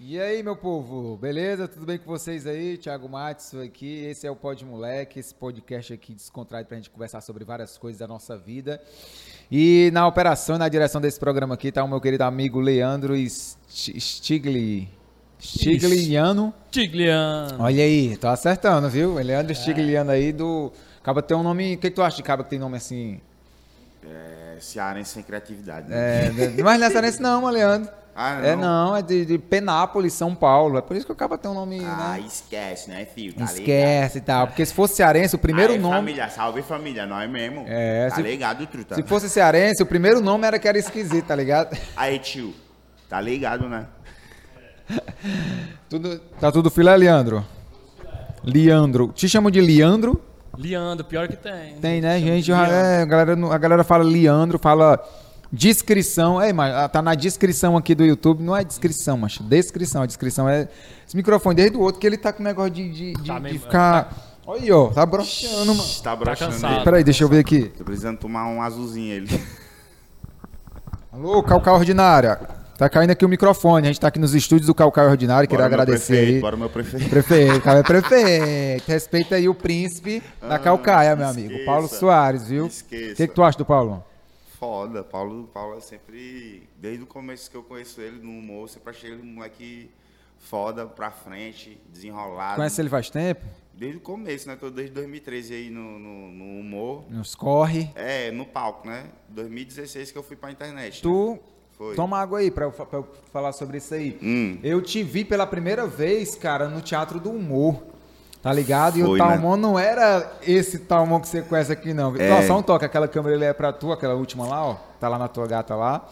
E aí, meu povo, beleza? Tudo bem com vocês aí? Thiago Matos aqui. Esse é o Pod Moleque, esse podcast aqui descontraído pra gente conversar sobre várias coisas da nossa vida. E na operação e na direção desse programa aqui tá o meu querido amigo Leandro Stigli. Stigliano. Tigliano. Olha aí, tô acertando, viu? Leandro Stigliano aí do. Acaba ter um nome. O que, que tu acha de caba que tem nome assim? É, cearense sem criatividade. Né? É, mas não é cearense não, mano, Leandro. Ah, É não, é de, de Penápolis, São Paulo. É por isso que acaba tem um nome, Ah, né? esquece, né, filho? Tá ligado? Esquece e tal. Porque se fosse cearense, o primeiro Aí, nome. família, salve família, nós mesmo. É, Tá se- ligado, truta? Se fosse cearense, o primeiro nome era que era esquisito, tá ligado? Aí, tio, tá ligado, né? Tudo, tá tudo filé, Leandro? Leandro. Te chamam de Leandro? Leandro, pior que tem. Tem, né, gente? de. É, a, galera, a galera fala Leandro, fala descrição. É, mas tá na descrição aqui do YouTube. Não é descrição, macho. Descrição. A descrição é esse microfone desde o outro que ele tá com negócio de, de, de- Tá de mesmo, ficar. Olha aí, ó. Tá broxando, mano. Tá broxando cansado. ele. Peraí, deixa eu ver aqui. Tô precisando tomar um azulzinho ele. Alô, Calcal Ordinária. Tá caindo aqui o microfone. A gente tá aqui nos estúdios do Calcal Ordinário. Queria Bora, meu agradecer prefeito, aí. Bora, meu prefeito. Prefeito, cara é prefeito. Respeita aí o príncipe da Ah, Calcaia, meu amigo. esqueça. Paulo Soares, viu? O Esqueça. que, que tu acha do Paulo? Foda, Paulo, Paulo é sempre. Desde o começo que eu conheço ele no humor, sempre achei ele um moleque foda, pra frente, desenrolado. Conhece ele faz tempo? Desde o começo, né? Tô desde 2013 aí no, no, no humor. Nos corre. É, no palco, né? 2016 que eu fui pra internet. né? Tu Foi. toma água aí pra eu, pra eu falar sobre isso aí. Hum. Eu te vi pela primeira vez, cara, no Teatro do Humor. Tá ligado? E o né? Talmon não era esse Talmon que você conhece aqui, não. É. Só um toque, aquela câmera ele é pra tu, aquela última lá, ó. Tá lá na tua gata lá.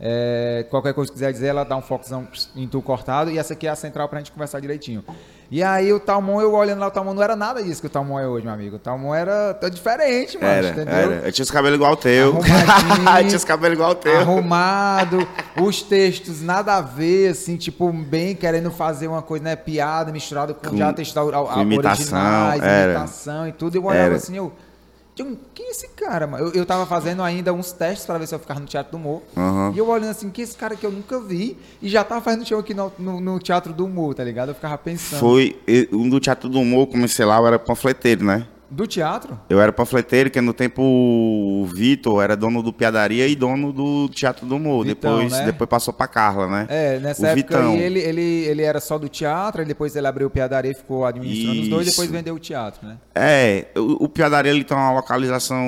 É, qualquer coisa que quiser dizer, ela dá um focozão em tu cortado. E essa aqui é a central pra gente conversar direitinho. E aí o Talmon, eu olhando lá, o Talmon não era nada disso que o Talmon é hoje, meu amigo. O Talmon era tá diferente, mano, Era, entendeu? era. Eu tinha os cabelos igual o teu. Eu tinha os cabelos igual o teu. arrumado, os textos nada a ver, assim, tipo, bem querendo fazer uma coisa, né, piada misturada com, Com- já textos a- a- imitação, originais, era. imitação e tudo. E eu olhava Era. assim, eu, "Tchum, quem é esse cara, mano? Eu, eu tava fazendo ainda uns testes pra ver se eu ficava no Teatro do Humor. Aham. E eu olhando assim, que esse cara que eu nunca vi e já tava fazendo show aqui no, no- no Teatro do Humor, tá ligado? Eu ficava pensando. Foi um do Teatro do Humor, comecei lá, eu era panfleteiro, né? Do teatro? Eu era panfleteiro, que no tempo o Vitor era dono do Piadaria e dono do Teatro do Humor. Vitão, depois, né? depois passou pra Carla, né? É, nessa o época Vitão. aí ele, ele, ele era só do teatro, depois ele abriu o Piadaria e ficou administrando os dois, Isso. depois vendeu o teatro, né? É, o, o Piadaria ele tem uma localização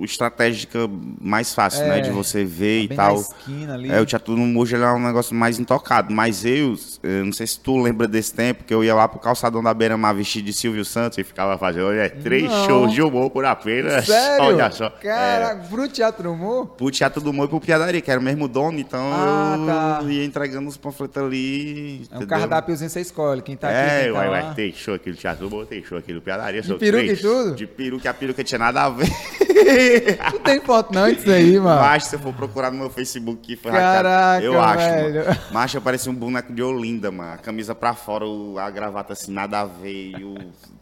estratégica mais fácil, É, né? De você ver e bem tal. na esquina ali. É, o Teatro do Humor ele é um negócio mais intocado. Mas eu, eu não sei se tu lembra desse tempo, que eu ia lá pro calçadão da Beira-Mar vestido de Silvio Santos e ficava fazendo olha, três Não. shows de humor por apenas. Sério? Olha só. Cara, É, pro Teatro Humor? pro Teatro do Humor e pro Piadaria, que era o mesmo dono, então Ah, eu tá. ia entregando os panfletos ali. É um entendeu? cardápiozinho você escolhe, quem tá aqui, É, quem tá vai, vai, tem show aqui no Teatro do Humor, tem show aqui no Piadaria. são peruca três. e tudo? De peruca, a peruca tinha nada a ver. Não tem foto não disso aí, mano. Mas se eu for procurar no meu Facebook que foi Caraca, eu acho, velho. mano. Macho, parecia um boneco de Olinda, mano. A camisa pra fora, a gravata assim, nada a ver. E o...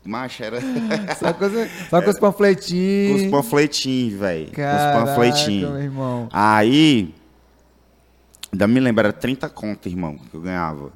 Macho, era Só com, os- só com os com panfletinhos. os panfletinhos, velho. Com os Caraca, meu panfletinhos. irmão. Aí, ainda me lembro, era 30 conto, irmão, que eu ganhava.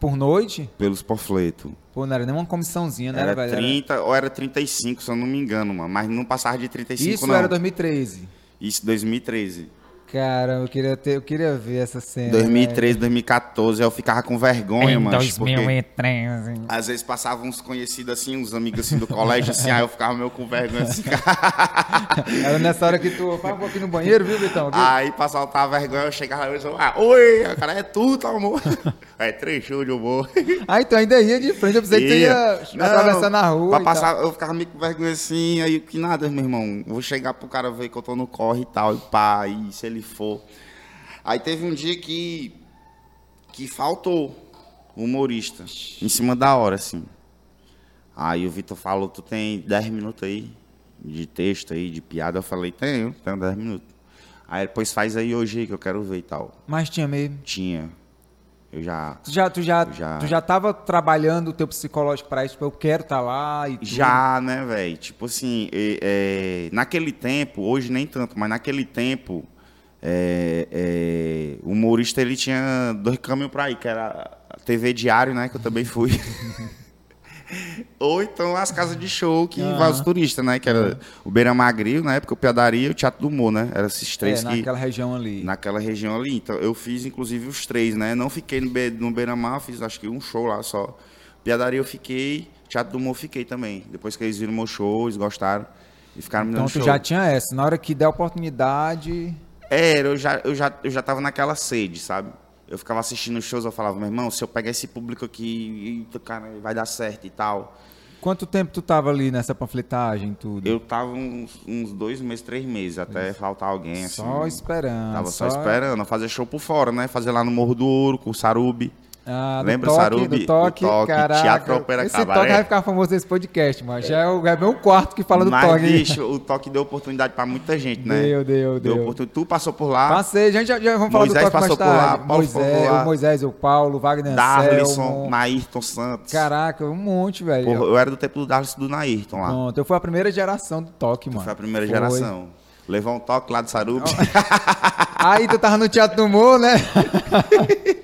Por noite? Pelos panfletos. Pô, não era nem uma comissãozinha, né, Era velho? 30 ou era 35, se eu não me engano, mano. Mas não passava de 35, Isso não. era 2013. Isso, 2013. Cara, eu queria, ter, eu queria ver essa cena. 2013, 2014, eu ficava com vergonha, Em mano. 2013. Às vezes passavam uns conhecidos assim, uns amigos assim do colégio, assim, aí eu ficava meio com vergonha assim. Era nessa hora que tu. Vai um pouquinho no banheiro, viu, Vitão? aí passava tava vergonha, eu chegava e eu ah, oi, a cara é tu, tá, amor? É três shows de humor. Ah, então ainda ia de frente, eu pensei que tu ia Não, atravessar na rua. Pra e passar, eu ficava meio com vergonha assim, aí que nada, meu irmão. Vou chegar pro cara ver que eu tô no corre e tal, e pá, e se ele for. Aí teve um dia que. que faltou humorista, em cima da hora, assim. Aí o Vitor falou, tu tem 10 minutos aí de texto aí, de piada. Eu falei, tenho, tenho 10 minutos. Aí depois faz aí hoje aí que eu quero ver e tal. Mas tinha mesmo. Tinha. Eu já. Tu já, tu já, Já. Tu já tava trabalhando o teu psicológico pra isso, tipo, eu quero estar lá e tudo. Já, né, velho? Tipo assim, é, é, naquele tempo, hoje nem tanto, mas naquele tempo, é, é, o humorista ele tinha dois caminhos pra ir, que era a TV Diário, né? Que eu também fui. Ou então as casas de show que Ah. vai os turistas, né? Que era o Beira Magrio, na época, o Piadaria e o Teatro do Humor, né? Eram esses três É, que. naquela região ali. Naquela região ali. Então, eu fiz, inclusive, os três, né? Não fiquei no, Be no Beira-Mar, fiz acho que um show lá só. Piadaria eu fiquei, Teatro do Humor eu fiquei também. Depois que eles viram meu show, eles gostaram e ficaram me Então dando tu show. já tinha essa. Na hora que der oportunidade. Era, eu já, eu, já, eu já tava naquela sede, sabe? Eu ficava assistindo shows, eu falava, meu irmão, se eu pegar esse público aqui, cara, vai dar certo e tal. Quanto tempo tu tava ali nessa panfletagem e tudo? Eu tava uns, uns dois meses, três meses, até faltar alguém, assim. Só esperando. Tava só, esperando, fazer show por fora, né? Fazer lá no Morro do Ouro, com o Sarubi. Ah, Lembra, toque, Sarubi? Do toque, O toque, caraca. Teatro Ópera Esse Cabaré. toque vai ficar famoso nesse podcast, mas já é o, é meu quarto que fala do Mas, toque. bicho, o toque deu oportunidade pra muita gente, né? Deu, deu, deu. oportun- Tu passou por lá, Passei, gente, já, já vamos falar Moisés do toque mais passou por lá, tarde. Paulo passou Moisés, por lá. o Moisés, o Paulo, o Wagner Darlison. Nairton Santos. Caraca, um monte, velho. Porra, eu era do tempo do Darlison do Nairton lá. Pronto, eu fui a primeira geração do toque, mano. Foi a primeira Foi. geração. Levou um toque lá do Sarubi. Aí tu tava no Teatro do Humor, né?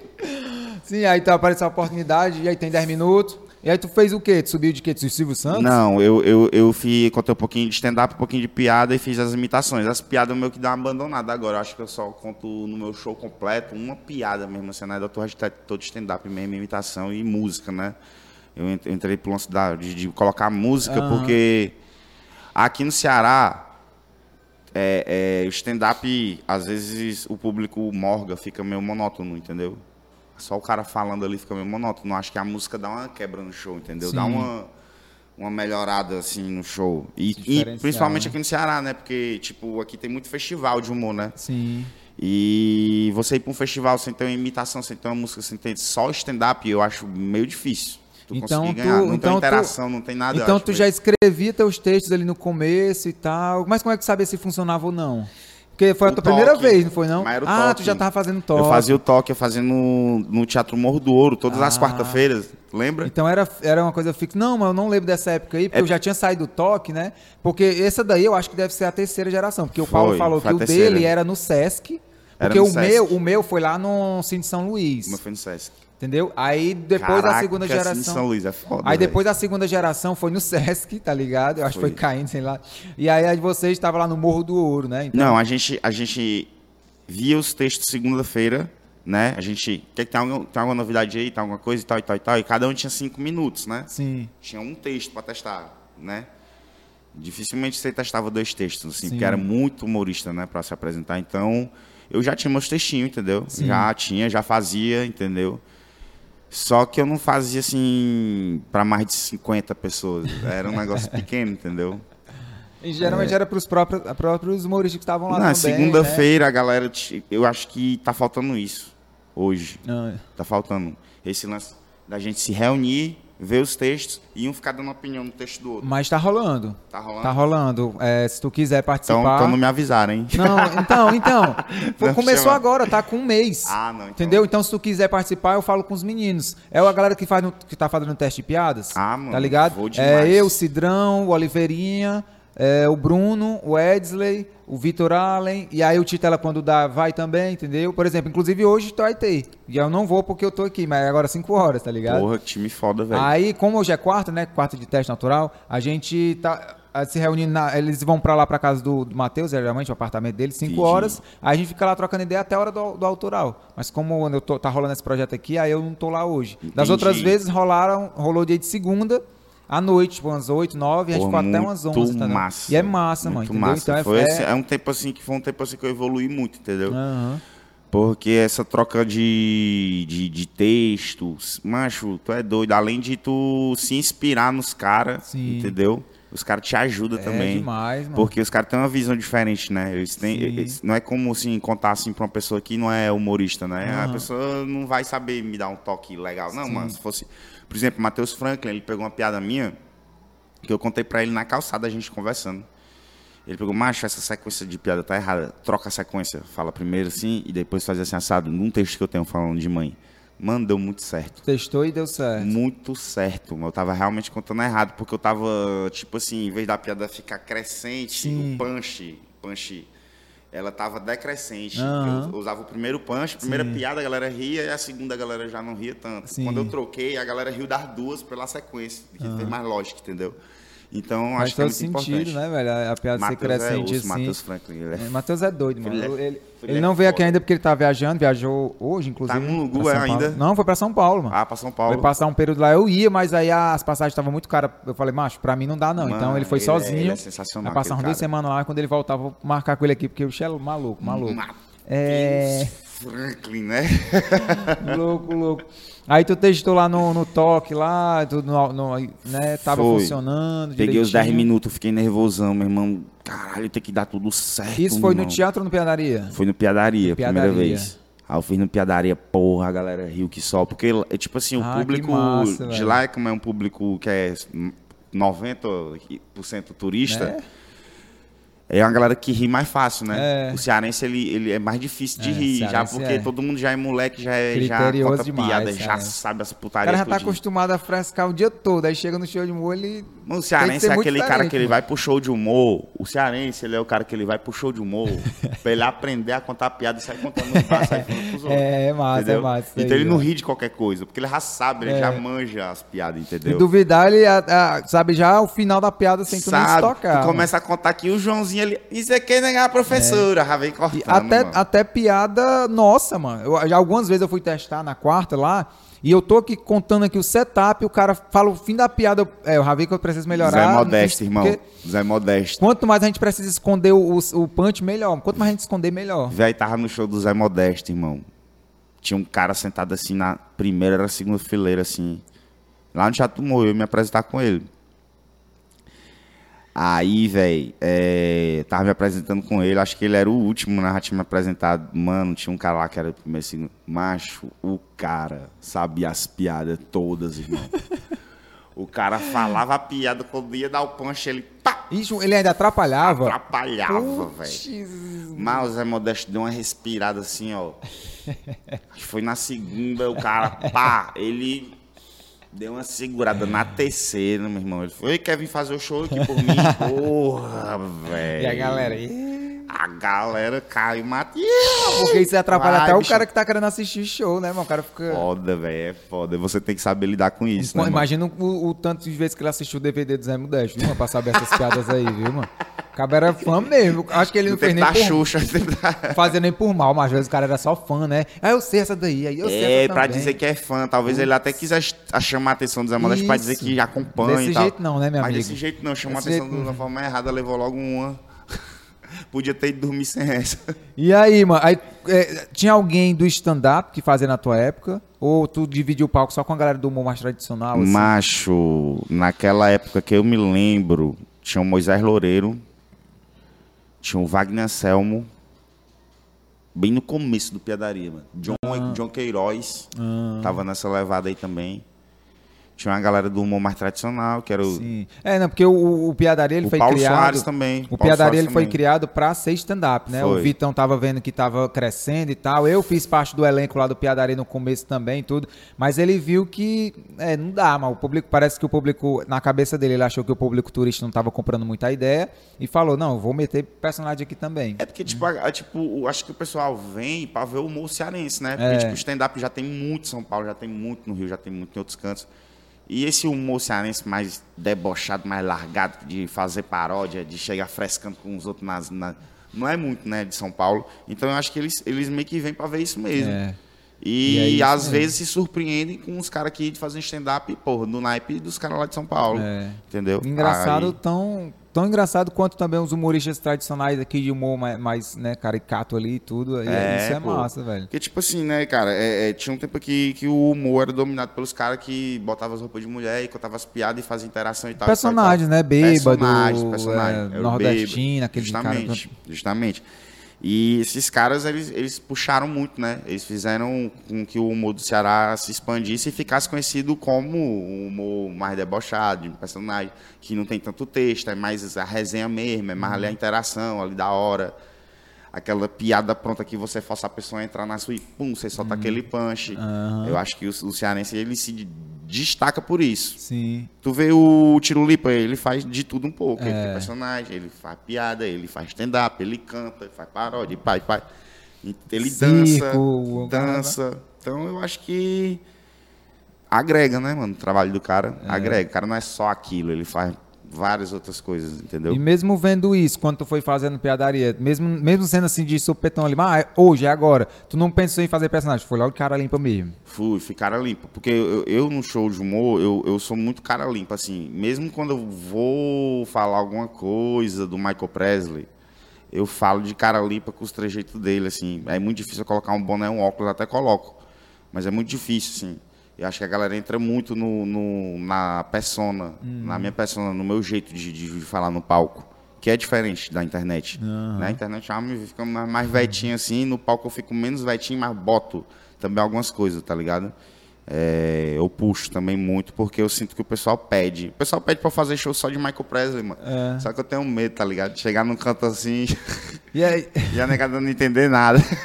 Sim, aí tu apareceu a oportunidade, e aí tem 10 minutos. E aí tu fez o quê? Tu subiu de quê? Do Silvio Santos? Não, eu, eu, eu fiz, contei um pouquinho de stand-up, um pouquinho de piada e fiz as imitações. As piadas meio que dá uma abandonada agora. Eu acho que eu só conto no meu show completo uma piada mesmo, assim, né? Do resto é todo stand-up mesmo, imitação e música, né? Eu ent- entrei pro lance da, de, de colocar música, porque aqui no Ceará, é, é, o stand-up, às vezes o público morga, fica meio monótono, entendeu? Só o cara falando ali fica meio monótono. Acho que a música dá uma quebra no show, entendeu? Dá Sim. uma, uma melhorada, assim, no show. E, e principalmente né? aqui no Ceará, né? Porque, tipo, aqui tem muito festival de humor, né? Sim. E você ir pra um festival sem ter uma imitação, sem ter uma música, sem ter só stand-up, eu acho meio difícil. Tu Então conseguir tu- ganhar. Não então tem tu- interação, não tem nada. então tu já escrevia teus textos ali no começo e tal. Mas como é que tu sabia se funcionava ou não? Porque foi a O tua primeira toque. vez, não foi não? Mas era o ah, toque. tu já tava fazendo toque. Eu fazia o toque, eu fazia no, no Teatro Morro do Ouro, todas as Ah. quarta-feiras, lembra? Então era, era uma coisa fixa. Não, mas eu não lembro dessa época aí, porque É- eu já tinha saído do toque, né? Porque essa daí eu acho que deve ser a terceira geração. Porque o Foi, Paulo falou que o terceira. dele era no Sesc. Porque o Sesc. meu, o meu foi lá no Cine São Luís. Como foi no Sesc. Entendeu? Aí depois da Caraca, segunda Cine geração. São Luís é foda, Aí velho. depois da segunda geração foi no Sesc, tá ligado? Eu acho que foi Foi. caindo, sei lá. E aí vocês estava lá no Morro do Ouro, né? Então, Não, a gente, a gente via os textos segunda-feira, né? A gente. Quer que tem, algum, tem alguma novidade aí? Tem alguma coisa e tal e tal e tal. E cada um tinha cinco minutos, né? Sim. Tinha um texto pra testar, né? Dificilmente você testava dois textos, assim, Sim. porque era muito humorista, né, pra se apresentar. Então, eu já tinha meus textinhos, entendeu? Sim. Já tinha, já fazia, entendeu? Só que eu não fazia assim pra mais de 50 pessoas. Era um negócio pequeno, entendeu? E geralmente era pros próprios, próprios humoristas que estavam lá Na também, segunda-feira a galera, eu acho que tá faltando isso hoje. né? Ah, Tá faltando esse lance da gente se reunir, ver os textos e um ficar dando opinião no texto do outro. Mas tá rolando. Tá rolando? Tá rolando. É, se tu quiser Então, participar. então não me avisaram, hein? Não, então, então. Não começou agora, tá com um mês. Ah, não, então. Entendeu? Então, se tu quiser participar, eu falo com os meninos. É a galera que, faz no- que tá fazendo teste de piadas. Ah, mano, Tá ligado? vou É demais. eu, o Cidrão, Oliveirinha, é, o Bruno, o Edsley, o Vitor Allen. E aí o Titela, quando dá, vai também, entendeu? Por exemplo, inclusive hoje vai ter. E eu não vou porque eu tô aqui, mas agora 5 horas, tá ligado? Porra, que time foda, velho. Aí, como hoje é quarta, né? Quarta de teste natural, a gente tá se reunindo. na- eles vão pra lá pra casa do, do Matheus, geralmente, o apartamento dele, 5 Entendi. horas. Aí a gente fica lá trocando ideia até a hora do, do autoral. Mas como eu tô, tá rolando esse projeto aqui, aí eu não tô lá hoje. Das Entendi. outras vezes rolaram, rolou dia de segunda. À noite, tipo, umas 8, 9, a gente Pô, ficou até umas 11, muito entendeu? massa. E é massa, mano, muito entendeu? Massa. Então é, foi é- esse- é um tempo assim que foi um tempo assim que eu evolui muito, entendeu? Aham. Porque essa troca de, de, de textos, macho, tu é doido. Além de tu se inspirar nos caras, Sim. entendeu? Os caras te ajudam É também. demais, mano. Porque os caras têm uma visão diferente, né? Eles têm, Sim. eles- não é como assim, contar assim pra uma pessoa que não é humorista, né? A Aham. pessoa não vai saber me dar um toque legal. Não, mano, se fosse. Por exemplo, Matheus Franklin, ele pegou uma piada minha que eu contei pra ele na calçada, a gente conversando. Ele pegou, macho, essa sequência de piada tá errada. Troca a sequência. Fala primeiro assim e depois faz assim assado. Num texto que eu tenho falando de mãe. Mano, deu muito certo. Testou e deu certo. Muito certo. Eu tava realmente contando errado, porque eu tava, tipo assim, em vez da piada ficar crescente, Sim. o punch, punch ela tava decrescente. Aham. Eu usava o primeiro punch, a primeira piada a galera ria e a segunda a galera já não ria tanto. Sim. Quando eu troquei, a galera riu das duas pela sequência, que fez mais lógica, entendeu? Então, Faz acho que é muito sentido, importante. né, velho? A, piada ser Matheus é crescente osso, assim. Matheus Franklin, ele é É, Matheus é doido, mano. Ele é- ele ele, ele é não veio aqui ainda porque ele tá viajando, viajou hoje, inclusive. Tá no Lugu, é, ainda? Não, foi pra São Paulo, mano. Ah, pra São Paulo. Foi passar um período lá, eu ia, mas aí as passagens estavam muito caras. Eu falei, macho, pra mim não dá não. Mano, então ele foi ele é- sozinho. ele é sensacional, Vai passar umas aquele duas semanas lá, quando ele voltar, vou marcar com ele aqui, porque o é maluco, maluco. Matheus É. Franklin, né? louco, louco. Aí tu testou lá no, no toque lá, tudo no, no- né? Tava Foi. funcionando. Peguei os 10 direitinho. minutos, fiquei nervosão, meu irmão. Caralho, tem que dar tudo certo. Isso foi no irmão. teatro ou no Piadaria? Foi no Piadaria, No primeira Piadaria. vez. Aí eu fiz no Piadaria, porra, a galera riu que só. Porque, é tipo assim, o Ah, público massa, de lá, como é um público que é 90% turista, Né? É uma galera que ri mais fácil, né? É. O cearense, ele, ele é mais difícil de É, rir, já porque é. todo mundo já é moleque, já, é, já conta demais, piada, já cearense. sabe essa O putaria cara já tá acostumado a frescar o dia todo, aí chega no show de molho e. Mano, o cearense que é aquele cara que ele mano. vai pro show de humor. O cearense, ele é o cara que ele vai pro show de humor pra ele aprender a contar piada e sair contando no sair falando pros outros. É, é massa, entendeu? é massa. Então aí, ele não ri de qualquer coisa, porque ele já sabe, ele É. já manja as piadas, Se entendeu? duvidar, ele ah, ah, sabe já o final da piada sem tu nem se Sabe? tocar. Tu começa a contar aqui o Joãozinho ali. Isso aqui é negar a professora, já vem cortando. E até, mano. até piada nossa, mano. Eu, já algumas vezes eu fui testar na quarta lá. E eu tô aqui contando aqui o setup, o cara fala o fim da piada. eu- É, eu já vi que eu preciso melhorar. Zé Modesto, irmão. porque Zé Modesto. Quanto mais a gente precisa esconder o, o, o punch, melhor. Quanto mais a gente esconder, melhor. Véi, tava no show do Zé Modesto, irmão. Tinha um cara sentado assim na primeira, era segunda fileira, assim. Lá no Teatro Morro, eu ia me apresentar com ele. Aí, velho, tava me apresentando com ele, acho que ele era o último, né? Já tinha me apresentado. Mano, tinha um cara lá que era o primeiro, segundo. Macho, o cara sabia as piadas todas, irmão. o cara falava a piada, quando ia dar o punch, ele pá, Isso, ele ainda atrapalhava. atrapalhava, velho. Mas o Zé Modesto deu uma respirada assim, ó. Acho que foi na segunda, o cara, pá, ele deu uma segurada na terceira, meu irmão. Ele foi, quer vir fazer o show aqui por mim? Porra, velho. E a galera aí. A galera caiu, mata. Porque isso atrapalha Vai, até o bicho. cara que tá querendo assistir show, né, mano? O cara fica. Foda, velho, é foda. Você tem que saber lidar com isso, né, mano? Imagina o, o tanto de vezes que ele assistiu o DVD do Zé Modesto, viu, mano? Pra saber essas piadas aí, viu, mano? O cara era fã mesmo. Acho que ele não fez nem da por, Xuxa. fazia nem por mal, mas às vezes o cara era só fã, né? Ah, eu sei essa daí, aí eu sei É, essa pra dizer que é fã. Talvez ele até quisesse chamar a atenção do Zé Modesto pra dizer que acompanha Desse e tal. jeito não, né, meu Mas amigo? desse jeito não. Chamou a atenção jeito de uma forma errada, levou logo uma. Podia ter ido dormir sem essa. E aí, mano? Aí, é, tinha alguém do stand-up que fazia na tua época? Ou tu dividiu o palco só com a galera do humor mais tradicional? assim? Macho, naquela época que eu me lembro, tinha o Moisés Loureiro, tinha o Wagner Anselmo, bem no começo do Piadaria, mano. John, Ah. John Queiroz, tava nessa levada aí também. Tinha uma galera do humor mais tradicional, que era o, Sim. É, não, porque o, o Piadaria ele o foi Paulo criado. Soares também. O Paulo Piadaria Soares ele foi criado pra ser stand-up, né? O Foi. Vitão tava vendo que tava crescendo e tal. Eu fiz parte do elenco lá do Piadaria no começo também, tudo. Mas ele viu que é, não dá, mas o público parece que o público na cabeça dele ele achou que o público turista não tava comprando muita ideia e falou: "Não, vou meter personagem aqui também". É porque, tipo, a- a- tipo, o- acho que o pessoal vem pra ver o humor cearense, né? Porque, É. tipo, o stand-up já tem muito em São Paulo, já tem muito no Rio, já tem muito em outros cantos. E esse humor cearense mais debochado, mais largado, de fazer paródia, de chegar frescando com os outros nas... na- Não é muito, né, de São Paulo. Então, eu acho que eles, eles meio que vêm pra ver isso mesmo. É. E, E é isso às mesmo. vezes se surpreendem com os caras que fazem stand-up, porra, do naipe dos caras lá de São Paulo. É. Entendeu? Engraçado, Aí- tão, tão engraçado quanto também os humoristas tradicionais aqui de humor mais, mais né, caricato ali e tudo. aí É, isso é pô. massa, velho. Porque, tipo assim, né, cara, é- é, tinha um tempo que, que o humor era dominado pelos caras que botavam as roupas de mulher e contavam as piadas e faziam interação e tal. e tal, e tal. Personagens, né? Bêbado, Personagens, é, personagens. O nordestino, bêbado. aquele cara- Justamente, justamente. E esses caras, eles, eles puxaram muito, né? Eles fizeram com que o humor do Ceará se expandisse e ficasse conhecido como um humor mais debochado, de um personagem que não tem tanto texto, é mais a resenha mesmo, é mais ali a interação, ali da hora. Aquela piada pronta que você força a pessoa a entrar na sua e pum, você solta aquele punch. Eu acho que o, o cearense, ele se destaca por isso. Sim. Tu vê o Tirulipa, ele faz de tudo um pouco. Ele É. tem personagem, ele faz piada, ele faz stand-up, ele canta, ele faz paródia, pai, pai. Ele Circo, dança, dança. Então eu acho que agrega, né, mano, o trabalho do cara. Agrega. O cara não é só aquilo, ele faz várias outras coisas, entendeu? E mesmo vendo isso, quando tu foi fazendo piadaria, mesmo, mesmo sendo assim de supetão ali, mas ah, é hoje, é agora, tu não pensou em fazer personagem, foi logo cara limpa mesmo. Fui, fui cara limpa. Porque eu, eu no show de humor, eu, eu sou muito cara limpa, assim. Mesmo quando eu vou falar alguma coisa do Michael Presley, eu falo de cara limpa com os trejeitos dele, assim. É muito difícil eu colocar um boné, um óculos, até coloco. Mas é muito difícil, assim. Eu acho que a galera entra muito no, no- na persona, na minha persona, no meu jeito de, de falar no palco. Que é diferente da internet. Na internet ah, me fica mais, mais vetinho assim, no palco eu fico menos vetinho, mas boto também algumas coisas, tá ligado? É, eu puxo também muito, porque eu sinto que o pessoal pede. O pessoal pede pra fazer show só de Michael Presley, mano. É. Só que eu tenho medo, tá ligado? De chegar num canto assim E aí, e a negada não entender nada. o que,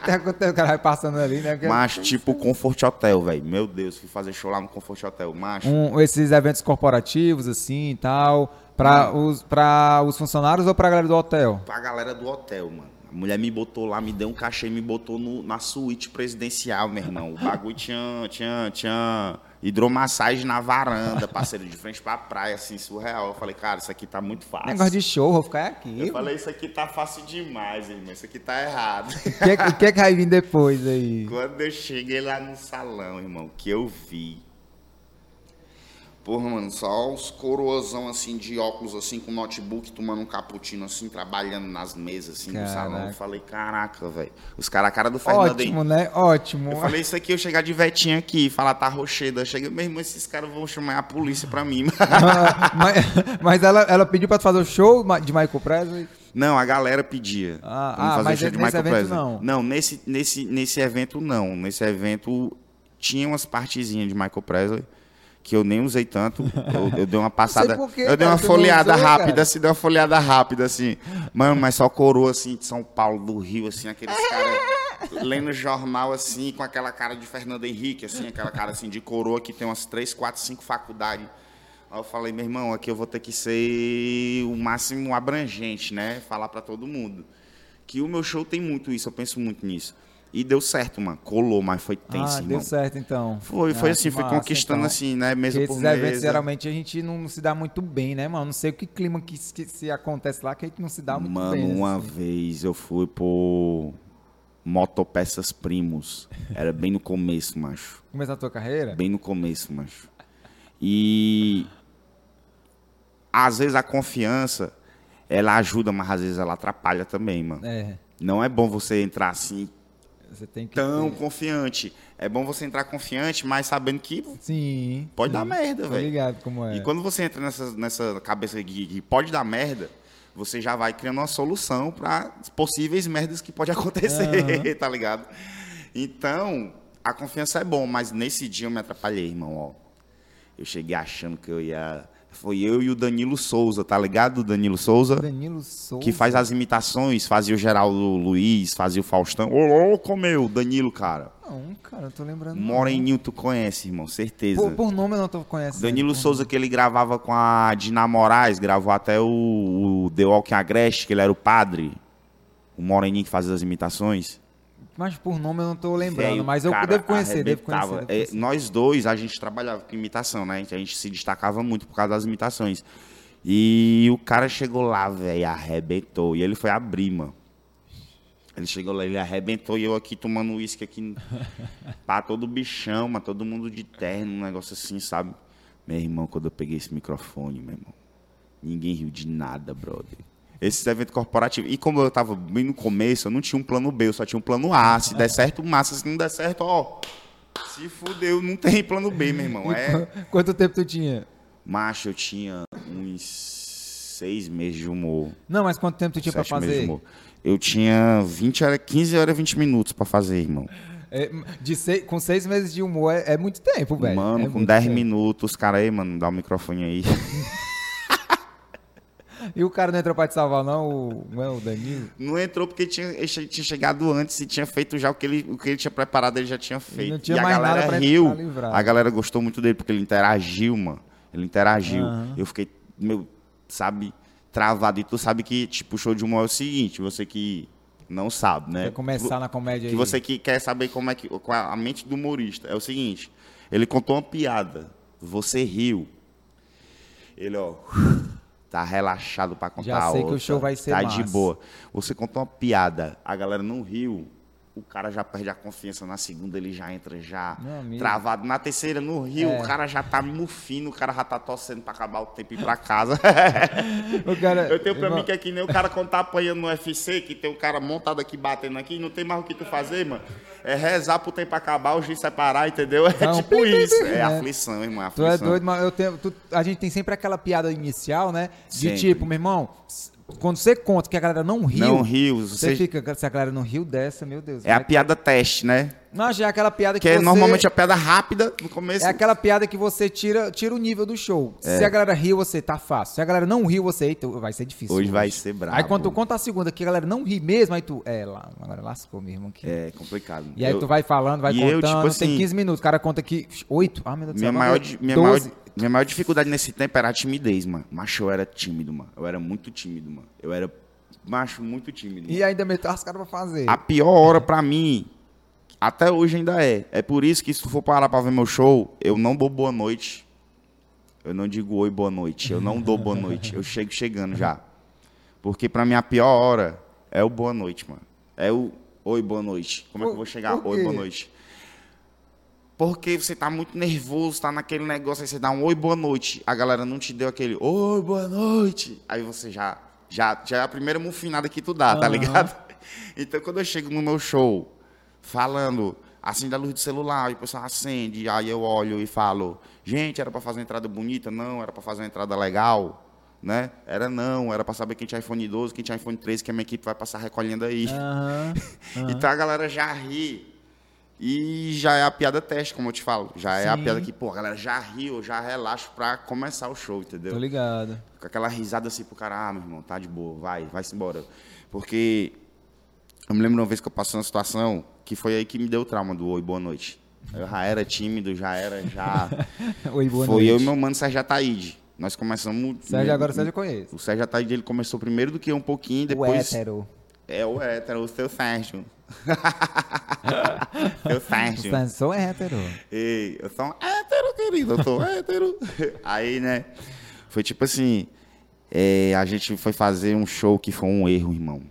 que tá acontecendo? O cara vai passando ali, né? Porque Macho, tipo Comfort Hotel, velho. Meu Deus, fui fazer show lá no Comfort Hotel. Macho. um- esses eventos corporativos, assim e tal, pra, os, pra os funcionários ou pra galera do hotel? Pra galera do hotel, mano. A mulher me botou lá, me deu um cachê e me botou no- na suíte presidencial, meu irmão. O bagulho tinha, tinha, tinha hidromassagem na varanda, parceiro, de frente pra praia, assim, surreal. Eu falei, cara, isso aqui tá muito fácil. Negócio de show, vou ficar aqui. Eu falei, isso aqui tá fácil demais, irmão. Isso aqui tá errado. O que, o que que vai vir depois aí? Quando eu cheguei lá no salão, irmão, que eu vi. Porra, mano, só os coroazão assim de óculos assim com notebook, tomando um cappuccino assim, trabalhando nas mesas assim do Caraca. salão. Eu falei, caraca, velho. Os caras, a cara do Fernando aí. Ótimo, né? Ótimo. Eu falei isso aqui, eu chegar de vetinha aqui, falar tá rocheda. Chega, meu irmão, esses caras vão chamar a polícia pra mim. Mas mas ela, ela pediu pra tu fazer o show de Michael Presley? Não, a galera pedia. Ah, pra me ah, fazer mas show de nesse Michael evento Presley. não. nesse, nesse, nesse evento não. Nesse evento tinha umas partezinhas de Michael Presley que eu nem usei tanto. Eu, eu dei uma passada. quê, eu dei uma folheada usou, rápida, cara? assim, dei uma folheada rápida, assim. Mano, mas só coroa assim de São Paulo, do Rio, assim, aqueles caras lendo jornal assim, com aquela cara de Fernando Henrique, assim, aquela cara assim de coroa que tem umas três, quatro, cinco faculdades. Aí eu falei, meu irmão, aqui eu vou ter que ser o máximo abrangente, né? Falar pra todo mundo. Que o meu show tem muito isso, eu penso muito nisso. E deu certo, mano. Colou, mas foi tenso, ah, irmão. deu certo então. Foi, Ah, foi assim, que foi massa, conquistando então. assim, né? Mesa Porque por esses mesa. eventos, geralmente, a gente não se dá muito bem, né, mano? Não sei o que clima que, que se acontece lá, que a gente não se dá muito Mano, bem. uma assim. vez eu fui por Motopeças Primos. Era bem no começo, macho. Começar a tua carreira? Bem no começo, macho. E às vezes a confiança, ela ajuda, mas às vezes ela atrapalha também, mano. É, Não é bom você entrar assim você tem que... tão ter- confiante. É bom você entrar confiante, mas sabendo que Sim. pode sim. dar merda, velho. ligado como é. E quando você entra nessa, nessa cabeça de que pode dar merda, você já vai criando uma solução para possíveis merdas que pode acontecer, tá ligado? Então, a confiança é bom, mas nesse dia eu me atrapalhei, irmão, ó. Eu cheguei achando que eu ia... Foi eu e o Danilo Souza, tá ligado? O Danilo Souza. Danilo Souza. Que faz as imitações, fazia o Geraldo Luiz, fazia o Faustão. Ô, louco, meu, Danilo, cara. Não, cara, eu tô lembrando. Moreninho, tu conhece, irmão, certeza. Por, por nome eu não tô conhecendo. Danilo Souza, que ele gravava com a Dina Moraes, gravou até o, o The Walking Agreste, que ele era o padre. O Moreninho que fazia as imitações. Mas por nome eu não tô lembrando, Velho, mas eu devo conhecer, devo conhecer. devo É, conhecer. nós dois, a gente trabalhava com imitação, né? A gente se destacava muito por causa das imitações. E o cara chegou lá, velho, arrebentou. E ele foi abrir, mano. Ele chegou lá, ele arrebentou e eu aqui tomando uísque aqui. pá, todo bichão, mas todo mundo de terno, um negócio assim, sabe? Meu irmão, quando eu peguei esse microfone, meu irmão, ninguém riu de nada, brother. Esses eventos corporativos. E como eu tava bem no começo, eu não tinha um plano B, eu só tinha um plano A. Se der certo, massa. Se não der certo, ó. Se fudeu, não tem plano B, meu irmão. E É. qu- Quanto tempo tu tinha? Macho, eu tinha uns seis meses de humor. Não, mas quanto tempo tu tinha de fazer? humor. Eu tinha 20 horas, 15 horas, 20 minutos pra fazer, irmão. É, de seis- com seis meses de humor é, é muito tempo, velho. Mano, É com muito 10 tempo. minutos, cara aí, mano, dá o microfone aí. E o cara não entrou pra te salvar, não? O, não é o Danilo? Não entrou porque tinha, ele tinha chegado antes e tinha feito já o que ele, o que ele tinha preparado, ele já tinha feito. não tinha e a galera riu. A galera gostou muito dele porque ele interagiu, mano. Ele interagiu. Aham. Eu fiquei, meu, sabe, travado. E tu sabe que, tipo, o show de humor é o seguinte, você que não sabe, né? Vai começar na comédia Que aí. você que quer saber como é que é a mente do humorista é o seguinte: ele contou uma piada, você riu, ele ó tá relaxado pra contar Já sei que o outra, show vai ser tá de massa. boa. Você contou uma piada, a galera não riu, o cara já perde a confiança na segunda, ele já entra já travado. Na terceira, no rio, É. o cara já tá mufino, o cara já tá torcendo pra acabar o tempo e ir pra casa. O cara- Eu tenho pra Irmão, mim que é que nem o cara quando tá apanhando no UFC, que tem um cara montado aqui batendo aqui, não tem mais o que tu fazer, mano. É rezar pro tempo acabar, o juiz separar, entendeu? É Não, tipo isso. É né? aflição, irmão. é Tu Aflição. é doido, mas eu tenho, tu- a gente tem sempre aquela piada inicial, né? De Sempre. tipo, meu irmão, quando você conta que a galera não riu, Não riu. você Você... fica, se a galera não riu dessa, meu Deus. É a piada teste, né? Não, já é aquela piada que, Que é você... normalmente a piada rápida no começo. É aquela piada que você tira, tira o nível do show. Se a galera riu, você tá fácil. Se a galera não riu, você, eita, vai ser difícil. Hoje vai ser brabo. Aí quando tu conta a segunda que a galera não ri mesmo, aí tu, é, lá, agora lascou mesmo aqui. É complicado. E aí Eu- tu vai falando, vai E contando, eu, tipo tem assim- 15 minutos, o cara conta aqui 8, ah, meu Deus do céu. Minha maior, minha, maior, 12. Minha maior dificuldade nesse tempo era a timidez, mano. Macho, eu era tímido, mano. Eu era muito tímido, mano. Eu era, macho, muito tímido. E ainda meteu as caras pra fazer. A pior hora pra mim, até hoje ainda é. É por isso que se tu for parar pra ver meu show, eu não dou boa noite. Eu não digo oi, boa noite. Eu não dou boa noite. Eu chego chegando já. Porque pra mim a pior hora é o boa noite, mano. É o oi, boa noite. Como é que eu vou chegar? Oi, boa noite. Porque você tá muito nervoso, tá naquele negócio, aí você dá um oi, boa noite. A galera não te deu aquele oi, boa noite. Aí você já, já, já é a primeira mufinada que tu dá, tá Aham. ligado? Então quando eu chego no meu show, falando, acende a luz do celular, e o pessoal acende, aí eu olho e falo, gente, era pra fazer uma entrada bonita? Não, era pra fazer uma entrada legal. Né? Era não, era pra saber quem tinha iPhone 12, quem tinha iPhone 13, que a minha equipe vai passar recolhendo aí. Aham. Então a galera já ri. E já é a piada teste, como eu te falo. Já é a Sim. piada que, pô, a galera já riu, já relaxo pra começar o show, entendeu? Tô ligado. Com aquela risada assim pro cara, ah, meu irmão, tá de boa, vai, vai-se embora. Porque eu me lembro uma vez que eu passei uma situação que foi aí que me deu o trauma do oi, boa noite. Eu já era tímido, já era, já. Oi, boa foi noite. eu e meu mano Sérgio Ataíde. Nós começamos. Sérgio, agora o Sérgio eu conheço. O Sérgio Ataíde ele começou primeiro do que eu um pouquinho, O depois. hétero. É o hétero, o seu Sérgio. Seu O Sérgio. Sérgio, sou hétero. Ei, eu sou um hétero, querido, eu sou hétero. Aí, né, foi tipo assim, é, a gente foi fazer um show que foi um erro, irmão.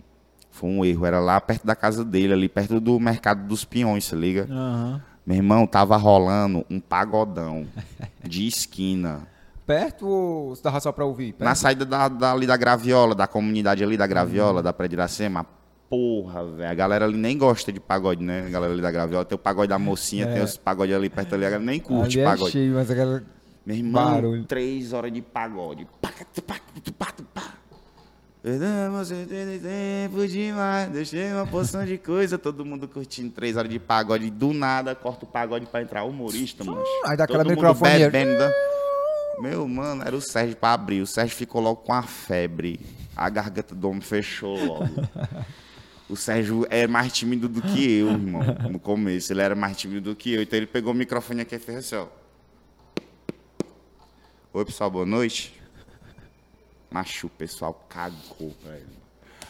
Foi um erro, era lá perto da casa dele, ali perto do Mercado dos Peões, se liga? Aham. Meu irmão, tava rolando um pagodão de esquina. Perto ou você tava só pra ouvir? Perto? Na saída da, da- ali da Graviola, da comunidade ali da Graviola, da Praia de Iracema, porra, velho. A galera ali nem gosta de pagode, né? A galera ali da Graviola. Tem o pagode da mocinha, tem os pagodes ali perto ali, a galera nem curte Ali é pagode. cheio, mas a galera... Meu irmão, Barulho. três horas de pagode. Perdemos tempo demais, deixei uma porção de coisa, todo mundo curtindo três horas de pagode. Do nada, corta o pagode pra entrar humorista, mano. Aí dá aquela Todo mundo microfonia. bebendo. Meu, mano, era o Sérgio pra abrir. O Sérgio ficou logo com a febre. A garganta do homem fechou logo. O Sérgio é mais tímido do que eu, irmão. No começo, ele era mais tímido do que eu. Então ele pegou o microfone aqui e fez assim, ó. Oi, pessoal, boa noite. Macho, o pessoal cagou, velho.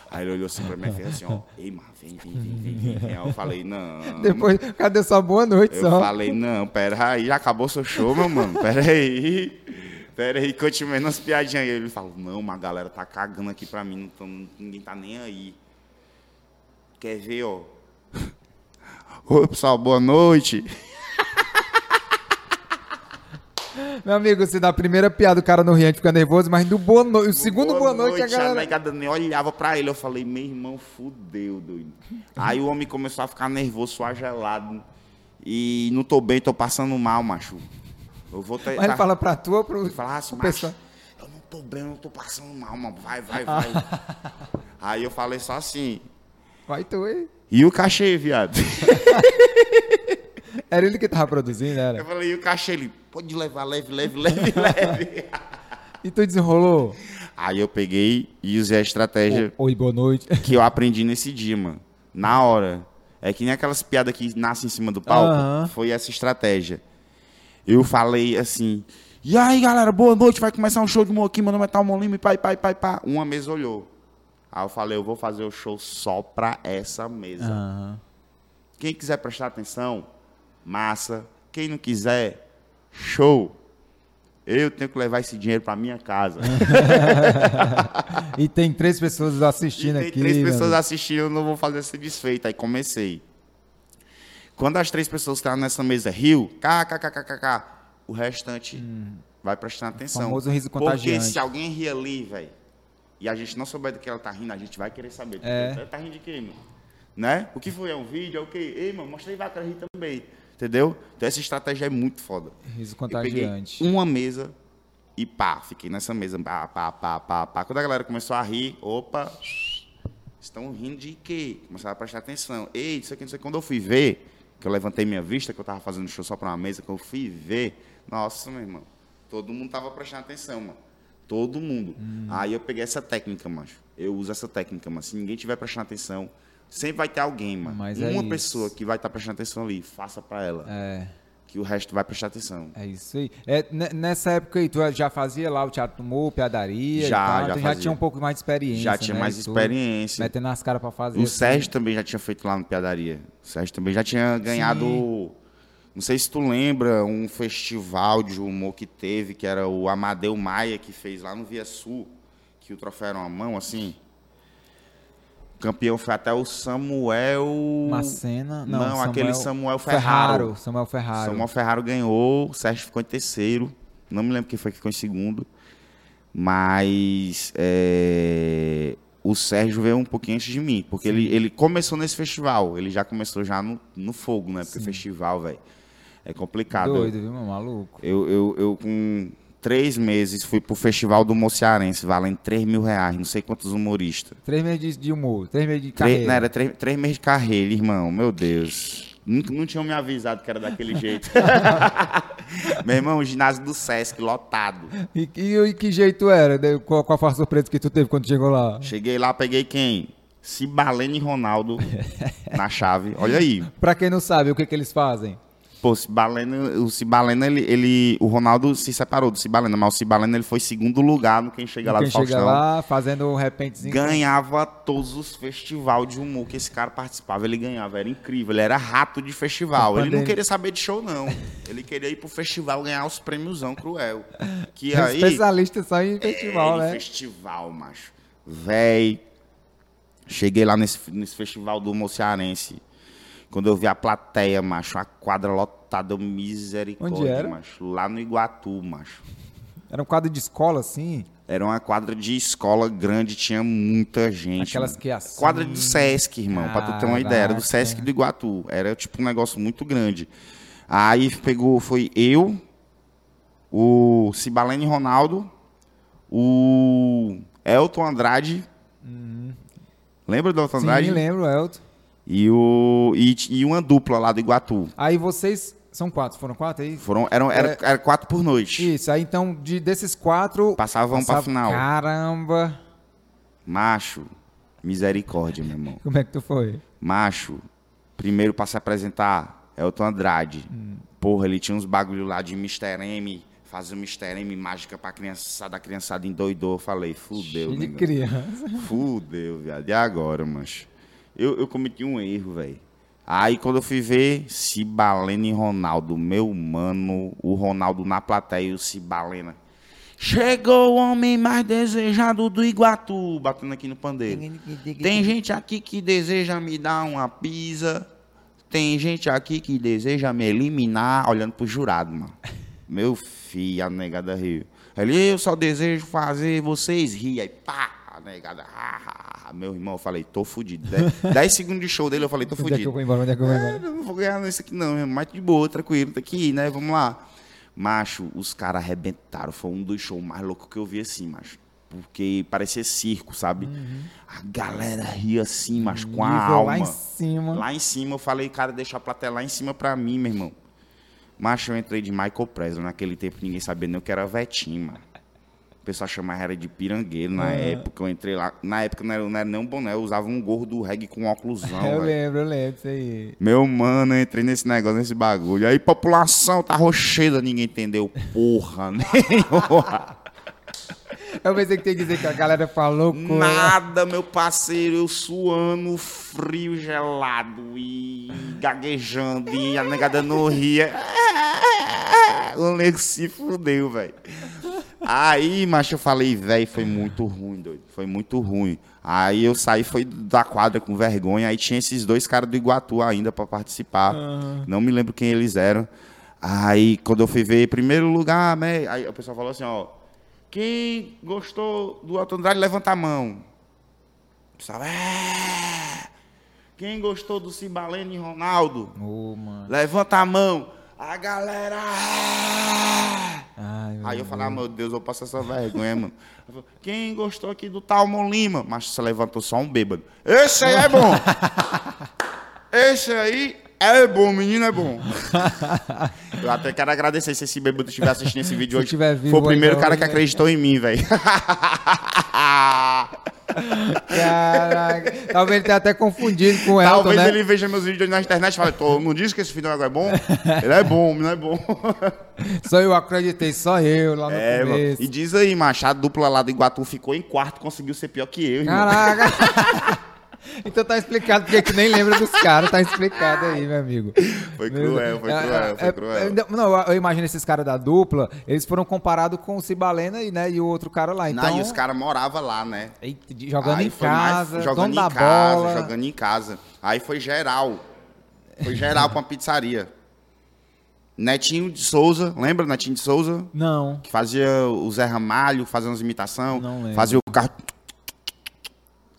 Aí ele olhou assim pra mim e fez assim, ó. Ei, mas vem, vem, vem, vem. Aí eu falei, não. Depois, cadê sua boa noite Eu só? falei, não, pera aí, já acabou seu show, meu mano. Pera aí. Pera aí, continuei nas piadinhas. Aí ele falou, não, mas a galera tá cagando aqui pra mim, não tô- ninguém tá nem aí. Quer ver, ó? Oi, pessoal, boa noite. Meu amigo, se na primeira piada o cara não ri, a gente fica nervoso, mas do boa noite, o segundo boa, noite, a A galera... negada nem olhava pra ele. Eu falei, meu irmão, fudeu, doido. Aí o homem começou a ficar nervoso, suar gelado. E não tô bem, tô passando mal, macho. Eu vou ter. Mas ele fala pra tu ou pro, Ele falava assim, macho, eu não tô bem, eu não tô passando mal, mano. Vai, vai, vai. Aí eu falei só assim. Vai tu aí. E o cachê, viado? Era ele que tava produzindo, Eu era? falei, e o cachê? Ele, pode levar leve, leve, leve, leve. E tu desenrolou? Aí eu peguei e usei a estratégia Oi, boa noite. que eu aprendi nesse dia, mano. Na hora. É que nem aquelas piadas que nascem em cima do palco. Foi essa estratégia. Eu falei assim. E aí, galera, boa noite. Vai começar um show de humor aqui. Meu nome é Talmon Lima. e Pai, pai, pai, pá. Uma mesa olhou. Aí eu falei, eu vou fazer o show só pra essa mesa. Aham. Quem quiser prestar atenção, massa. Quem não quiser, show. Eu tenho que levar esse dinheiro pra minha casa. E tem três pessoas assistindo tem aqui. três meu pessoas assistindo, eu não vou fazer esse desfeito. Aí comecei. Quando as três pessoas que estavam nessa mesa riu, kkkkkk, o restante vai prestando atenção. Hum. Famoso riso Porque contagiante. se alguém rir ali, velho, e a gente não souber do que ela tá rindo, a gente vai querer saber. É. Ela tá rindo de quê, mano? Né? O que foi? É um vídeo? É o quê? Ei, mano, mostra aí, vai, quero rir também. Entendeu? Então essa estratégia é muito foda. Riso contagiante. uma mesa e pá, fiquei nessa mesa, pá, pá, pá, pá, pá. Quando a galera começou a rir, opa, estão rindo de quê? Começaram a prestar atenção. Ei, isso aqui, não sei quando eu fui ver, que eu levantei minha vista, que eu tava fazendo show só pra uma mesa, que eu fui ver, nossa, meu irmão, todo mundo tava prestando atenção, mano. Todo mundo. Hum. Aí eu peguei essa técnica, macho. Eu uso essa técnica, mas se ninguém tiver prestando atenção, sempre vai ter alguém, mano. Mas é Uma isso. pessoa que vai estar prestando atenção ali, faça pra ela, É, que o resto vai prestar atenção. é isso aí. É, ne- nessa época aí, tu já fazia lá o teatro do humor, piadaria Já, já tu já tinha um pouco mais de experiência, Já tinha né, mais experiência. Metendo as caras pra fazer. O assim. Sérgio também já tinha feito lá no Piadaria. O Sérgio também já tinha ganhado. Não sei se tu lembra um festival de humor que teve, que era o Amadeu Maia, que fez lá no Via Sul, que o troféu era uma mão assim. O campeão foi até o Samuel. Macena. Não, Não, aquele Samuel Ferraro. Samuel Ferraro. Samuel Ferraro ganhou, o Sérgio ficou em terceiro. Não me lembro quem foi que ficou em segundo. Mas é, o Sérgio veio um pouquinho antes de mim. Porque ele, ele começou nesse festival. Ele já começou já no, no fogo, né? Porque festival, velho, é complicado. Doido, viu, meu maluco? Eu, eu, eu, com três meses, fui pro festival do Mociarense, valendo 3 mil reais. Não sei quantos humoristas. Três meses de, humor, três meses de Três, carreira. não, era três, três meses de carreira, irmão. Meu Deus. Nunca, não tinham me avisado que era daquele jeito. Meu irmão, o ginásio do Sesc, lotado. E, e, e que jeito era? né? Qual, qual foi a surpresa que tu teve quando chegou lá? Cheguei lá, peguei quem? Cibalene e Ronaldo na chave. Olha aí. Pra quem não sabe, o que que eles fazem? Pô, Cibalena, o Cibalena, ele, ele. O Ronaldo se separou do Cibalena, mas o Cibalena ele foi segundo lugar no quem chega lá quem do chega Faustão. lá fazendo um repentezinho. Ganhava todos os festivais de humor que esse cara participava. Ele ganhava, era incrível. Ele era rato de festival. Ele não queria saber de show, não. Ele queria ir pro festival ganhar os prêmiosão cruel. Que aí. especialista só em festival, é, né? Festival, macho. Véi. Cheguei lá nesse, nesse festival do Mociarense. Quando eu vi a plateia, macho, a quadra lotada, misericórdia, Onde era? macho. Lá no Iguatu, macho. Era um quadro de escola, assim. Era uma quadra de escola grande, tinha muita gente. Aquelas mano. que assim- Quadra do Sesc, irmão, pra tu ter uma ideia. Era do. Sesc do Iguatu. Era tipo um negócio muito grande. Aí pegou, foi eu, o Cibalene Ronaldo, o Elton Andrade. Lembra do Elton Andrade? Uhum. Sim, lembro, Elton. E, o, e, e uma dupla lá do Iguatu. Aí vocês. São quatro, foram quatro aí? Foram, eram, era, É. era quatro por noite. Isso, aí então, de, desses quatro. Passavam pra passava- final. Caramba! Macho, misericórdia, meu irmão. Como é que tu foi? Macho, primeiro pra se apresentar, Elton Andrade. Hum. Porra, ele tinha uns bagulho lá de Mr. M, fazer um Mr. M mágica pra criançada, a criançada endoidou. Eu falei, fudeu, Cheio de criança. Fudeu, viado. E agora, mancho? Eu, eu cometi um erro, velho. Aí quando eu fui ver Cibalena e Ronaldo, meu mano, o Ronaldo na plateia e o Cibalena. Chegou o homem mais desejado do Iguatu, batendo aqui no pandeiro. Tem gente aqui que deseja me dar uma pizza. Tem gente aqui que deseja me eliminar, olhando pro jurado, mano. Meu filho, a negada riu. Ele, eu só desejo fazer vocês rir. Aí, pá, a negada. ah. Meu irmão, eu falei, tô fudido. Dez, dez segundos de show dele, eu falei, tô Onde é que eu fudido. vou embora? Onde é que eu vou embora? É, não vou ganhar nesse aqui não, mas de boa, tranquilo, tá aqui, né? Vamos lá. Macho, os caras arrebentaram. Foi um dos shows mais loucos que eu vi assim, macho. Porque parecia circo, sabe? A galera ria assim, macho, com a Nível alma. lá em cima. Lá em cima, eu falei, cara, deixa a plateia lá em cima pra mim, meu irmão. Macho, eu entrei de Michael Presley. Naquele tempo ninguém sabia nem o que era Vetinho, mano. O pessoal chamava era de pirangueiro na época. Eu entrei lá. Na época não era, não era nem um boné, eu usava um gorro do reggae com óculosão. eu velho. lembro, eu lembro isso aí. Meu mano, eu entrei nesse negócio, nesse bagulho. Aí, população, tá rocheda, ninguém entendeu porra nenhuma. Eu pensei que tem que dizer que a galera falou coisa. Nada, meu parceiro, eu suando, frio, gelado e gaguejando e a negada não ria. O nego se fudeu, velho. Aí, macho, eu falei, velho, foi muito ruim, doido. Foi muito ruim. Aí eu saí, foi da quadra com vergonha. Aí tinha esses dois caras do Iguatu ainda pra participar. Não me lembro quem eles eram. Aí, quando eu fui ver, primeiro lugar, né? Aí o pessoal falou assim, ó. Quem gostou do Alto Andrade, levanta a mão. O pessoal, é. Quem gostou do Cibalene e Ronaldo, Ô, mano. levanta a mão. A galera. "É". Ai, Aí eu falei, ah, meu Deus, eu passo essa vergonha, mano. Falei, Quem gostou aqui do Talmon Lima? Mas você levantou só um bêbado. Esse aí é bom. Esse aí é bom, menino é bom. eu até quero agradecer se esse bêbado estiver assistindo esse vídeo Se hoje. tiver vivo Foi o primeiro ainda cara que acreditou em mim, velho. Caraca. Talvez ele tenha até confundido com o Elton, Talvez né? ele veja meus vídeos na internet e fale, Tô, não disse que esse filho é bom? Ele é bom, não é bom. Só eu acreditei, só eu lá no É, mano. começo. E diz aí, macho, a dupla lá do Iguatu ficou em quarto, conseguiu ser pior que eu. Caraca. então tá explicado porque que nem lembra dos caras, tá explicado aí, meu amigo. Foi cruel, foi cruel, É, foi é, cruel. é, Não, eu, imagino esses caras da dupla, eles foram comparados com o Cibalena e, né, e o outro cara lá. Então, Não, e os caras moravam lá, né? Jogando Aí em foi mais- casa, jogando em casa, bola. jogando em casa. Aí foi geral. Foi geral pra uma pizzaria. Netinho de Souza, lembra Netinho de Souza? Não. Que fazia o Zé Ramalho, fazia umas imitações. Não lembro. Fazia o carro.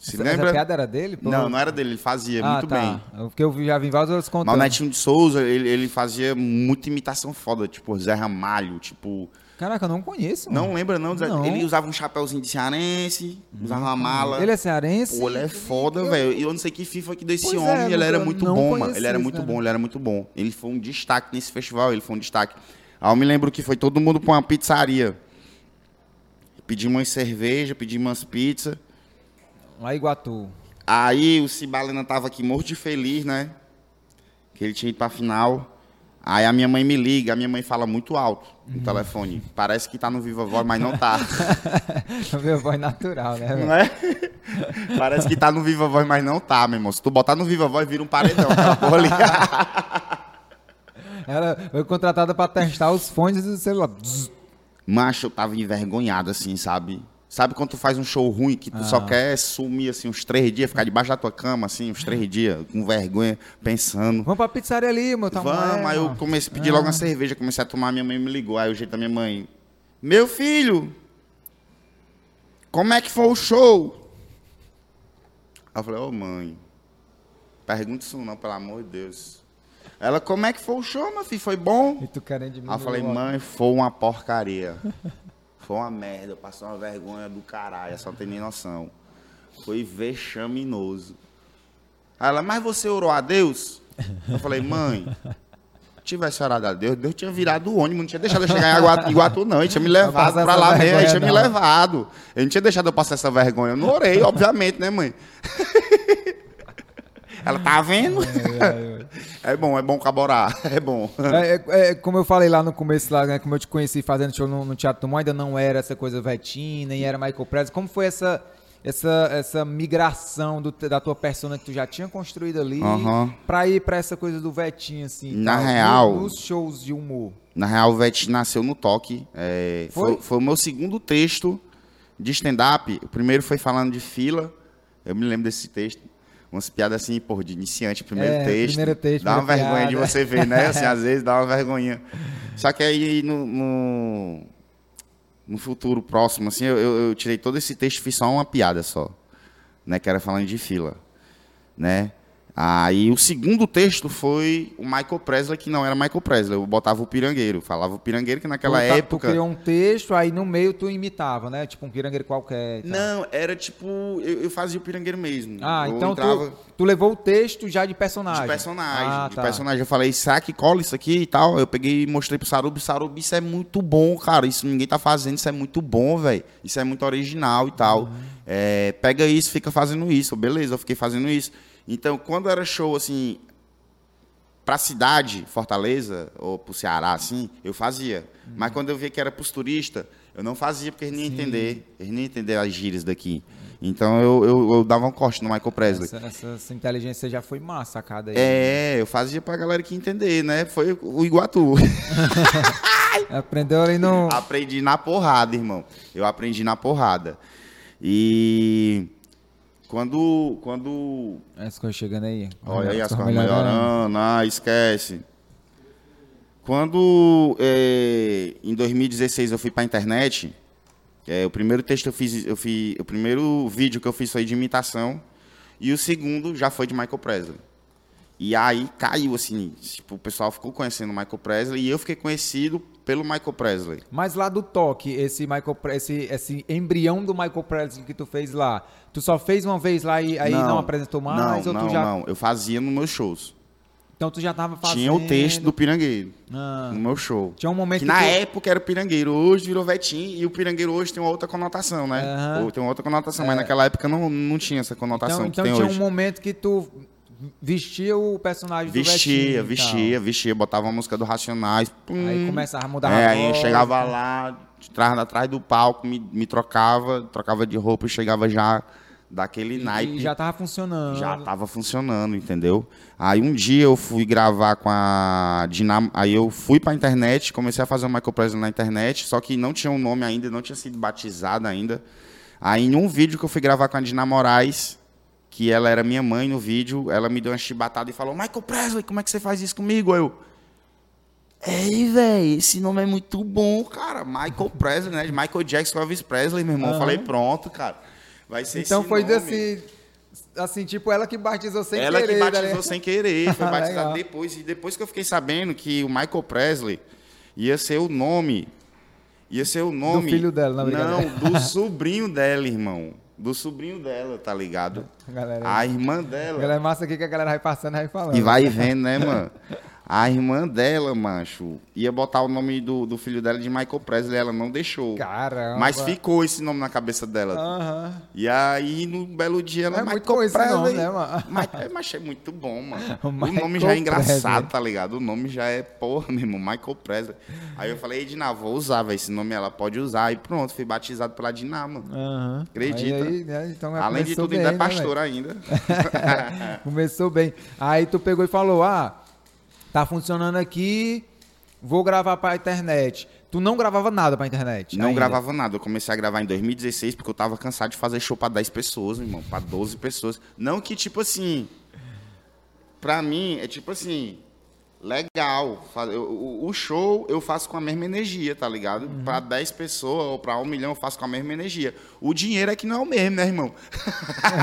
Se Essa, lembra? piada era dele? pô? Não, não era dele, ele fazia ah, muito tá. bem. Porque eu já vi vários outros Mas contando. o Netinho de Souza, ele, ele fazia muita imitação foda, tipo Zé Ramalho, tipo. Caraca, eu não conheço. mano. Não lembra, não? Não. Ele usava um chapéuzinho de cearense, usava uma mala. Ele é cearense? Pô, ele é foda, velho. E eu não sei que FIFA que deu esse Pois é, homem. ele era muito bom, mano. conheci Ele era muito cara. bom, ele era muito bom. Ele foi um destaque nesse festival, ele foi um destaque. Aí eu me lembro que foi todo mundo pra uma pizzaria. Pedimos umas cerveja, pedimos umas pizzas. Lá em Iguatu. Aí o Cibalena tava aqui morto de feliz, né? Que ele tinha ido pra final. Aí a minha mãe me liga, a minha mãe fala muito alto no Uhum. telefone. Parece que tá no Viva Voz, mas não tá. Meu voz natural, né? Não é? Parece que tá no Viva Voz, mas não tá, meu irmão. Se tu botar no Viva Voz, vira um paredão. aquela porra ali. Ela foi contratada pra testar os fones do celular. Macho, eu tava envergonhado, assim, sabe? Sabe quando tu faz um show ruim que tu Ah. só quer sumir, assim, uns três dias, ficar debaixo da tua cama, assim, uns três dias, com vergonha, pensando. Vamos pra pizzaria ali, meu tamanho. Vamos, aí eu comecei a pedir logo uma cerveja, comecei a tomar, minha mãe me ligou. Aí o jeito da minha mãe, meu filho, como é que foi o show? Aí eu falei, ô mãe, pergunta isso não, pelo amor de Deus. Ela, como é que foi o show, meu filho? Foi bom? E tu querendo Aí diminuir eu falei, mãe, foi uma porcaria. Foi uma merda, eu passei uma vergonha do caralho, só não tem nem noção. Foi vexaminoso. Aí ela, mas você orou a Deus? Eu falei, mãe, tivesse orado a Deus, Deus tinha virado o ônibus, não tinha deixado eu chegar em Iguatu, não, ele tinha me levado essa lá mesmo, ele tinha me não. levado. Ele não tinha deixado eu passar essa vergonha. Eu não orei, obviamente, né, mãe? Ela tá vendo? É bom, é bom caborar, é bom. É, é, é, como eu falei lá no começo, lá, né, como eu te conheci fazendo show no, no Teatro Tumor, ainda não era essa coisa Vetinho, nem era Michael Prez. Como foi essa, essa, essa migração do, da tua persona que tu já tinha construído ali Aham. pra ir pra essa coisa do Vetinho, assim? Na no- real- nos shows de humor. Na real, o Vete nasceu no toque. É, Foi? foi? Foi, o meu segundo texto de stand-up. O primeiro foi falando de fila. Eu me lembro desse texto. Umas piadas assim, porra, de iniciante, primeiro É, texto. primeiro texto, Dá uma vergonha de piada. você ver, né? Assim, às vezes dá uma vergonhinha. Só que aí no, no, no futuro próximo, assim, eu, eu- eu tirei todo esse texto e fiz só uma piada só. Né? Que era falando de fila. Né? Aí o segundo texto foi o Michael Presley, que não era Michael Presley, eu botava o pirangueiro. Falava o pirangueiro, que naquela tu, tá- época. Tu criou um texto, aí no meio tu imitava, né? Tipo um pirangueiro qualquer. Não, era tipo. Eu, eu fazia o pirangueiro mesmo. Ah, eu então entrava tu, tu levou o texto já de personagem. de personagem. Ah, de tá. personagem. Eu falei, será que cola isso aqui e tal? Eu peguei e mostrei pro Sarubi. Sarubi, isso é muito bom, cara. Isso ninguém tá fazendo, isso é muito bom, velho. Isso é muito original e tal. Uhum. É, pega isso, fica fazendo isso. Beleza, eu fiquei fazendo isso. Então, quando era show, assim, pra cidade, Fortaleza, ou pro Ceará, assim, eu fazia. Mas quando eu via que era pros turistas, eu não fazia, porque eles nem iam entender. Eles nem entender as gírias daqui. Então, eu, eu, eu dava um corte no Michael Presley. Essa, essa- essa inteligência já foi massa sacada aí. É, eu fazia pra galera que entender, né? Foi o Iguatu. Aprendeu ali no. aprendi na porrada, irmão. Eu aprendi na porrada. E quando quando As coisas chegando aí. olha aí as coisas coisas melhorando, ah, esquece. Quando é, em 2016 eu fui pra internet, é, o primeiro texto eu fiz, eu fiz, o primeiro vídeo que eu fiz foi de imitação e o segundo já foi de Michael Presley. E aí caiu assim, tipo, o pessoal ficou conhecendo o Michael Presley e eu fiquei conhecido pelo Michael Presley. Mas lá do toque, esse Michael esse, esse embrião do Michael Presley que tu fez lá, tu só fez uma vez lá e aí não, apresentou mais? Não, ou não, já. não. Eu fazia nos meus shows. Então tu já tava fazendo. Tinha o texto do Pirangueiro Ah. no meu show. Tinha um momento que que na tu- época era Pirangueiro, hoje virou Vetinho e o Pirangueiro hoje tem uma outra conotação, né? Ou Tem uma outra conotação, mas naquela época não, não tinha essa conotação Então, que então tem tinha hoje. um momento que tu vestia o personagem do Vestia, e tal. vestia, vestia, botava a música do Racionais. pum. Aí começava a mudar É, a aí voz, chegava né? lá, atrás, atrás do palco, me, me trocava, trocava de roupa e chegava já daquele naipe. E já tava funcionando. Já tava funcionando, entendeu? Aí um dia eu fui gravar com a Dinam... Aí eu fui pra internet, comecei a fazer o Michael Presley na internet, só que não tinha um nome ainda, não tinha sido batizado ainda. Aí em um vídeo que eu fui gravar com a Dina Moraes, que ela era minha mãe no vídeo, ela me deu uma chibatada e falou: Michael Presley, como é que você faz isso comigo? Eu. Ei, velho, esse nome é muito bom, cara. Michael Presley, né? Michael Jackson Elvis Presley, meu irmão. Eu Falei, pronto, cara. Vai ser Então esse foi nome. assim, assim, tipo ela que batizou sem Ela querer. que tá batizou ligado? sem querer, foi Ah, batizado legal. depois. E depois que eu fiquei sabendo que o Michael Presley ia ser o nome. Ia ser o nome. filho dela, não, brincadeira. Não, do sobrinho dela, irmão. Do sobrinho dela, tá ligado? Galera, A irmã dela. galera, é massa aqui que a galera vai passando e vai falando. E vai vendo, né, mano? A irmã dela, macho, ia botar o nome do, do filho dela de Michael Presley, ela não deixou. Caramba. Mas ficou esse nome na cabeça dela. Aham. E aí, no belo dia, ela É Michael muito esse Presley. nome, né, mano? Mas, é, mas é muito bom, mano. O O, nome já é engraçado, Presley. tá ligado? O nome já é, porra, meu irmão, Michael Presley. Aí eu falei, Edna, vou usar, velho, esse nome ela pode usar. E pronto, fui batizado pela Diná, mano. Aham. Acredita? Aí, aí, né, então Além de tudo, ainda é bem, né, pastor ainda. Começou bem. Aí tu pegou e falou: ah, tá funcionando aqui, vou gravar pra internet. Tu não gravava nada pra internet? Não ainda? gravava nada. Eu comecei a gravar em 2016 porque eu tava cansado de fazer show pra 10 pessoas, meu irmão. Pra 12 pessoas. Não que, tipo assim. Pra mim, é tipo assim. Legal. O, show eu faço com a mesma energia, tá ligado? Pra 10 pessoas ou pra 1 milhão eu faço com a mesma energia. O dinheiro é que não é o mesmo, né, irmão?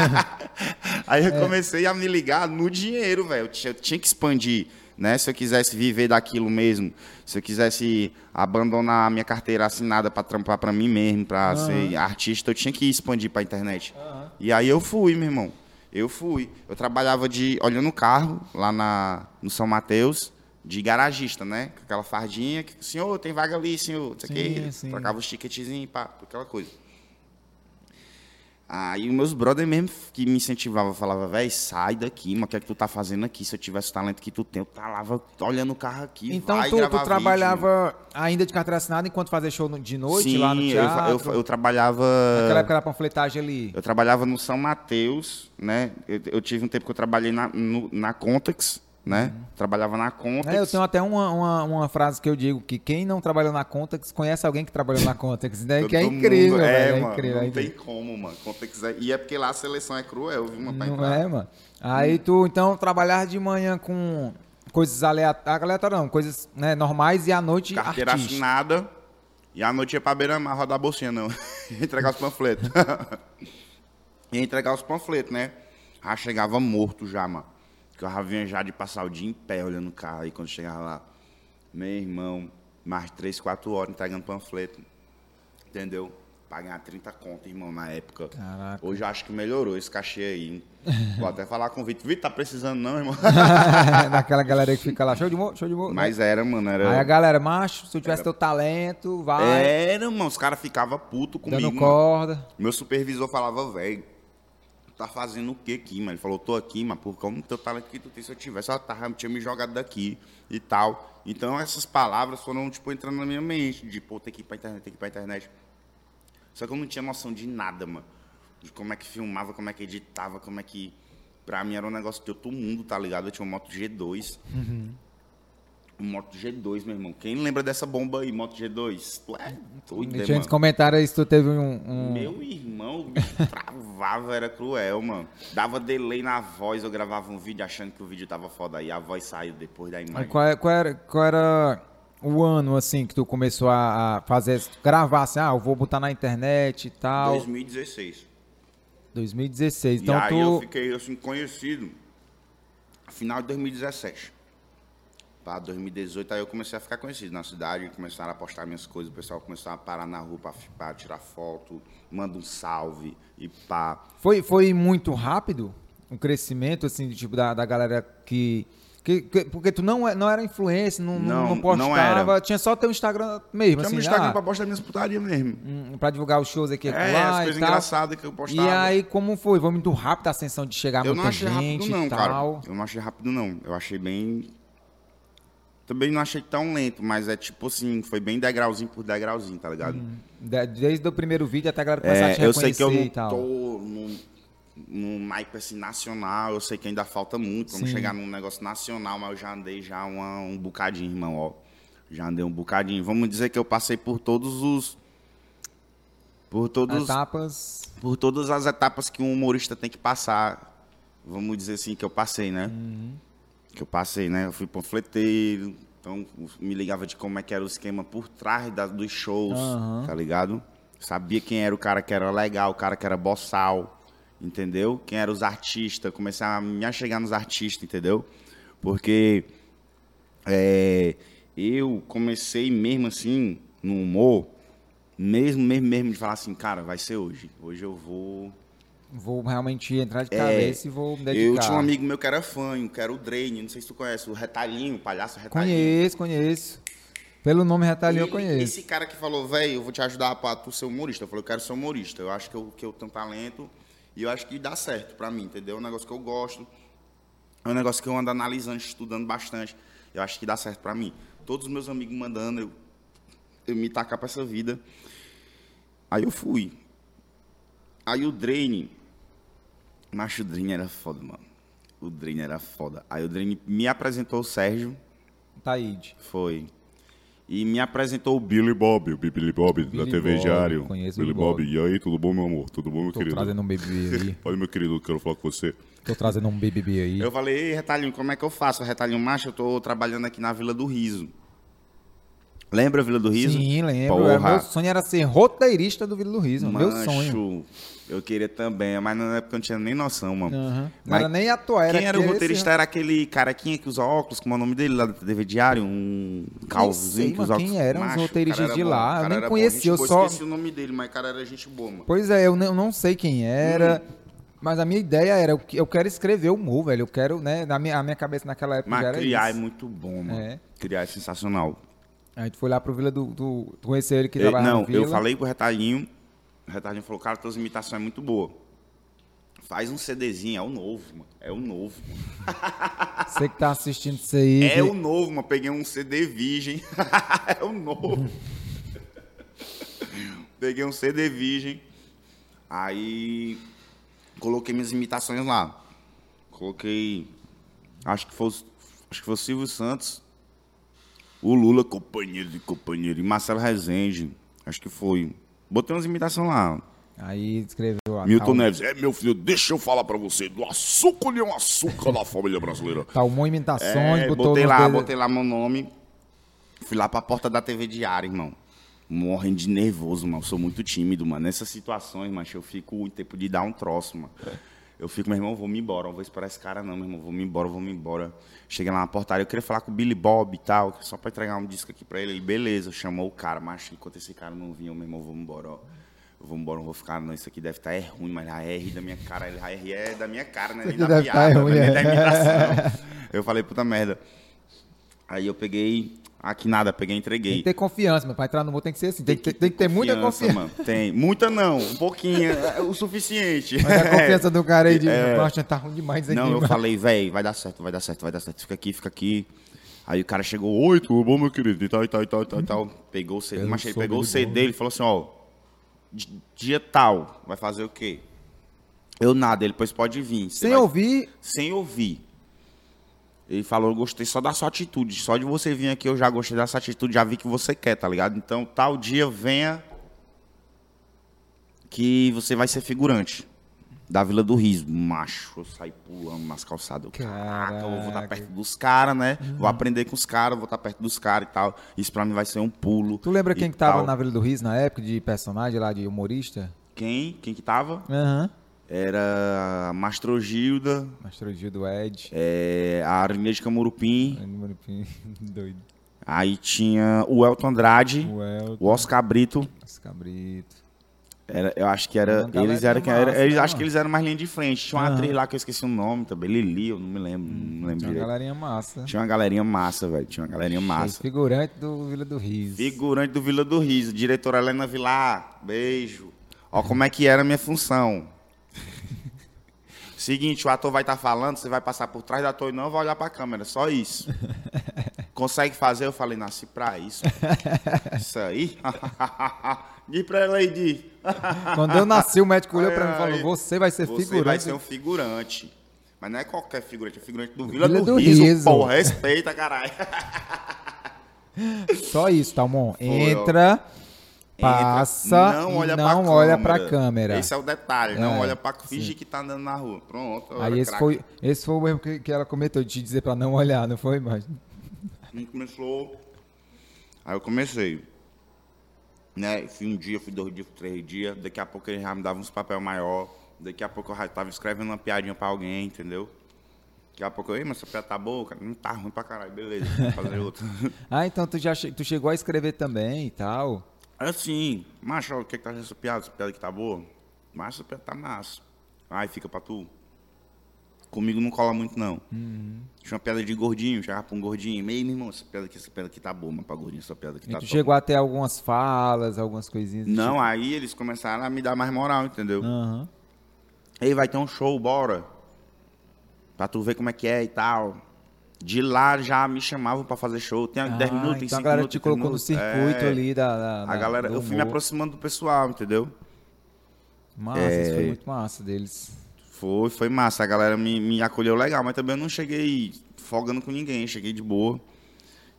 Aí eu comecei a me ligar no dinheiro, velho. Eu tinha que expandir, né? Se eu quisesse viver daquilo mesmo, se eu quisesse abandonar a minha carteira assinada para trampar para mim mesmo, para ser artista, eu tinha que expandir para internet. E aí eu fui, meu irmão. Eu fui. Eu trabalhava de olhando o carro lá na no São Mateus. De garagista, né? Com aquela fardinha, que, senhor, tem vaga ali, senhor. Isso aqui. Sim. Trocava os ticketzinhos, pá, aquela coisa. Aí os meus brother mesmo que me incentivavam, falava, velho, sai daqui, mano, o que é que tu tá fazendo aqui? Se eu tivesse o talento que tu tem, eu tava olhando o carro aqui, Então vai tu, tu vídeo, trabalhava ainda de carteira assinada enquanto fazia show de noite Sim, lá no eu, teatro? eu, eu trabalhava... Naquela época era panfletagem ali. Eu trabalhava no São Mateus, né? Eu, eu tive um tempo que eu trabalhei na, no- na Contex, né? Trabalhava na Contex. É, eu tenho até uma, uma, uma frase que eu digo que quem não trabalhou na Contex conhece alguém que trabalhou na Contex, né? que é incrível, mundo- velho. É, mano, incrível. Não é tem incrível. como, mano. Contex é- E é porque lá a seleção é cruel, viu, mano? Não é, mano? Aí tu, então, trabalhar de manhã com coisas aleatórias, aleatórias não, coisas né, normais e à noite Carteira artista. assinada. E à noite ia pra beira-mar rodar a bolsinha, não. Entregar os panfletos. ia entregar os panfletos, né? Já chegava morto já, mano. Eu vinha já de passar o dia em pé olhando o carro. Aí quando chegava lá, meu irmão, mais 3, 4 horas entregando panfleto. Entendeu? Pra ganhar 30 conto, irmão, na época. Caraca. Hoje eu acho que melhorou esse cachê aí. Vou até falar com o Vitor. Vitor, tá precisando não, irmão? Daquela galera que fica lá, show de bola, show de bola. Mas era, mano, era... Aí a galera, macho, se tu tivesse teu talento, vai, Era, mano, os caras ficavam putos comigo, dando mano. corda. Meu supervisor falava, velho, tá fazendo o que aqui, mano? Ele falou, tô aqui, mas por como teu talento que tu tem, se eu tivesse, eu tava, tinha me jogado daqui e tal. Então essas palavras foram, tipo, entrando na minha mente, de, pô, tem que ir pra internet, tem que ir pra internet. Só que eu não tinha noção de nada, mano. De como é que filmava, como é que editava, como é que... Pra mim era um negócio de outro mundo, tá ligado? Eu tinha uma moto G2. Um moto G2, meu irmão. Quem lembra dessa bomba aí, moto G2? Tu é doido, E né, mano? comentários aí se tu teve um. um- Meu irmão, travava, era cruel, mano. Dava delay na voz, eu gravava um vídeo achando que o vídeo tava foda aí, a voz saiu depois da Aí imagem. Qual, é- qual era, qual era o ano, assim, que tu começou a, fazer, gravar assim, ah, eu vou botar na internet e tal. 2016. 2016. e Então aí eu tu. fiquei assim conhecido final de 2017. Pra 2018 aí eu comecei a ficar conhecido na cidade, começaram a postar minhas coisas, o pessoal começou a parar na rua pra, pra tirar foto, manda um salve e pá. Foi, foi muito rápido o crescimento, assim, de, tipo, da, da galera que. que- que- porque tu não, é- não era influência, não, não, Não, não não postava, era. tinha só teu Instagram mesmo, Tinha assim, Instagram ah, pra postar minhas putarias mesmo. hum, pra divulgar os shows aqui É, lá as e coisas engraçadas que eu postava. E aí, como foi? Foi muito rápido a ascensão de chegar Eu muita não achei gente rápido, não, cara. Eu não achei rápido, não. Eu achei bem. Também não achei tão lento, mas é tipo assim, foi bem degrauzinho por degrauzinho, tá ligado? De- Desde o primeiro vídeo até a galera começar a te É, eu sei que eu não tô num, num naipe assim nacional, eu sei que ainda falta muito. Vamos Sim. chegar num negócio nacional, mas eu já andei já uma- um bocadinho, irmão, ó. Já andei um bocadinho. Vamos dizer que eu passei por todos os. Por todos. Etapas. por todas as etapas que um humorista tem que passar. Vamos dizer assim, que eu passei, né? Que eu passei, né? Eu fui panfleteiro, então me ligava de como é que era o esquema por trás da- dos shows, Aham. tá ligado? Sabia quem era o cara que era legal, o cara que era boçal, entendeu? Quem eram os artistas, comecei a me achegar nos artistas, entendeu? Porque é, eu comecei mesmo assim, no humor, mesmo, mesmo, mesmo de falar assim, cara, vai ser hoje. Hoje eu vou. Vou realmente entrar de cabeça e vou me dedicar. É, Eu tinha um amigo meu que era fã, que era o Draine, não sei se tu conhece, o Retalhinho, o palhaço Retalhinho. Conheço, conheço. Pelo nome Retalhinho eu conheço. Esse cara que falou, velho, eu vou te ajudar pra tu ser humorista. Eu falei, eu quero ser humorista. Eu acho que eu, que eu tenho talento e eu acho que dá certo pra mim, entendeu? É um negócio que eu gosto. É um negócio que eu ando analisando, estudando bastante. Eu acho que dá certo pra mim. Todos os meus amigos mandando eu, eu me tacar pra essa vida. Aí eu fui. Aí o Draine. Macho, o era foda, mano. O Draine era foda. Aí o Draine me apresentou o Sérgio. Taíde. Foi. E me apresentou o Billy Bob, o Billy Bob da Billy TV Bob, Diário. conheço Billy Bob. Bob. E aí, tudo bom, meu amor? Tudo bom, meu Tô querido? trazendo um BBB aí. Olha, meu querido, quero falar com você. Tô trazendo um BBB aí. Eu falei, ei, Retalhinho, como é que eu faço? Retalhinho Macho, eu tô trabalhando aqui na Vila do Riso. Lembra a Vila do Riso? Sim, lembro. Porra. Meu sonho era ser roteirista do Vila do Riso. Meu Mancho, sonho. Eu queria também, mas na época eu não tinha nem noção, mano. Aham. Não Mas era nem atuar, era Quem era o roteirista era aquele carequinha que usa óculos, como é o nome dele lá da TV Diário? Um sei, calvozinho que usa quem óculos. eram os roteiristas de era bom, lá? Eu nem conhecia, eu boa, só- esqueci o nome dele, mas o cara era gente boa, mano. Pois é, eu não, sei quem era. Mas a minha ideia era, eu, que- eu quero escrever humor, velho. Eu quero, né? Na minha, a minha cabeça naquela época já Mas era criar isso. é muito bom, mano. É. Criar é sensacional. A gente foi lá pro Vila do... do tu conheceu ele que Ele- trabalhava não, eu falei pro Retalhinho, o Retalhinho falou, cara, tuas imitações é muito boa. Faz um CDzinho, é o novo, mano. É o novo. Você que tá assistindo isso aí. É que- o novo, mano. Peguei um CD virgem. é o novo. Peguei um CD virgem. Aí coloquei minhas imitações lá. Coloquei. Acho que foi, o- acho que foi o Silvio Santos. O Lula, companheiro de companheiro. E Marcelo Rezende. Acho que foi. Botei umas imitações lá. Aí escreveu a Milton tal, Neves. É, meu filho, deixa eu falar pra você. Do açúcar e um açúcar da família brasileira. Talmon Imitações, É, botou botei lá, dedos- botei lá meu nome. Fui lá pra porta da TV Diário, irmão. Morrendo de nervoso, mano. Eu sou muito tímido, mano. Nessas situações, mas eu fico o tempo de dar um troço, mano. Eu fico, meu irmão, vou me embora, não vou esperar esse cara não, meu irmão, vou me embora, vou me embora. Cheguei lá na portaria, eu queria falar com o Billy Bob e tal, só pra entregar um disco aqui pra ele. Ele, beleza, chamou o cara, mas enquanto esse cara não vinha, eu, meu irmão, vou embora, ó. Eu vou embora, não vou ficar, não, isso aqui deve estar é ruim, mas a R da minha cara, a R é da minha cara, né? Nem da deve tá piada, ruim, nem é. da imitação. Eu falei, puta merda. Aí eu peguei, aqui nada, peguei e Tem entreguei. que ter confiança, mas pra entrar no mundo tem que ser assim. Tem, que, ter, tem que ter muita confiança. mano. Tem. Muita não, um pouquinho, é o suficiente. Mas a confiança do cara aí de. É. Poxa, tá ruim demais aqui. Não, eu mano." falei, velho, vai dar certo, vai dar certo, vai dar certo. Fica aqui, fica aqui. Aí o cara chegou, oi, tudo bom, meu querido? E tal, e tal, e tal, e tal, e tal. Pegou o CD, mas ele pegou o CD ele falou assim, ó, di- dia tal, vai fazer o quê? Eu nada, ele, pois pode vir. Você Sem vai- ouvir, Sem ouvir. Ele falou, eu gostei só da sua atitude. Só de você vir aqui, eu já gostei dessa atitude, já vi que você quer, tá ligado? Então, tal dia, venha que você vai ser figurante. Da Vila do Riso. Macho, eu saí pulando nas calçadas. Eu, Caraca, eu vou estar perto dos caras, né? Vou aprender com os caras, vou estar perto dos caras e tal. Isso pra mim vai ser um pulo. tu lembra quem que tava tal. na Vila do Riso na época de personagem lá, de humorista? Quem? Quem que tava? Aham. Era Mastrogilda, Mastro Gil do Ed. é, a Arminha de Camurupim. Doido. Aí tinha o Elton Andrade, O Elton, o Oscar Brito. os cabritos. Era, eu acho que era. Eles eram. quem era eles, né, acho que eles eram mais linha de frente. Tinha uma Aham. atriz lá que eu esqueci o nome também. Lili, eu não me lembro. não lembro Tinha uma galerinha massa. Tinha uma galerinha massa, velho. Tinha uma galerinha massa. Figurante do Vila do Riso. Figurante do Vila do Riso. Diretora Helena Vilar. Beijo. Ó, como é que era a minha função. Seguinte, o ator vai estar falando, você vai passar por trás do ator e não vai olhar pra câmera, só isso. Consegue fazer? Eu falei, nasci pra isso. Isso aí? Diz pra ela aí, Di. Quando eu nasci, o médico olhou pra mim e falou. Você vai ser Você figurante. vai ser um figurante. Mas não é qualquer figurante, é figurante do Vila, Vila do, do Riso, Riso. porra. Respeita, caralho. Só isso, Talmon. Entra, passa Entra, não olha e pra não câmera. olha pra câmera. Esse é o detalhe, não É, olha pra fingir que tá andando na rua. Pronto. Aí olha, esse craque. foi, esse foi o mesmo que, que ela comentou, de te dizer pra não olhar, não foi, mas Aí começou. Aí eu comecei. Né? Fui um dia, fui dois dias, fui três dias. Daqui a pouco ele já me dava uns papel maior. Daqui a pouco eu já tava escrevendo uma piadinha pra alguém, entendeu? Daqui a pouco eu, ei, mas essa piada tá boa, cara. Não tá ruim pra caralho, beleza, vou fazer outra. Ah, então tu já che- tu chegou a escrever também e tal. Assim, macho, o que que tá achando essa piada? Essa piada que tá boa? Mas essa piada tá massa. Aí fica pra tu. Comigo não cola muito, não. Tinha uma piada de gordinho, chegava pra um gordinho. Ei, meu irmão, essa piada aqui, essa piada aqui tá boa, mas pra gordinho, essa piada aqui tá tu top. chegou a ter algumas falas, algumas coisinhas. Não, aí eles começaram a me dar mais moral, entendeu? tipo. Aham. Ei, vai ter um show, bora. Pra tu ver como é que é e tal. De lá já me chamavam pra fazer show. Tem 10 Ah, minutos, tem então 5 a galera minutos. te colocou no minutos. circuito É, ali da, da- A da- galera, do eu fui me aproximando do pessoal, entendeu? Massa, É. isso foi muito massa deles. Foi, foi massa. A galera me, me acolheu legal, mas também eu não cheguei folgando com ninguém, cheguei de boa.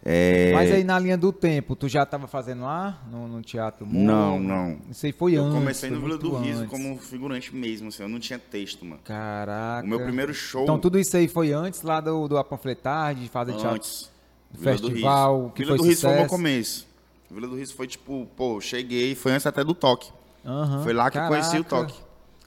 É, Mas aí na linha do tempo, tu já tava fazendo lá no, no Teatro Humor? Não, não. Isso aí foi eu antes. comecei foi no Vila do Riso antes. como figurante mesmo, assim, eu não tinha texto, mano. Caraca. O meu primeiro show Então tudo isso aí foi antes lá do, do A Panfletagem, de fazer teatro. antes. do Vila do festival, Riso. que Vila foi do Riso foi o meu começo. Vila do Riso foi tipo, pô, cheguei, foi antes até do toque. Aham, Foi lá que eu conheci o caraca. toque.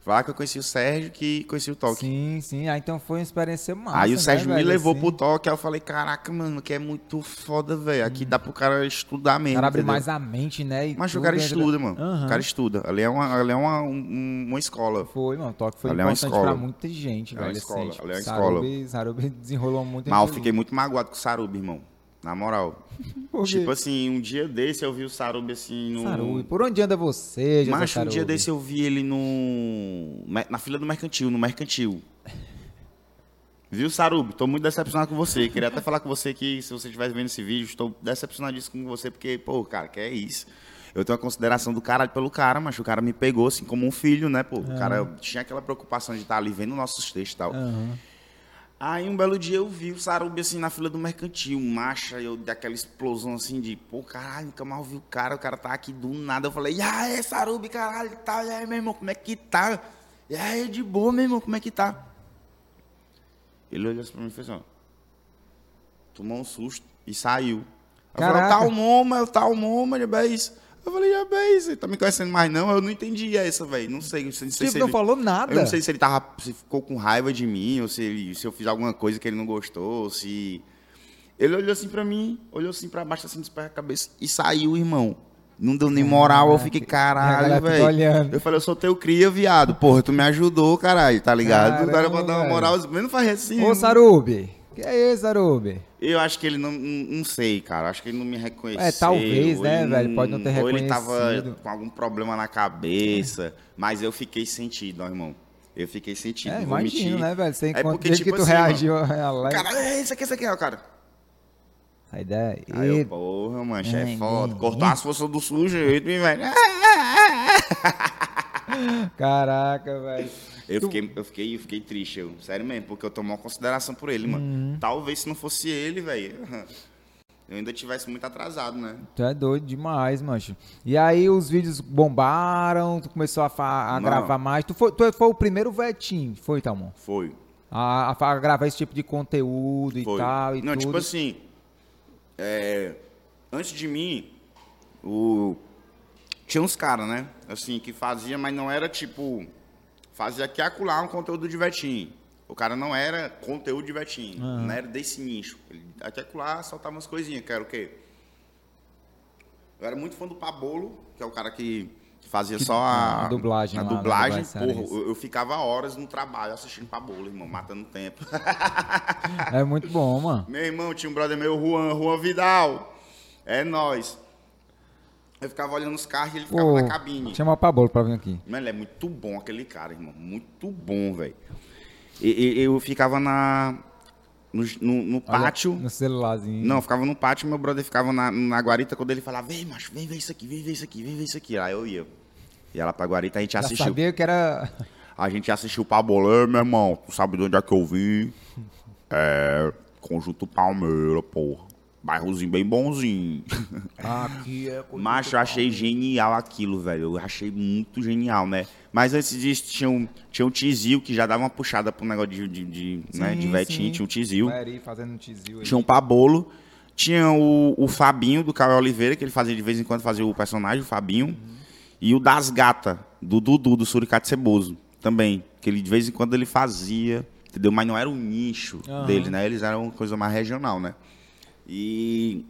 Lá que eu conheci o Sérgio, que conheci o toque. Sim, sim. Ah, então foi uma experiência massa. Aí o né, Sérgio me velho, levou assim. pro toque, aí eu falei, caraca, mano, que é muito foda, velho. Aqui dá pro cara estudar O mesmo. cara abre entendeu? mais a mente, né? e Mas o tudo, cara né? estuda, mano. Aham. O cara estuda. Ali é uma, ali é uma, um- uma escola. Foi, mano. O toque foi Ali é uma importante escola. pra muita gente, É uma velho. escola, assim, ali é uma Sarubi, Sarubi desenrolou muito. Gente. fiquei muito magoado com o Sarubi, irmão. Na moral. Tipo assim, um dia desse eu vi o Sarubi assim no. Sarubi, por onde anda você, José Mas um dia desse eu vi ele no. Na fila do mercantil, no mercantil. Viu, Sarubi? Tô muito decepcionado com você. Queria até falar com você que, se você estiver vendo esse vídeo, estou decepcionadíssimo com você, porque, pô, cara, que é isso. Eu tenho uma consideração do caralho pelo cara, mas o cara me pegou assim como um filho, né, pô? O cara tinha aquela preocupação de estar ali vendo nossos textos e tal. Aham. Aí um belo dia eu vi o Sarubi assim na fila do mercantil, marcha, eu dei aquela explosão assim de, pô, caralho, nunca mais ouvi o cara, o cara tá aqui do nada. Eu falei, e aí, Sarubi, caralho, e tal, e aí, meu irmão, como é que tá? E aí, de boa, meu irmão, como é que tá? Ele olhou assim pra mim e fez assim, ó, tomou um susto e saiu. Eu falei, Caraca. tá o Moma, tá o Moma, de vez. Eu falei, já bem, você tá me conhecendo mais não? Eu não entendi essa, velho. Não sei, não sei, sei Tipo, se não ele... falou nada. Eu não sei se ele tava, se ficou com raiva de mim, ou se, ele- se eu fiz alguma coisa que ele não gostou, ou se... Ele olhou assim pra mim, olhou assim pra baixo, assim, despaiu a cabeça e saiu, irmão. Não deu nem moral, eu fiquei, caralho, velho. Eu falei, eu sou teu cria, viado. Porra, tu me ajudou, caralho, tá ligado? o cara pra Caramba, dar uma moral, mas não faz assim. Ô, Sarubi. Que é isso, Sarubi? Eu acho que ele não, não, sei, cara. Acho que ele não me reconheceu. É, talvez, né, velho? Pode não ter Ou ele tava reconhecido. com algum problema na cabeça. Mas eu fiquei sentido, ó, irmão. Eu fiquei sentido. É, imagino, mentir. né, velho? Você É encontra porque, desde tipo que tu assim, reagiu a Alex. Cara, é isso aqui, isso aqui, ó, cara. Sai daí. Aí eu, porra, mancha, Ai, é foda. Cortar as forças do sujeito, hein, velho. Caraca, velho. Eu fiquei, eu, fiquei, eu fiquei triste, eu, sério mesmo, porque eu tomo uma consideração por ele, mano. Uhum. Talvez se não fosse ele, velho, eu ainda tivesse muito atrasado, né? Tu é doido demais, mancho. E aí os vídeos bombaram, tu começou a, a gravar mais. Tu foi, tu foi o primeiro Vetinho, foi, Talmon? Foi. A, a, a gravar esse tipo de conteúdo e Foi. tal e Não, tudo. tipo assim, é, antes de mim, o, tinha uns caras, né? Assim, que fazia, mas não era tipo. Fazia aqui acolá um conteúdo de Vetinho. O cara não era conteúdo de Vetinho, não era desse nicho. Ele aqui e acolá soltava umas coisinhas, que era o quê? Eu era muito fã do Pabolo, que é o cara que, que fazia só a, a dublagem A lá, dublagem, dublagem porra, eu, eu ficava horas no trabalho assistindo Pabolo, irmão, matando tempo. É muito bom, mano. Meu irmão tinha um brother meu, Juan, Juan Vidal. É nós. Eu ficava olhando os carros e ele ficava na cabine. chama o Pablo pra vir aqui. Mano, ele é muito bom aquele cara, irmão. Muito bom, velho. E- e- Eu ficava na. No, no- no Olha, pátio. No celularzinho. Não, eu ficava no pátio, meu brother ficava na, na guarita quando ele falava, vem, macho, vem ver isso aqui, vem ver isso aqui, vem ver isso aqui. Aí eu ia. Ia lá pra guarita, a gente Já assistiu. sabia que era... A gente assistiu o Pabolê, meu irmão. Tu sabe de onde é que eu vim? É. Conjunto Palmeira, porra. Bairrozinho bem bonzinho. Aqui é... Mas eu achei genial aquilo, velho. Eu achei muito genial, né? Mas antes disso, tinha um, tinha um Tizil que já dava uma puxada pro negócio de, de, de, né, de Sim, Vetinho. sim. Tinha um Tizil. Fazendo um. Tinha um Pabolo. Tinha o, o Fabinho do Caio Oliveira, que ele fazia de vez em quando fazia o personagem, o Fabinho. E o das Gata, do Dudu, do Suricate Ceboso, também. Que ele de vez em quando ele fazia, entendeu? Mas não era o nicho Aham. dele, né? Eles eram uma coisa mais regional, né? E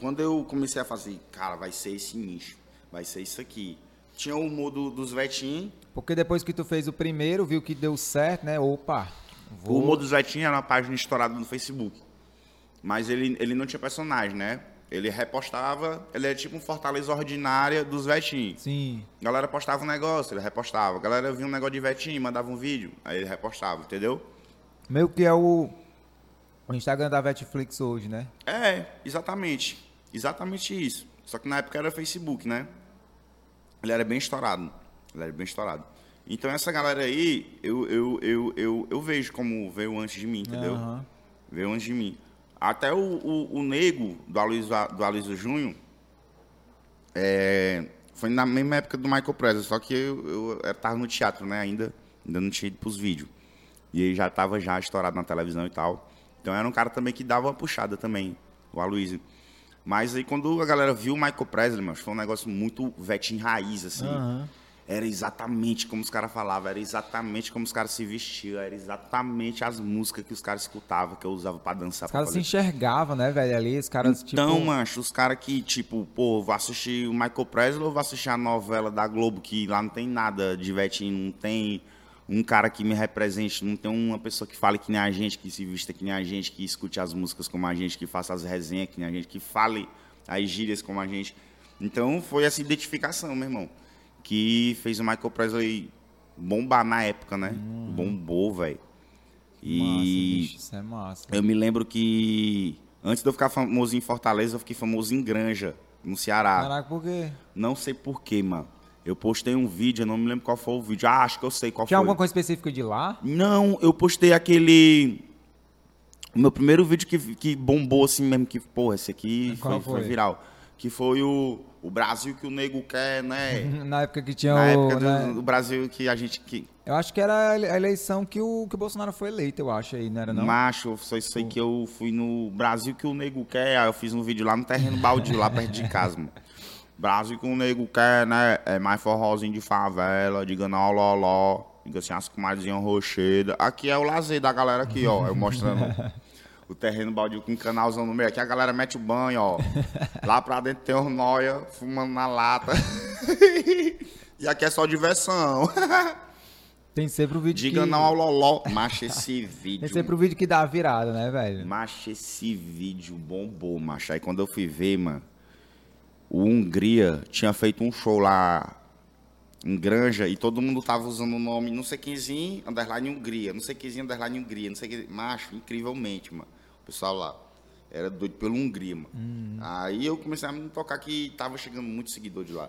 quando eu comecei a fazer, cara, vai ser esse nicho, vai ser isso aqui. Tinha o humor do, dos Vetinhos, Porque depois que tu fez o primeiro, viu que deu certo, né? Opa, O vou... humor do Zetinho era uma página estourada no Facebook. Mas ele, ele não tinha personagem, né? Ele repostava, ele é tipo um Fortaleza Ordinária dos Vetinhos. Sim. Galera postava um negócio, ele repostava. A galera via um negócio de Vetinho, mandava um vídeo, aí ele repostava, entendeu? Meio que é o... O Instagram da Netflix hoje, né? É, exatamente. Exatamente isso. Só que na época era Facebook, né? Ele era bem estourado. Ele era bem estourado. Então essa galera aí, eu, eu, eu, eu, eu vejo como veio antes de mim, entendeu? Aham. Veio antes de mim. Até o, o, o Nego, do Aloysio, do Aloysio Júnior, é, foi na mesma época do Michael Presley, só que eu, eu, eu tava no teatro, né, ainda, ainda não tinha ido pros vídeos. E ele já tava já estourado na televisão e tal. Então era um cara também que dava uma puxada também, o Aloysio. Mas aí quando a galera viu o Michael Presley, mano, foi um negócio muito vetinho raiz, assim. Aham. Era exatamente como os caras falavam, era exatamente como os caras se vestiam, era exatamente as músicas que os caras escutavam, que eu usava pra dançar. Os caras se enxergavam, né, velho? Ali, os caras, Então, tipo... mancho, os caras que, tipo, pô, vou assistir o Michael Presley ou vou assistir a novela da Globo, que lá não tem nada de vetinho, não tem um cara que me represente, não tem uma pessoa que fale que nem a gente, que se vista que nem a gente, que escute as músicas como a gente, que faça as resenhas que nem a gente, que fale as gírias como a gente. Então, foi essa identificação, meu irmão, que fez o Michael Presley bombar na época, né? Bombou, velho. E... Massa, bicho, isso é massa. Eu me lembro que antes de eu ficar famoso em Fortaleza, eu fiquei famoso em Granja, no Ceará. Caraca, por quê? Não sei porquê, mano. Eu postei um vídeo, eu não me lembro qual foi o vídeo. Ah, acho que eu sei qual Tinha foi. alguma coisa específica de lá? Não, eu postei aquele. O meu primeiro vídeo que, que bombou assim mesmo, que, porra, esse aqui foi, foi foi? viral. Que foi o, o Brasil que o nego quer, né? Na época que tinha Na o... época do, né? do Brasil que a gente. Que, Eu acho que era a ele- a eleição que o, que o Bolsonaro foi eleito, eu acho aí, não era não? Macho, eu só sei que eu fui no Brasil que o nego quer. Aí eu fiz um vídeo lá no terreno baldio, lá perto de casa, mano. Brasil que o nego quer, né? É mais forrozinho de favela, diga não, loló, diga assim, as comadinhas rochedas. Aqui é o lazer da galera aqui, ó. Eu mostrando o terreno baldio com um canalzão no meio. Aqui a galera mete o banho, ó. Lá pra dentro tem os noia fumando na lata. e aqui é só diversão. Tem sempre o vídeo Diga que... não ao loló. Macho, esse Tem vídeo. sempre o vídeo que dá a virada, né, velho? Macho, esse vídeo bombou, macho. Aí quando eu fui ver, mano, o Hungria tinha feito um show lá em Granja e todo mundo tava usando o nome não sei quemzinho, underline Hungria, não sei quemzinho, underline Hungria, não sei que. Macho, incrivelmente, mano. O pessoal lá era doido pelo Hungria, mano. Aí eu comecei a me tocar que tava chegando muito seguidor de lá.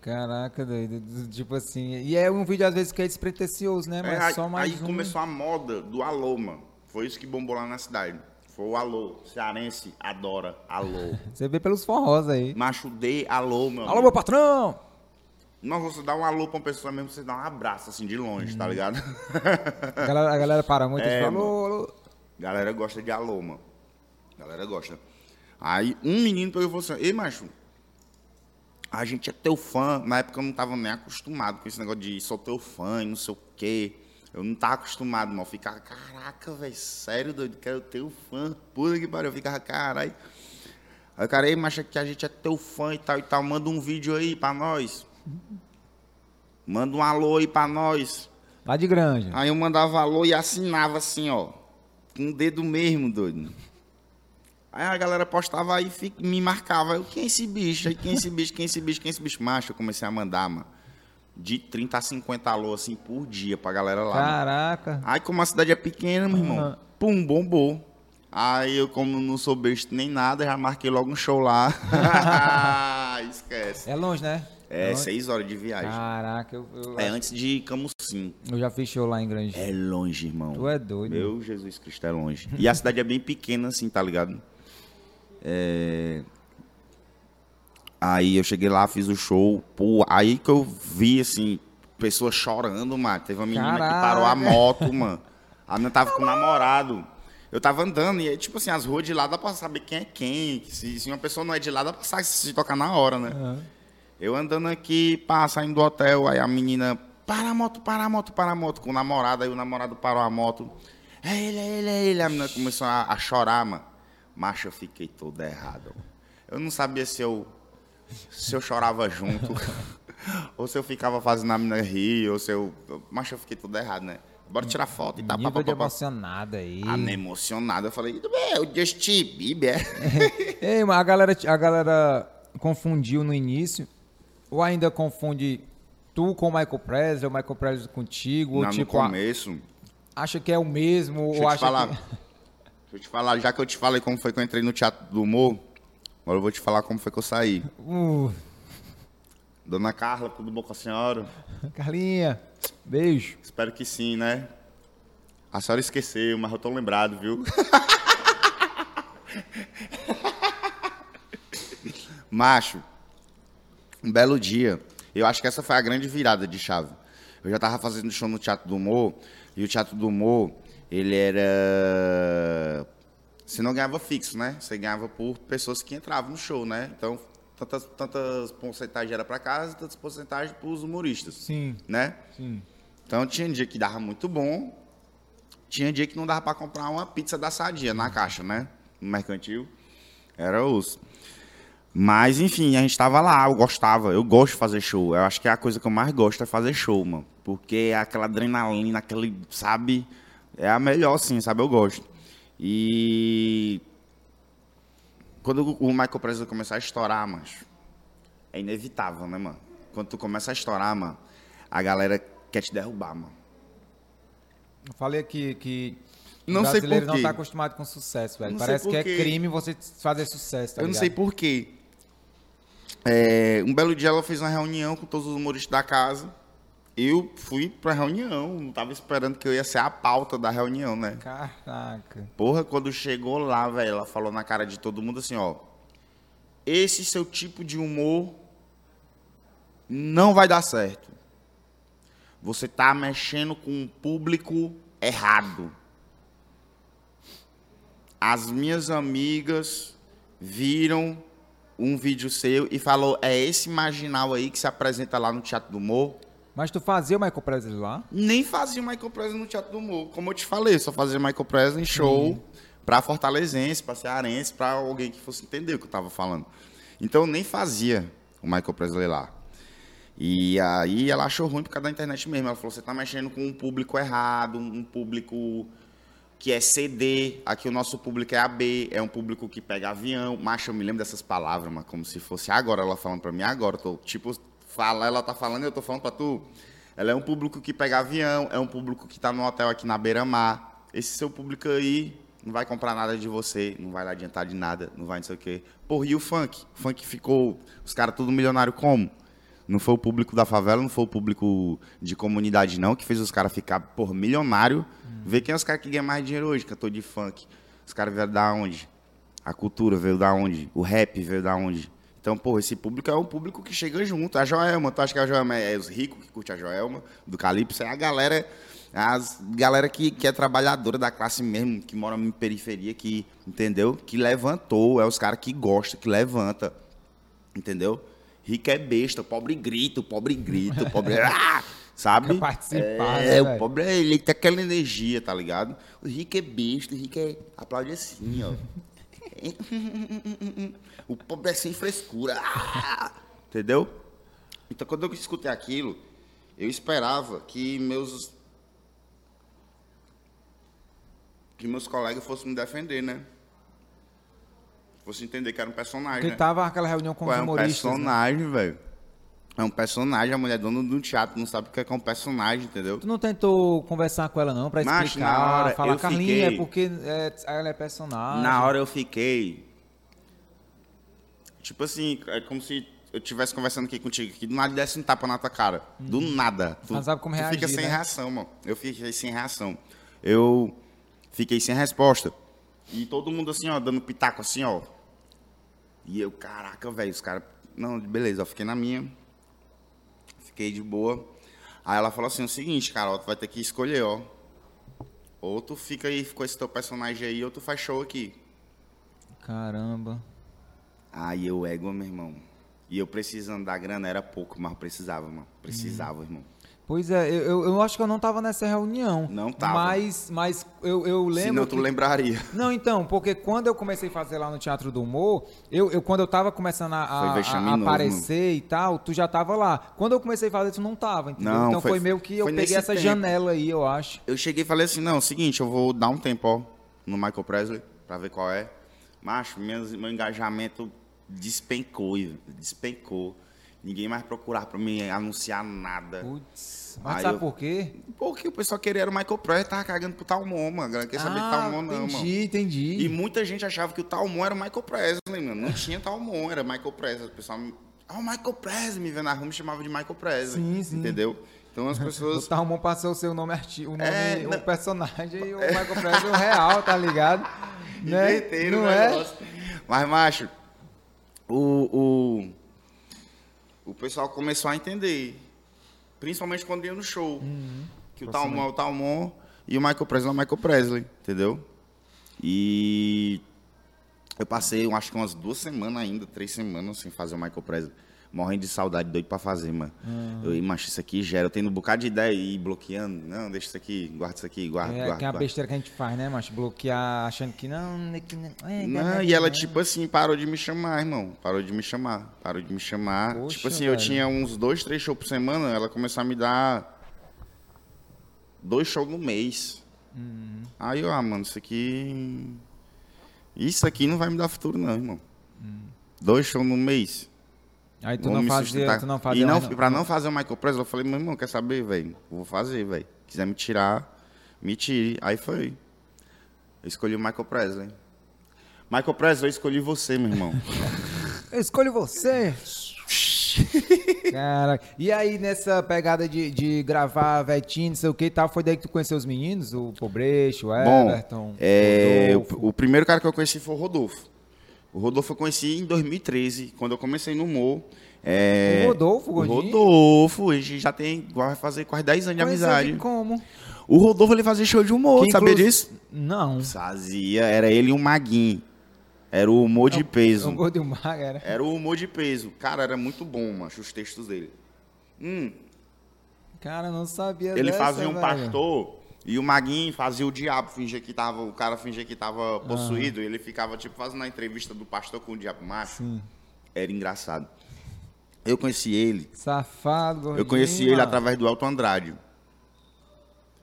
Caraca, doido. Tipo assim. E é um vídeo, às vezes, que é despretensioso, né? É, Mas aí, só mais aí um. começou a moda do alô, mano. Foi isso que bombou lá na cidade. Foi o alô. Cearense adora alô. Você vê pelos forrós aí. Macho D, alô, meu. Alô, amigo. meu patrão! Não, você dá um alô pra uma pessoa mesmo, você dá um abraço, assim, de longe, Uhum. tá ligado? A galera, a galera para muito É, e fala, alô, alô. Galera gosta de alô, mano. Galera gosta. Aí um menino pegou e falou assim, ei, macho, a gente é teu fã. Na época eu não tava nem acostumado com esse negócio de sou teu fã e não sei o quê. Eu não tava acostumado. Eu ficava, caraca, velho, sério, doido, quero teu fã. Puta que pariu, eu ficava, caralho. Aí o cara, ei, macho, que a gente é teu fã e tal e tal. Manda um vídeo aí pra nós. Manda um alô aí pra nós. Lá de granja. Aí eu mandava alô e assinava assim, ó. Com o dedo mesmo, doido. Aí a galera postava aí e me marcava. Eu, quem é esse bicho? Aí, quem é esse bicho? Quem é esse bicho? Quem é esse bicho? Macho, eu comecei a mandar, mano. De 30 a 50 alô, assim, por dia pra galera lá. mano. Caraca. Aí, como a cidade é pequena, meu irmão, Aham. pum, bombou. Aí eu, como não sou besta nem nada, já marquei logo um show lá. Esquece. É longe, né? É, longe. seis horas de viagem. Caraca, eu, eu, É antes de Camusim. eu já fiz show lá em Granja. É longe, irmão. Tu é doido. Meu Jesus Cristo é longe. E a cidade é bem pequena, assim, tá ligado? É... Aí eu cheguei lá, fiz o show. Pô, aí que eu vi, assim, pessoas chorando, mano. Teve uma menina que parou a moto, mano. A menina tava com o namorado. Eu tava andando e, tipo assim, as ruas de lá dá pra saber quem é quem. Se, se uma pessoa não é de lá, dá pra saber se tocar na hora, né? Aham. Eu andando aqui, pá, saindo do hotel, aí a menina, para a moto, para a moto, para a moto, com o namorado, aí o namorado parou a moto. É ele, é ele, é ele. A menina começou a, a chorar, mano. Macho, eu fiquei todo errado. Eu não sabia se eu, se eu chorava junto, ou se eu ficava fazendo a menina rir, ou se eu... Macho, eu fiquei todo errado, né? Bora tirar foto e tal. Nível pá, de pá, pá, emocionado aí. Ah, me emocionado. Eu falei, é o Justin Bieber. Ei, mas a galera, a galera confundiu no início, ou ainda confunde tu com o Michael Presley, ou Michael Presley contigo, ou Não, no tipo, a- começo... acha que é o mesmo, Deixa ou eu te acha falar. que... Deixa eu te falar, já que eu te falei como foi que eu entrei no Teatro do Humor, agora eu vou te falar como foi que eu saí. Uh, Dona Carla, tudo bom com a senhora? Carlinha, beijo. Espero que sim, né? A senhora esqueceu, mas eu tô lembrado, viu? Macho, um belo dia. Eu acho que essa foi a grande virada de chave. Eu já tava fazendo show no Teatro do Humor, e o Teatro do Humor, ele era. Você não ganhava fixo, né? Você ganhava por pessoas que entravam no show, né? Então, tantas, tantas porcentagens era para casa, tantas porcentagens para os humoristas, Sim, né? sim. Então tinha dia que dava muito bom, tinha dia que não dava para comprar uma pizza da Sadia na caixa, né? No mercantil. Era osso. Mas, enfim, a gente tava lá, eu gostava, eu gosto de fazer show. Eu acho que é a coisa que eu mais gosto é fazer show, mano. Porque é aquela adrenalina, aquele, sabe? É a melhor, sim, sabe? Eu gosto. E. Quando o Michael Presley começar a estourar, macho, é inevitável, né, mano? Quando tu começa a estourar, mano, a galera quer te derrubar, mano. Eu falei aqui que Não sei brasileiro por não quê. tá acostumado com sucesso, velho. Não sei Parece que é crime você fazer sucesso, tá eu não ligado? sei por quê. É, um belo dia ela fez uma reunião com todos os humoristas da casa. Eu fui pra reunião, não tava esperando que eu ia ser a pauta da reunião, né? Caraca. Porra, quando chegou lá, velho, ela falou na cara de todo mundo assim, ó. Esse seu tipo de humor não vai dar certo. Você tá mexendo com um público errado. As minhas amigas viram um vídeo seu e falou: é esse marginal aí que se apresenta lá no Teatro do Humor? Mas tu fazia o Michael Presley lá? Nem fazia o Michael Presley no Teatro do Humor. Como eu te falei, só fazia Michael Presley em show pra fortalezense, pra cearense, pra alguém que fosse entender o que eu tava falando. Então eu nem fazia o Michael Presley lá. E aí ela achou ruim por causa da internet mesmo. Ela falou: você tá mexendo com um público errado, um público que é CD, aqui o nosso público é AB, é um público que pega avião. Macho, eu me lembro dessas palavras, mas como se fosse agora ela falando pra mim, agora. Eu tô, tipo, fala, ela tá falando e eu tô falando pra tu. Ela é um público que pega avião, é um público que tá no hotel aqui na beira-mar. Esse seu público aí não vai comprar nada de você, não vai lá adiantar de nada, não vai não sei o quê. Porra, e o funk? O funk ficou, os caras tudo milionário como? Não foi o público da favela, não foi o público de comunidade, não, que fez os caras ficar, por milionário. Vê quem é os caras que ganham mais dinheiro hoje, cantor de funk. Os caras vieram da onde? A cultura veio da onde? O rap veio da onde? Então, pô, esse público é um público que chega junto. A Joelma, tu acha que a Joelma é os ricos que curte a Joelma, do Calypso? É a galera, as galera que, que é trabalhadora da classe mesmo, que mora em periferia, que, entendeu? Que levantou, é os caras que gostam, que levanta, entendeu? Rico é besta, o pobre grita, o pobre grita, o pobre... Ah! Sabe? Participar, é, né, o pobre, ele tem aquela energia, tá ligado? O rico é besta, o rico é... Aplaude assim, ó. O pobre é sem frescura. Ah! Entendeu? Então, quando eu escutei aquilo, eu esperava que meus. que meus colegas fossem me defender, né? Fosse entender que era um personagem. Porque né? tava aquela reunião com Pô, os é um humoristas. né? personagem, velho. É um personagem, a mulher dona do teatro não sabe o que é que é um personagem, entendeu? Tu não tentou conversar com ela não pra explicar, na hora falar eu Carlinha, fiquei- é porque é, ela é personagem. Na hora eu fiquei. Tipo assim, é como se eu estivesse conversando aqui contigo, que do nada desse um tapa na tua cara. Do nada. Tu, Não sabe como tu fica reagir, sem né? reação, mano. Eu fiquei sem reação. Eu fiquei sem resposta. E todo mundo assim, ó, dando pitaco assim, ó. E eu, caraca, velho, os caras. Não, beleza, eu fiquei na minha. Fiquei de boa. Aí ela falou assim: o seguinte, cara, ó, tu vai ter que escolher, ó. Ou tu fica aí com esse teu personagem aí, ou tu faz show aqui. Caramba. Aí eu ego, meu irmão. E eu precisando da grana, era pouco, mas precisava, mano. Precisava, irmão. Pois é, eu, eu, acho que eu não tava nessa reunião. Não tava. Mas, mas eu, eu lembro. Senão tu que- lembraria. Não, então, porque quando eu comecei a fazer lá no Teatro do Humor, eu, eu quando eu tava começando a, a- a- aparecer e tal, tu já tava lá. Quando eu comecei a fazer, tu não tava, entendeu? Não, então foi, foi- meio que eu peguei essa tempo. janela aí, eu acho. Eu cheguei e falei assim, não, é o seguinte, eu vou dar um tempo, ó, no Michael Presley, pra ver qual é. Macho, meus- meu engajamento despencou, despencou. Ninguém mais procurava pra me anunciar nada. Putz, mas Aí sabe eu- por quê? Porque o pessoal queria era o Michael Presley, tava cagando pro Talmon, mano. Galera queria saber de Talmon, não, mano. Ah, entendi, entendi. E muita gente achava que o Talmon era o Michael Presley, mano. Não tinha Talmon, era Michael Presley. O pessoal. Ah, o Michael Presley, me vendo na rua, me chamava de Michael Presley. Sim, sim. Entendeu? Então as O pessoas... Talmon passou o seu nome artigo, o nome, É, o personagem e o Michael Presley o real, tá ligado? Né? Inverteram Não o é? Mas, macho, o, o, o pessoal começou a entender. Principalmente quando ia no show. Uhum. Que o Talmon é o Talmon e o Michael Presley é o Michael Presley, entendeu? E eu passei, acho que umas duas semanas ainda, três semanas sem fazer o Michael Presley. Morrendo de saudade, doido pra fazer, mano. Uhum. Eu, macho, isso aqui gera. Eu tenho um bocado de ideia e bloqueando. Não, deixa isso aqui, guarda isso aqui, guarda, É, guarda. que é a besteira que a gente faz, né, macho? Bloquear achando que não, é que não. É, Não, é, e ela, é. tipo assim, parou de me chamar, irmão. Parou de me chamar. Parou de me chamar. Poxa, tipo assim, eu velho. tinha uns dois, três shows por semana, ela começou a me dar dois shows no mês. Uhum. Aí eu, ah, mano, isso aqui. Isso aqui não vai me dar futuro, não, irmão. Uhum. Dois shows no mês. Aí tu não fazia, tu não fazia E não, mais, pra não fazer o Michael Presley, eu falei, meu irmão, quer saber, velho? Vou fazer, velho. Quiser me tirar, me tire. Aí foi. Eu escolhi o Michael Presley. Michael Presley, eu escolhi você, meu irmão. Eu escolho você. Cara, e aí nessa pegada de, de gravar Vetinho, não sei o que e tal, foi daí que tu conheceu os meninos? O Pobreixo, o Bom, Everton, é, Rodolfo? o, o primeiro cara que eu conheci foi o Rodolfo. O Rodolfo eu conheci em 2013, quando eu comecei no Mo. É, O Rodolfo, o? Rodolfo, a gente já tem, vai fazer quase 10 anos de Conheceu amizade. de como? O Rodolfo, ele fazia show de humor, Que sabia inclu- disso? Não. Fazia, era ele e um Maguinho. Era o humor de É peso. um gordo magro, era. Era o humor de peso. Cara, era muito bom, macho, os textos dele. Hum, Cara, não sabia ele dessa, fazia um velho. pastor e o Maguinho fazia o diabo, fingia que tava, o cara fingia que tava possuído, e ele ficava tipo fazendo a entrevista do pastor com o diabo macho. Sim. Era engraçado. Eu conheci ele, Safado, gordinho. eu conheci ele através do Elton Andrade.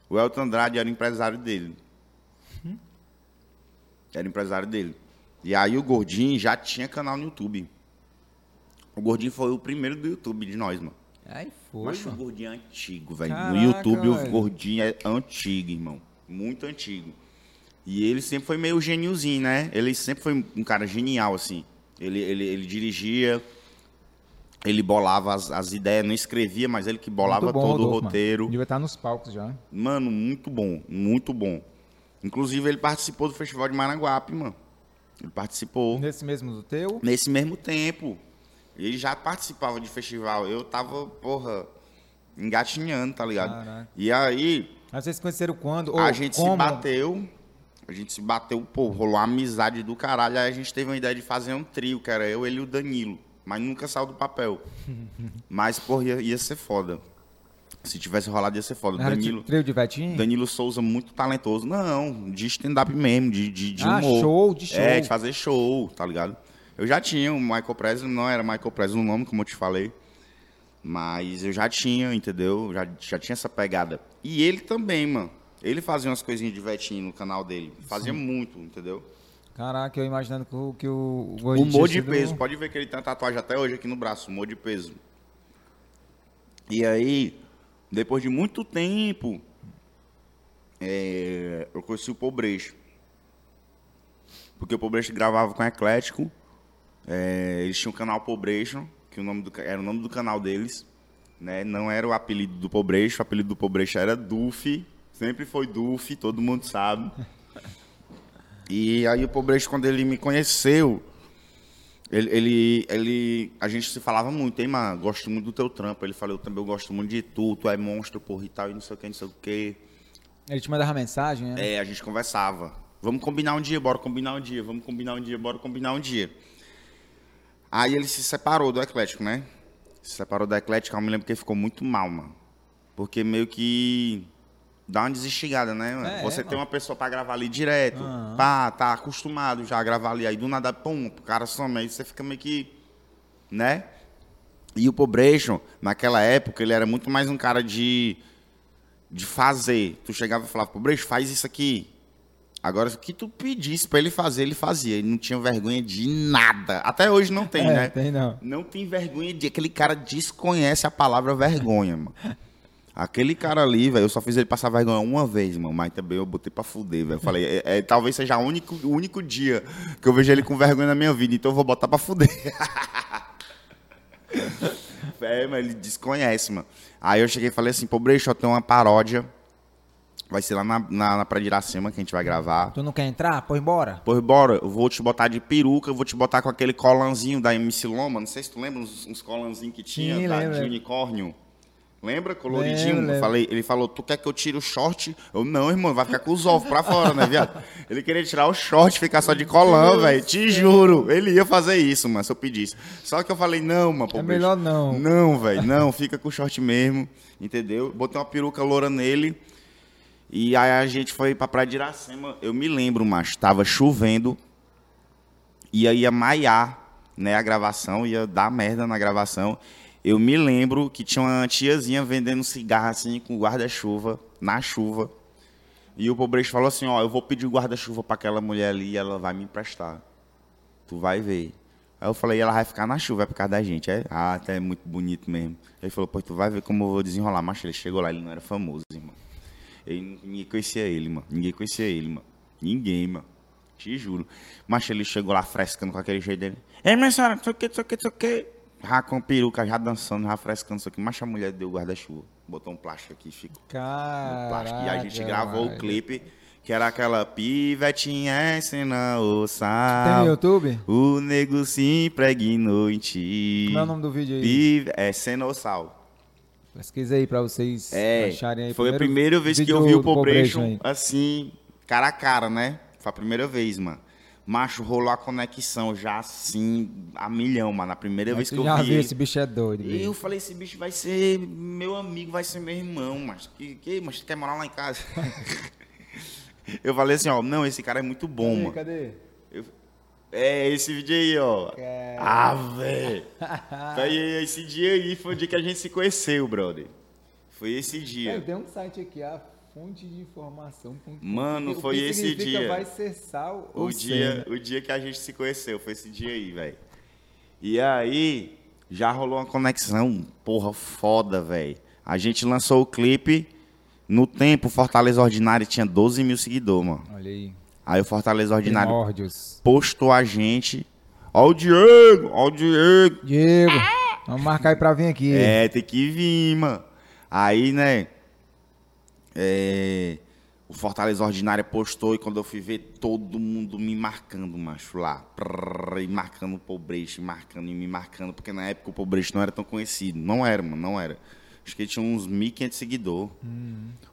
O Elton Andrade era empresário dele. Era empresário dele. E aí o Gordinho já tinha canal no YouTube. O Gordinho foi o primeiro do YouTube de nós, mano. Aí foi, Mas o mano. gordinho é antigo, velho. No YouTube o gordinho é antigo, irmão. Muito antigo. E ele sempre foi meio geniozinho, né? Ele sempre foi um cara genial, assim. Ele, ele, ele dirigia, ele bolava as, as ideias, não escrevia, mas ele que bolava bom, todo Rodolfo, o mano. roteiro. Devia estar nos palcos já. Mano, muito bom, muito bom. Inclusive, ele participou do Festival de Managuape, mano. Ele participou. Nesse mesmo do teu? Nesse mesmo tempo. Ele já participava de festival. Eu tava, porra, engatinhando, tá ligado? Caraca. E aí, Mas vocês conheceram quando? Ou a gente como? se bateu. A gente se bateu, pô, rolou uma amizade do caralho. Aí a gente teve uma ideia de fazer um trio, que era eu, ele e o Danilo. Mas nunca saiu do papel. Mas, porra, ia, ia ser foda. Se tivesse rolado, ia ser foda. Era Danilo, trio de Vetinho? Danilo Souza, muito talentoso. Não, de stand-up mesmo, de, de, de Ah, humor. show, de show. É, de fazer show, tá ligado? Eu já tinha o Michael Presley, não era Michael Presley no nome, como eu te falei. Mas eu já tinha, entendeu? Já, já tinha essa pegada. E ele também, mano. Ele fazia umas coisinhas de vetinho no canal dele. Fazia muito, entendeu? Caraca, eu imaginando que o, que o humor de peso. Pode ver que ele tem a tatuagem até hoje aqui no braço, humor de peso. E aí, depois de muito tempo, é, eu conheci o Pobreixo. Porque o Pobreixo gravava com o Eclético. É, eles tinham o canal Pobreixo, que o nome do, era o nome do canal deles. Né? Não era o apelido do Pobreixo, o apelido do Pobreixo era Duff. Sempre foi Duff, todo mundo sabe. E aí o Pobreixo, quando ele me conheceu, ele, ele, ele- a gente se falava muito, hein, mano, gosto muito do teu trampo. Ele falou, eu também gosto muito de tu, tu é monstro, porra, e tal, e não sei o que, não sei o que. Ele te mandava mensagem, né? É, a gente conversava. Vamos combinar um dia, bora combinar um dia, vamos combinar um dia, bora combinar um dia. Aí ele se separou do Eclético, né? Se separou do Eclético, eu me lembro que ele ficou muito mal, mano. Porque meio que dá uma desestigada, né? É, Você é, tem uma pessoa pra gravar ali direto, Aham. pá, tá acostumado já a gravar ali, aí do nada, pum, o cara some, aí você fica meio que, né? E o Pobreixo, naquela época, ele era muito mais um cara de, de fazer. Tu chegava e falava, Pobreixo, faz isso aqui. Agora, o que tu pedisse pra ele fazer, ele fazia. Ele não tinha vergonha de nada. Até hoje não tem, É, né? tem não. Não tem vergonha de. Aquele cara desconhece a palavra vergonha, mano. Aquele cara ali, velho, eu só fiz ele passar vergonha uma vez, mano. Mas também eu botei pra fuder, velho. Falei, é, é, talvez seja o único, o único dia que eu vejo ele com vergonha na minha vida, então eu vou botar pra fuder. é, mas ele desconhece, mano. Aí eu cheguei e falei assim, pô, Breixo, eu tenho uma paródia. Vai ser lá na, na, na Praia de Iracema que a gente vai gravar. Tu não quer entrar? Pô, embora. Pois bora, eu vou te botar de peruca, eu vou te botar com aquele colanzinho da MC Loma. Não sei se tu lembra uns, uns colanzinhos que tinha Sim, lembro. de unicórnio. Lembra? Coloridinho. Lembro. Falei, ele falou, tu quer que eu tire o short? Eu, não, irmão, vai ficar com os ovos pra fora, né, viado? Ele queria tirar o short, ficar só de colã, velho. Te juro. Ele ia fazer isso, mano, se eu pedisse. Só que eu falei, não, mano, pô, É bicho. melhor não. Não, velho, não, fica com o short mesmo, entendeu? Botei uma peruca loura nele. E aí a gente foi pra Praia de Iracema. Eu me lembro, macho, tava chovendo. E aí ia maiar, né, a gravação, ia dar merda na gravação. Eu me lembro que tinha uma tiazinha vendendo cigarro assim com guarda-chuva, na chuva. E o pobreixo falou assim, ó, eu vou pedir guarda-chuva pra aquela mulher ali e ela vai me emprestar. Tu vai ver. Aí eu falei, ela vai ficar na chuva, é por causa da gente. É, ah, até é muito bonito mesmo. Ele falou, pô, tu vai ver como eu vou desenrolar. Mas ele chegou lá, ele não era famoso, irmão. Ele, ninguém conhecia ele, mano. Ninguém conhecia ele, mano. Ninguém, mano. Te juro. Mas ele chegou lá frescando com aquele jeito dele. Ei, minha senhora, não sei o que, não sei o que, não sei o que. Já com peruca, já dançando, já frescando, não sei o que. Mas a mulher deu o guarda-chuva. Botou um plástico aqui ficou plástico. E a gente Caraca, gravou mano. o clipe, que era aquela pivetinha ensina o Tem no sal. YouTube? O nego se impregnou em ti. Como é o nome do vídeo aí? Pive, é Senossal. Pesquisa aí pra vocês É, acharem aí. foi a primeira vez que eu vi o Pobration assim, cara a cara, né? Foi a primeira vez, mano. Macho, rolou a conexão já assim, a milhão, mano. A primeira vez Tu que eu já vi. esse bicho é doido. E eu falei, esse bicho vai ser meu amigo, vai ser meu irmão, mas que, que mas quer morar lá em casa? eu falei assim, ó, não, esse cara é muito bom, mano. Cadê? Eu- é, esse vídeo aí, ó. Cara. Ah, velho. Aí, esse dia aí foi o dia que a gente se conheceu, brother. Foi esse É, dia. tem um site aqui, a fonte de informação. Mano, O foi esse dia. Vai ser sal O dia, cena. o dia que a gente se conheceu, foi esse dia aí, velho. E aí, já rolou uma conexão, porra, foda, velho. A gente lançou o clipe, no tempo, Fortaleza Ordinário tinha 12 mil seguidores, mano. Olha aí. Aí o Fortaleza Ordinário Primórdios. postou a gente. Ó o Diego, ó o Diego. Diego, vamos marcar aí pra vir aqui. É, tem que vir, mano. Aí, né? é, o Fortaleza Ordinária postou e quando eu fui ver todo mundo me marcando, macho, lá. Prrr, e marcando o Pobrecho, marcando e me marcando, porque na época o Pobrecho não era tão conhecido. Não era, mano, não era. Acho que ele tinha uns 1.500 seguidores.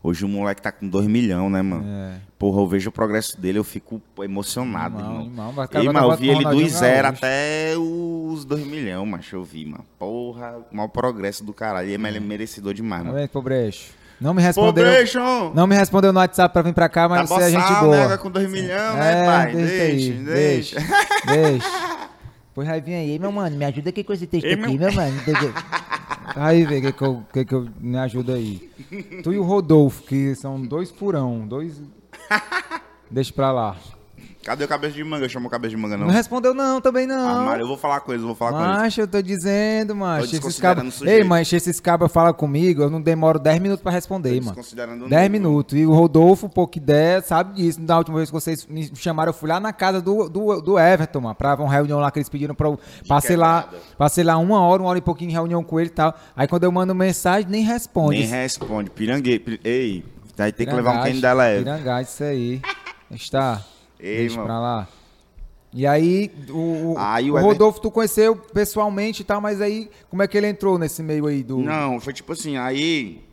Hoje o moleque tá com 2 milhões, né, mano? É. Porra, eu vejo o progresso dele, eu fico emocionado, Irmão, irmão. irmão, Ei, mano, eu vi ele do zero até os 2 milhões, macho, eu vi, mano. Porra, o maior progresso do caralho. Ele é merecedor demais, Tá mano. vendo, Pobrecho? Não me respondeu. Pobrecho! Não me respondeu no WhatsApp pra vir pra cá, Tá mas você é gente boa. né? Com 2 milhões, É, né, pai? deixa aí, deixa. Deixa. Pois aí vem aí, meu mano, me ajuda aqui com esse texto Ei, aqui, meu- meu mano. Aí, vê, que, que, eu, que, que eu me ajuda aí. Tu e o Rodolfo, que são dois furão, dois. Deixa pra lá. Cadê o cabeça de manga? Chamou o cabeça de manga, não? Não respondeu, não, também Ah, não. Mário, eu vou falar com eles, eu vou falar com eles. Macho, eu tô dizendo, macho. Esses cabos. o sujeito. Ei, mas esses cabos falam comigo, eu não demoro 10 minutos pra responder, mano. Desconsiderando o 10 novo. minutos. E o Rodolfo, pô, que der, sabe disso. Da última vez que vocês me chamaram, eu fui lá na casa do, do, do Everton, mano, pra uma reunião lá que eles pediram pra eu. Passei lá, passei lá uma hora, uma hora e pouquinho em reunião com ele e tal. Aí quando eu mando mensagem, nem responde. Nem responde. Piranguei. pir- Ei, vai ter que levar um quem leve. Pirangás, isso aí. Está. Ei, Deixa mano. pra lá. E aí, o, Aí o o Rodolfo tu conheceu pessoalmente e tal, mas aí, como é que ele entrou nesse meio aí do. Não, foi tipo assim, aí.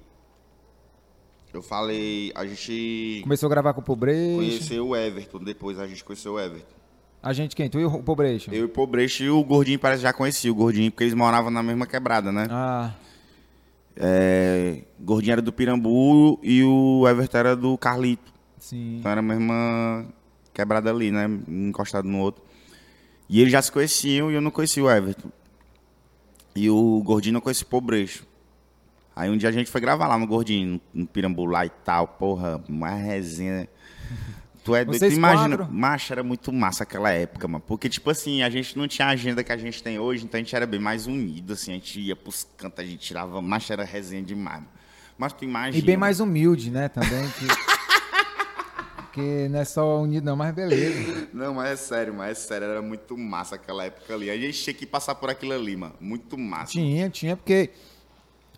Eu falei, a gente Começou a gravar com o Pobrecho. conheceu o Everton, depois a gente conheceu o Everton. A gente quem? Tu e o Pobrecho? Eu e o Pobrecho e o Gordinho parece que já conhecia o Gordinho, porque eles moravam na mesma quebrada, né? Ah, É, Gordinho era do Pirambu e o Everton era do Carlito. sim. Então era a mesma quebrada ali, né? Encostado no outro. E eles já se conheciam e eu não conhecia o Everton. E o Gordinho não conhecia o Pobrecho. Aí um dia a gente foi gravar lá no Gordinho, no Pirambu lá e tal, porra, uma resenha. Tu é doido, tu imagina, quatro? macho, era muito massa aquela época, mano. Porque, tipo assim, a gente não tinha a agenda que a gente tem hoje, então a gente era bem mais unido, assim, a gente ia pros cantos, a gente tirava, macho, era resenha demais. mano. Mas tu imagina. E bem mais humilde, né, também. Que, que não é só unido não, mas beleza. Não, mas é sério, mas é sério, era muito massa aquela época ali. A gente tinha que passar por aquilo ali, mano. Muito massa. Tinha, tinha, porque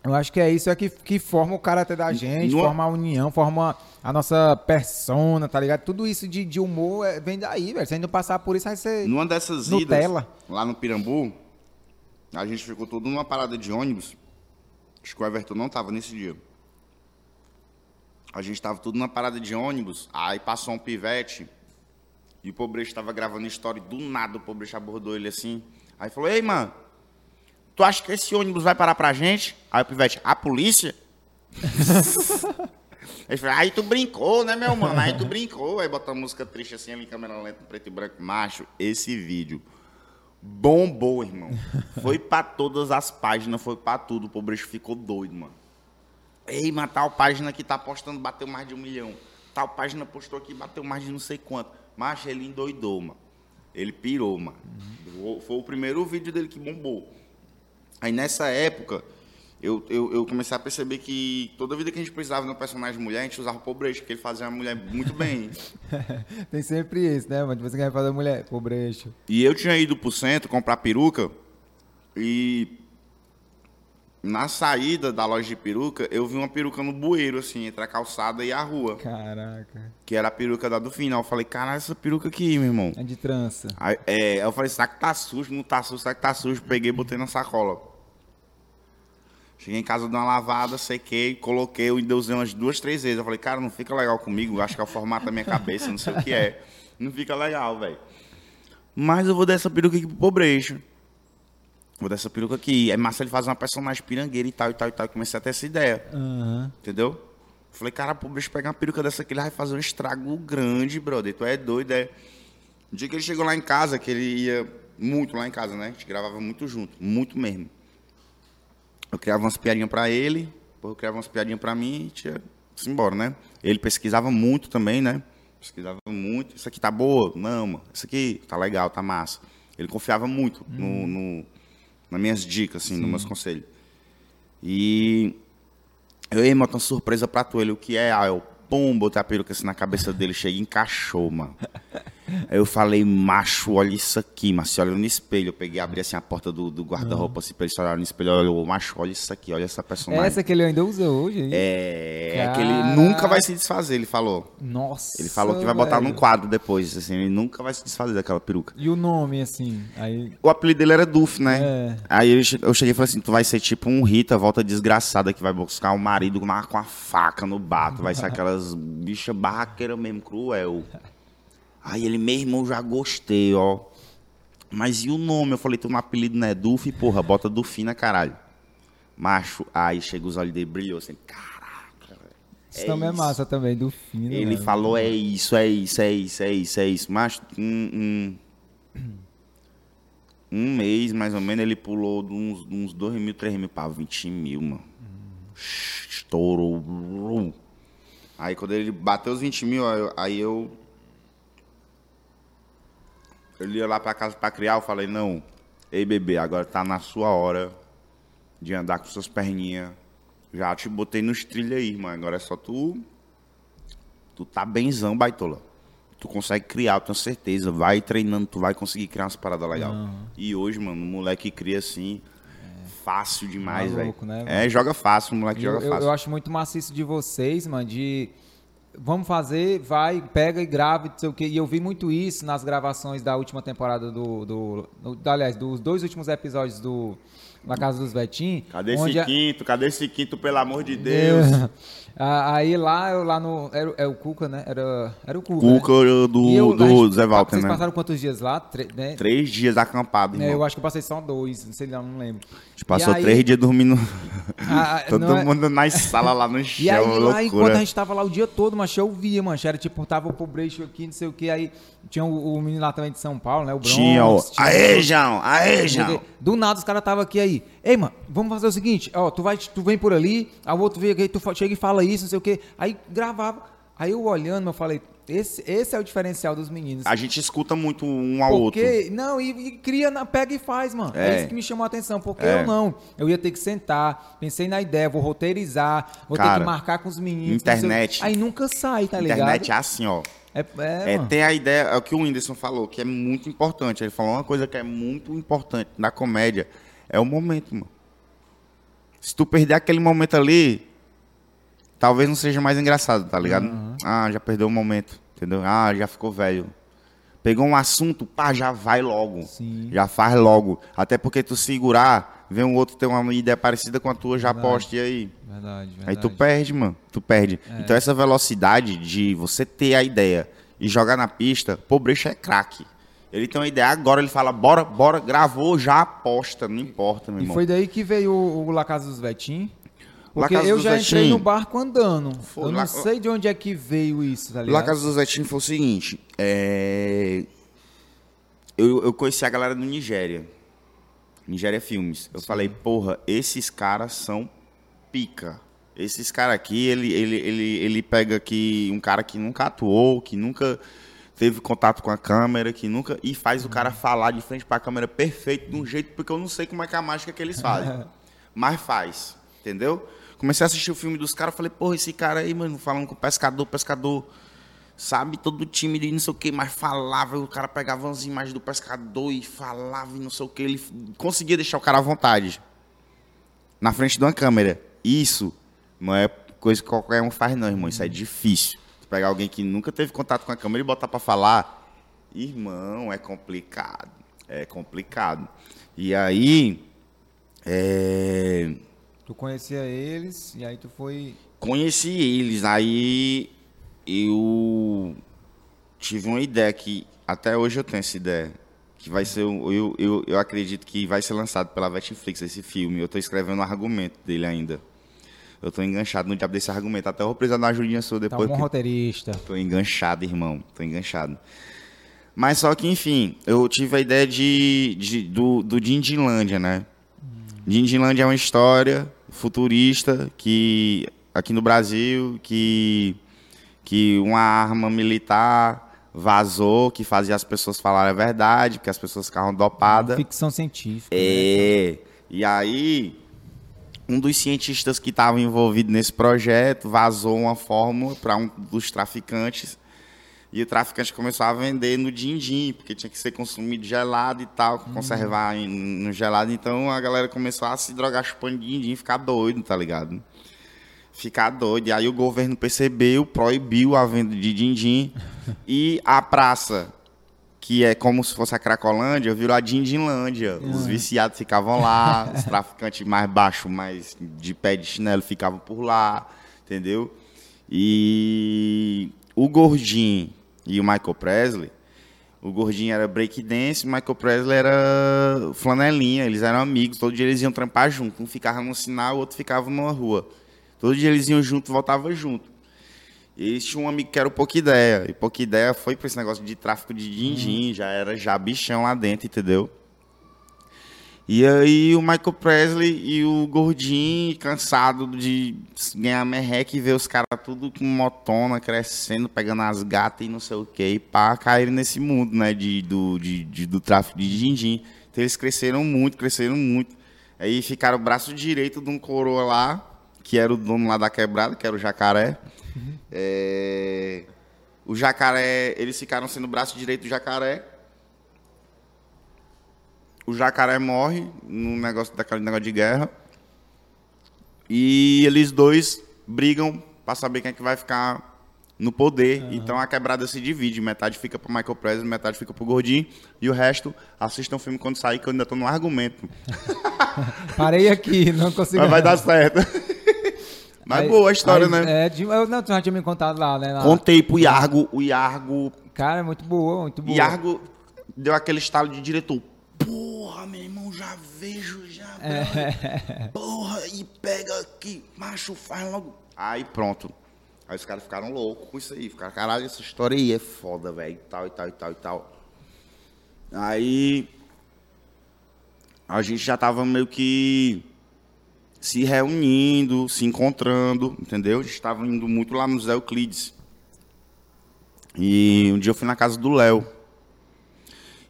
eu acho que é isso é que, que forma o caráter da gente, No- forma a união, forma a nossa persona, tá ligado? Tudo isso de, de humor é- vem daí, velho. Se a gente não passar por isso, vai ser... Numa dessas Nutella. idas, lá no Pirambu, a gente ficou todo numa parada de ônibus. Acho que o Everton não tava nesse dia. A gente tava tudo numa parada de ônibus, aí passou um pivete e o Pobrecho tava gravando história do nada o Pobrecho abordou ele assim. Aí falou, ei, mano, tu acha que esse ônibus vai parar pra gente? Aí o pivete, a polícia? Ele falou, aí tu brincou, né, meu mano? Aí tu brincou. Aí botou a música triste assim, ali em câmera lenta, preto e branco. Macho, esse vídeo bombou, irmão. Foi pra todas as páginas, foi pra tudo. O Pobrecho ficou doido, mano. Ei, mas tal página que tá postando bateu mais de um milhão. Tal página postou aqui bateu mais de não sei quanto. Macho, ele endoidou, mano. Ele pirou, mano. Foi o primeiro vídeo dele que bombou. Aí nessa época, eu, eu, eu comecei a perceber que toda vida que a gente precisava de um personagem mulher, a gente usava o Pobrecho, porque ele fazia uma mulher muito bem. Tem sempre isso, né, mano? Você quer fazer mulher, pobrecho. E eu tinha ido pro centro comprar peruca e na saída da loja de peruca, eu vi uma peruca no bueiro, assim, entre a calçada e a rua, Caraca. que era a peruca da do final. Eu falei, caralho, essa peruca aqui, meu irmão. É de trança. Aí, é, eu falei, será que tá sujo? Não tá sujo, será que tá sujo? Peguei e botei na sacola. Cheguei em casa, dei uma lavada, sequei, coloquei, eu ainda usei umas duas, três vezes. Eu falei, cara, não fica legal comigo, acho que é o formato da minha cabeça, não sei o que é. Não fica legal, velho. Mas eu vou dar essa peruca aqui pro pobrecho. Vou dar essa peruca aqui. É massa ele fazer uma personagem pirangueira e tal, e tal, e tal. Eu comecei a ter essa ideia. Aham. Entendeu? Falei, cara, pô, deixa eu pegar uma peruca dessa aqui, ele vai fazer um estrago grande, brother. Tu é doido, é. O dia que ele chegou lá em casa, que ele ia muito lá em casa, né? A gente gravava muito junto, muito mesmo. Eu criava umas piadinhas pra ele, depois eu criava umas piadinhas pra mim e tinha se embora, né? Ele pesquisava muito também, né? Pesquisava muito. Isso aqui tá boa? Não, mano. Isso aqui tá legal, tá massa. Ele confiava muito no, no- nas minhas dicas, assim, nos meus conselhos. E eu, mano, tem uma surpresa pra tu. Ele, o que é? Ah, eu, pum, botei a peruca assim na cabeça dele, chega e encaixou, mano. Aí eu falei, macho, olha isso aqui, mas se olha no espelho. Eu peguei, abri assim a porta do, do guarda-roupa, assim, pra ele se olhar no espelho. Olha, macho, olha isso aqui, olha essa É personagem. essa que ele ainda usa hoje? aí? É, é que ele nunca vai se desfazer, ele falou. Nossa. Ele falou que vai botar velho. num quadro depois, assim, ele nunca vai se desfazer daquela peruca. E o nome, assim? Aí. O apelido dele era Duf, né? É. Aí eu cheguei e falei assim: tu vai ser tipo um Rita, volta desgraçada, que vai buscar um marido com uma, com a faca no bato. Vai ser aquelas bichas barraqueiras mesmo, cruel. Aí ele, meu irmão, já gostei, ó. Mas e o nome? Eu falei, tu no apelido não é Duf, porra, bota Dufina, caralho. Macho, aí chega os olhos dele brilhou assim, caraca, velho. Isso também é massa também, do fino. Ele velho. falou, é isso, é isso, é isso, é isso, é isso. Mas um, um, um mês, mais ou menos, ele pulou de uns, de uns 2 mil, 3 mil para 20 mil, mano. Estourou. Brum. Aí quando ele bateu os 20 mil, aí eu. Ele ia lá pra casa pra criar, eu falei, não, ei bebê, agora tá na sua hora de andar com suas perninhas. Já te botei nos trilhos aí, mano. Agora é só tu Tu tá benzão, baitola. Tu consegue criar, eu tenho certeza. Vai treinando, tu vai conseguir criar umas paradas legais. E hoje, mano, o moleque cria assim, fácil demais, velho. Né, é, joga fácil, o moleque Eu, joga eu- fácil. eu acho muito maciço de vocês, mano, de. Vamos fazer, vai, pega e grava, não sei o quê. E eu vi muito isso nas gravações da última temporada do. do, do- aliás, dos dois últimos episódios do Na Casa dos Betim. Cadê esse a- quinto? Cadê esse quinto, pelo amor de Deus? Ah, Aí lá, eu lá no. Era, é o Cuca, né? Era, era o Cuca. Cuca né? do, eu- do gente- Zé Walter, Vocês né? passaram quantos dias lá? Tre- né? Três dias acampado, É, eu acho que eu passei só dois, não sei lá, não lembro. A gente passou aí- três dias dormindo. Ah, ah, Todo é- mundo na sala lá no chão, E aí, lá, loucura. enquanto a gente tava lá o dia todo, mas eu via, mancha, era tipo, tava o Pobreixo aqui, não sei o que, aí tinha o, o menino lá também de São Paulo, né, o Bronx. Tinha, ó. tinha- Aê, João! Aê, João! Do nada os caras tava aqui aí, ei, mano, vamos fazer o seguinte, ó, tu, vai, tu vem por ali, o outro vem aqui, tu chega e fala isso, não sei o que, aí gravava, aí eu olhando, eu falei, esse, esse é o diferencial dos meninos. A gente escuta muito um ao outro. Porque, não, e, e cria, na, pega e faz, mano. É. É. isso que me chamou a atenção. Porque É. eu não. Eu ia ter que sentar, pensei na ideia, vou roteirizar, vou ter Cara, que marcar com os meninos. internet. Aí nunca sai, tá Internet ligado? é assim, ó. É, é, É, tem a ideia, é o que o Whindersson falou, que é muito importante. Ele falou uma coisa que é muito importante na comédia, é o momento, mano. Se tu perder aquele momento ali, talvez não seja mais engraçado, tá ligado? Ah, já perdeu o momento, entendeu? Ah, já ficou velho. Pegou um assunto, pá, já vai logo. Sim. Já faz logo. Até porque tu segurar, vem um outro ter uma ideia parecida com a tua, já posta, e aí? Verdade, verdade. Aí tu perde, mano. Tu perde. Então essa velocidade de você ter a ideia e jogar na pista, pô, Brecha é craque. Ele tem uma ideia agora, ele fala, bora, bora, gravou, já aposta, não importa, meu E irmão. foi daí que veio o, o La Casa dos Vetim. La Porque eu dos já entrei Vetim. no barco andando. Foi eu não lá- sei de onde é que veio isso, tá ligado? Lá Casa do Zetinho foi o seguinte, é... eu, eu conheci a galera do Nigéria, Nigéria Filmes. Eu falei, porra, esses caras são pica. Esses caras aqui, ele, ele, ele, ele pega aqui um cara que nunca atuou, que nunca teve contato com a câmera, que nunca. E faz o cara falar de frente pra câmera perfeito, de um jeito, porque eu não sei como é que é a mágica que eles fazem. Mas faz, entendeu? Comecei a assistir o filme dos caras, falei, porra, esse cara aí, mano, falando com o pescador, pescador, sabe, todo tímido e não sei o que, mas falava, o cara pegava as imagens do pescador e falava e não sei o que, ele conseguia deixar o cara à vontade. Na frente de uma câmera. Isso não é coisa que qualquer um faz, não, irmão. Isso é difícil. Pegar alguém que nunca teve contato com a câmera e botar pra falar, irmão, é complicado. É complicado. E aí. É, Tu conhecia eles e aí tu foi. conheci eles, aí eu tive uma ideia que até hoje eu tenho essa ideia. que vai ser, um- eu, eu, eu acredito que vai ser lançado pela Netflix esse filme. Eu tô escrevendo o argumento dele ainda. Eu tô enganchado no diabo desse argumento. Até eu vou precisar de uma ajudinha sua Tá um depois. bom que- roteirista. Tô enganchado, irmão. Tô enganchado. Mas só que, enfim, eu tive a ideia de, de- do, do Dindilândia, né? Dindilândia é uma história futurista que aqui no Brasil que, que uma arma militar vazou, que fazia as pessoas falarem a verdade, porque as pessoas ficavam dopadas. Ficção científica. né? É. E aí, um dos cientistas que estava envolvido nesse projeto vazou uma fórmula para um dos traficantes. E o traficante começou a vender no din-din, porque tinha que ser consumido gelado e tal, conservar em- no gelado. Então a galera começou a se drogar chupando din-din ficar doido, tá ligado? Ficar doido. E aí o governo percebeu, proibiu a venda de din-din. e a praça que é como se fosse a Cracolândia, virou a Dindinlândia. Os viciados ficavam lá, os traficantes mais baixos, mais de pé de chinelo, ficavam por lá, entendeu? E o Gordinho e o Michael Presley, o Gordinho era breakdance, o Michael Presley era flanelinha, eles eram amigos, todo dia eles iam trampar junto, um ficava no sinal, o outro ficava numa rua. Todo dia eles iam junto, voltavam junto. E eles tinham um amigo que era o Pouca Ideia. E Pouca Ideia foi pra esse negócio de tráfico de din-din, já era já bichão lá dentro, entendeu? E aí o Michael Presley e o Gordinho, cansado de ganhar merreca e ver os caras tudo com motona, crescendo, pegando as gatas e não sei o que, e pá, caíram nesse mundo, né, de, do, de, de- do tráfico de din-din. Então eles cresceram muito, cresceram muito. Aí ficaram o braço direito de um coroa lá, que era o dono lá da quebrada, que era o Jacaré. É, O Jacaré, eles ficaram sendo o braço direito do Jacaré. O Jacaré morre no negócio daquele negócio de guerra. E eles dois brigam para saber quem é que vai ficar no poder. Então a quebrada se divide. Metade fica pro Michael Presley, metade fica pro Gordinho. E o resto, assistam o filme quando sair, que eu ainda tô no argumento. Parei aqui, não consigo. Mas vai dar certo. Mas Aí- boa a história, aí, né? É, de, eu, não, tu já tinha me contado lá, né? lá. Contei pro Iargo, o Iargo Cara, é muito boa, muito boa. Iargo deu aquele estalo de diretor. Porra, meu irmão, já vejo, já. velho. Porra, e pega aqui, macho, faz logo. Aí pronto. Aí os caras ficaram loucos com isso aí. Ficaram, caralho, essa história aí é foda, velho. E tal, e tal, e tal, e tal. Aí. A gente já tava meio que se reunindo, se encontrando, entendeu? A gente tava indo muito lá no Zé Euclides. E um dia eu fui na casa do Léo.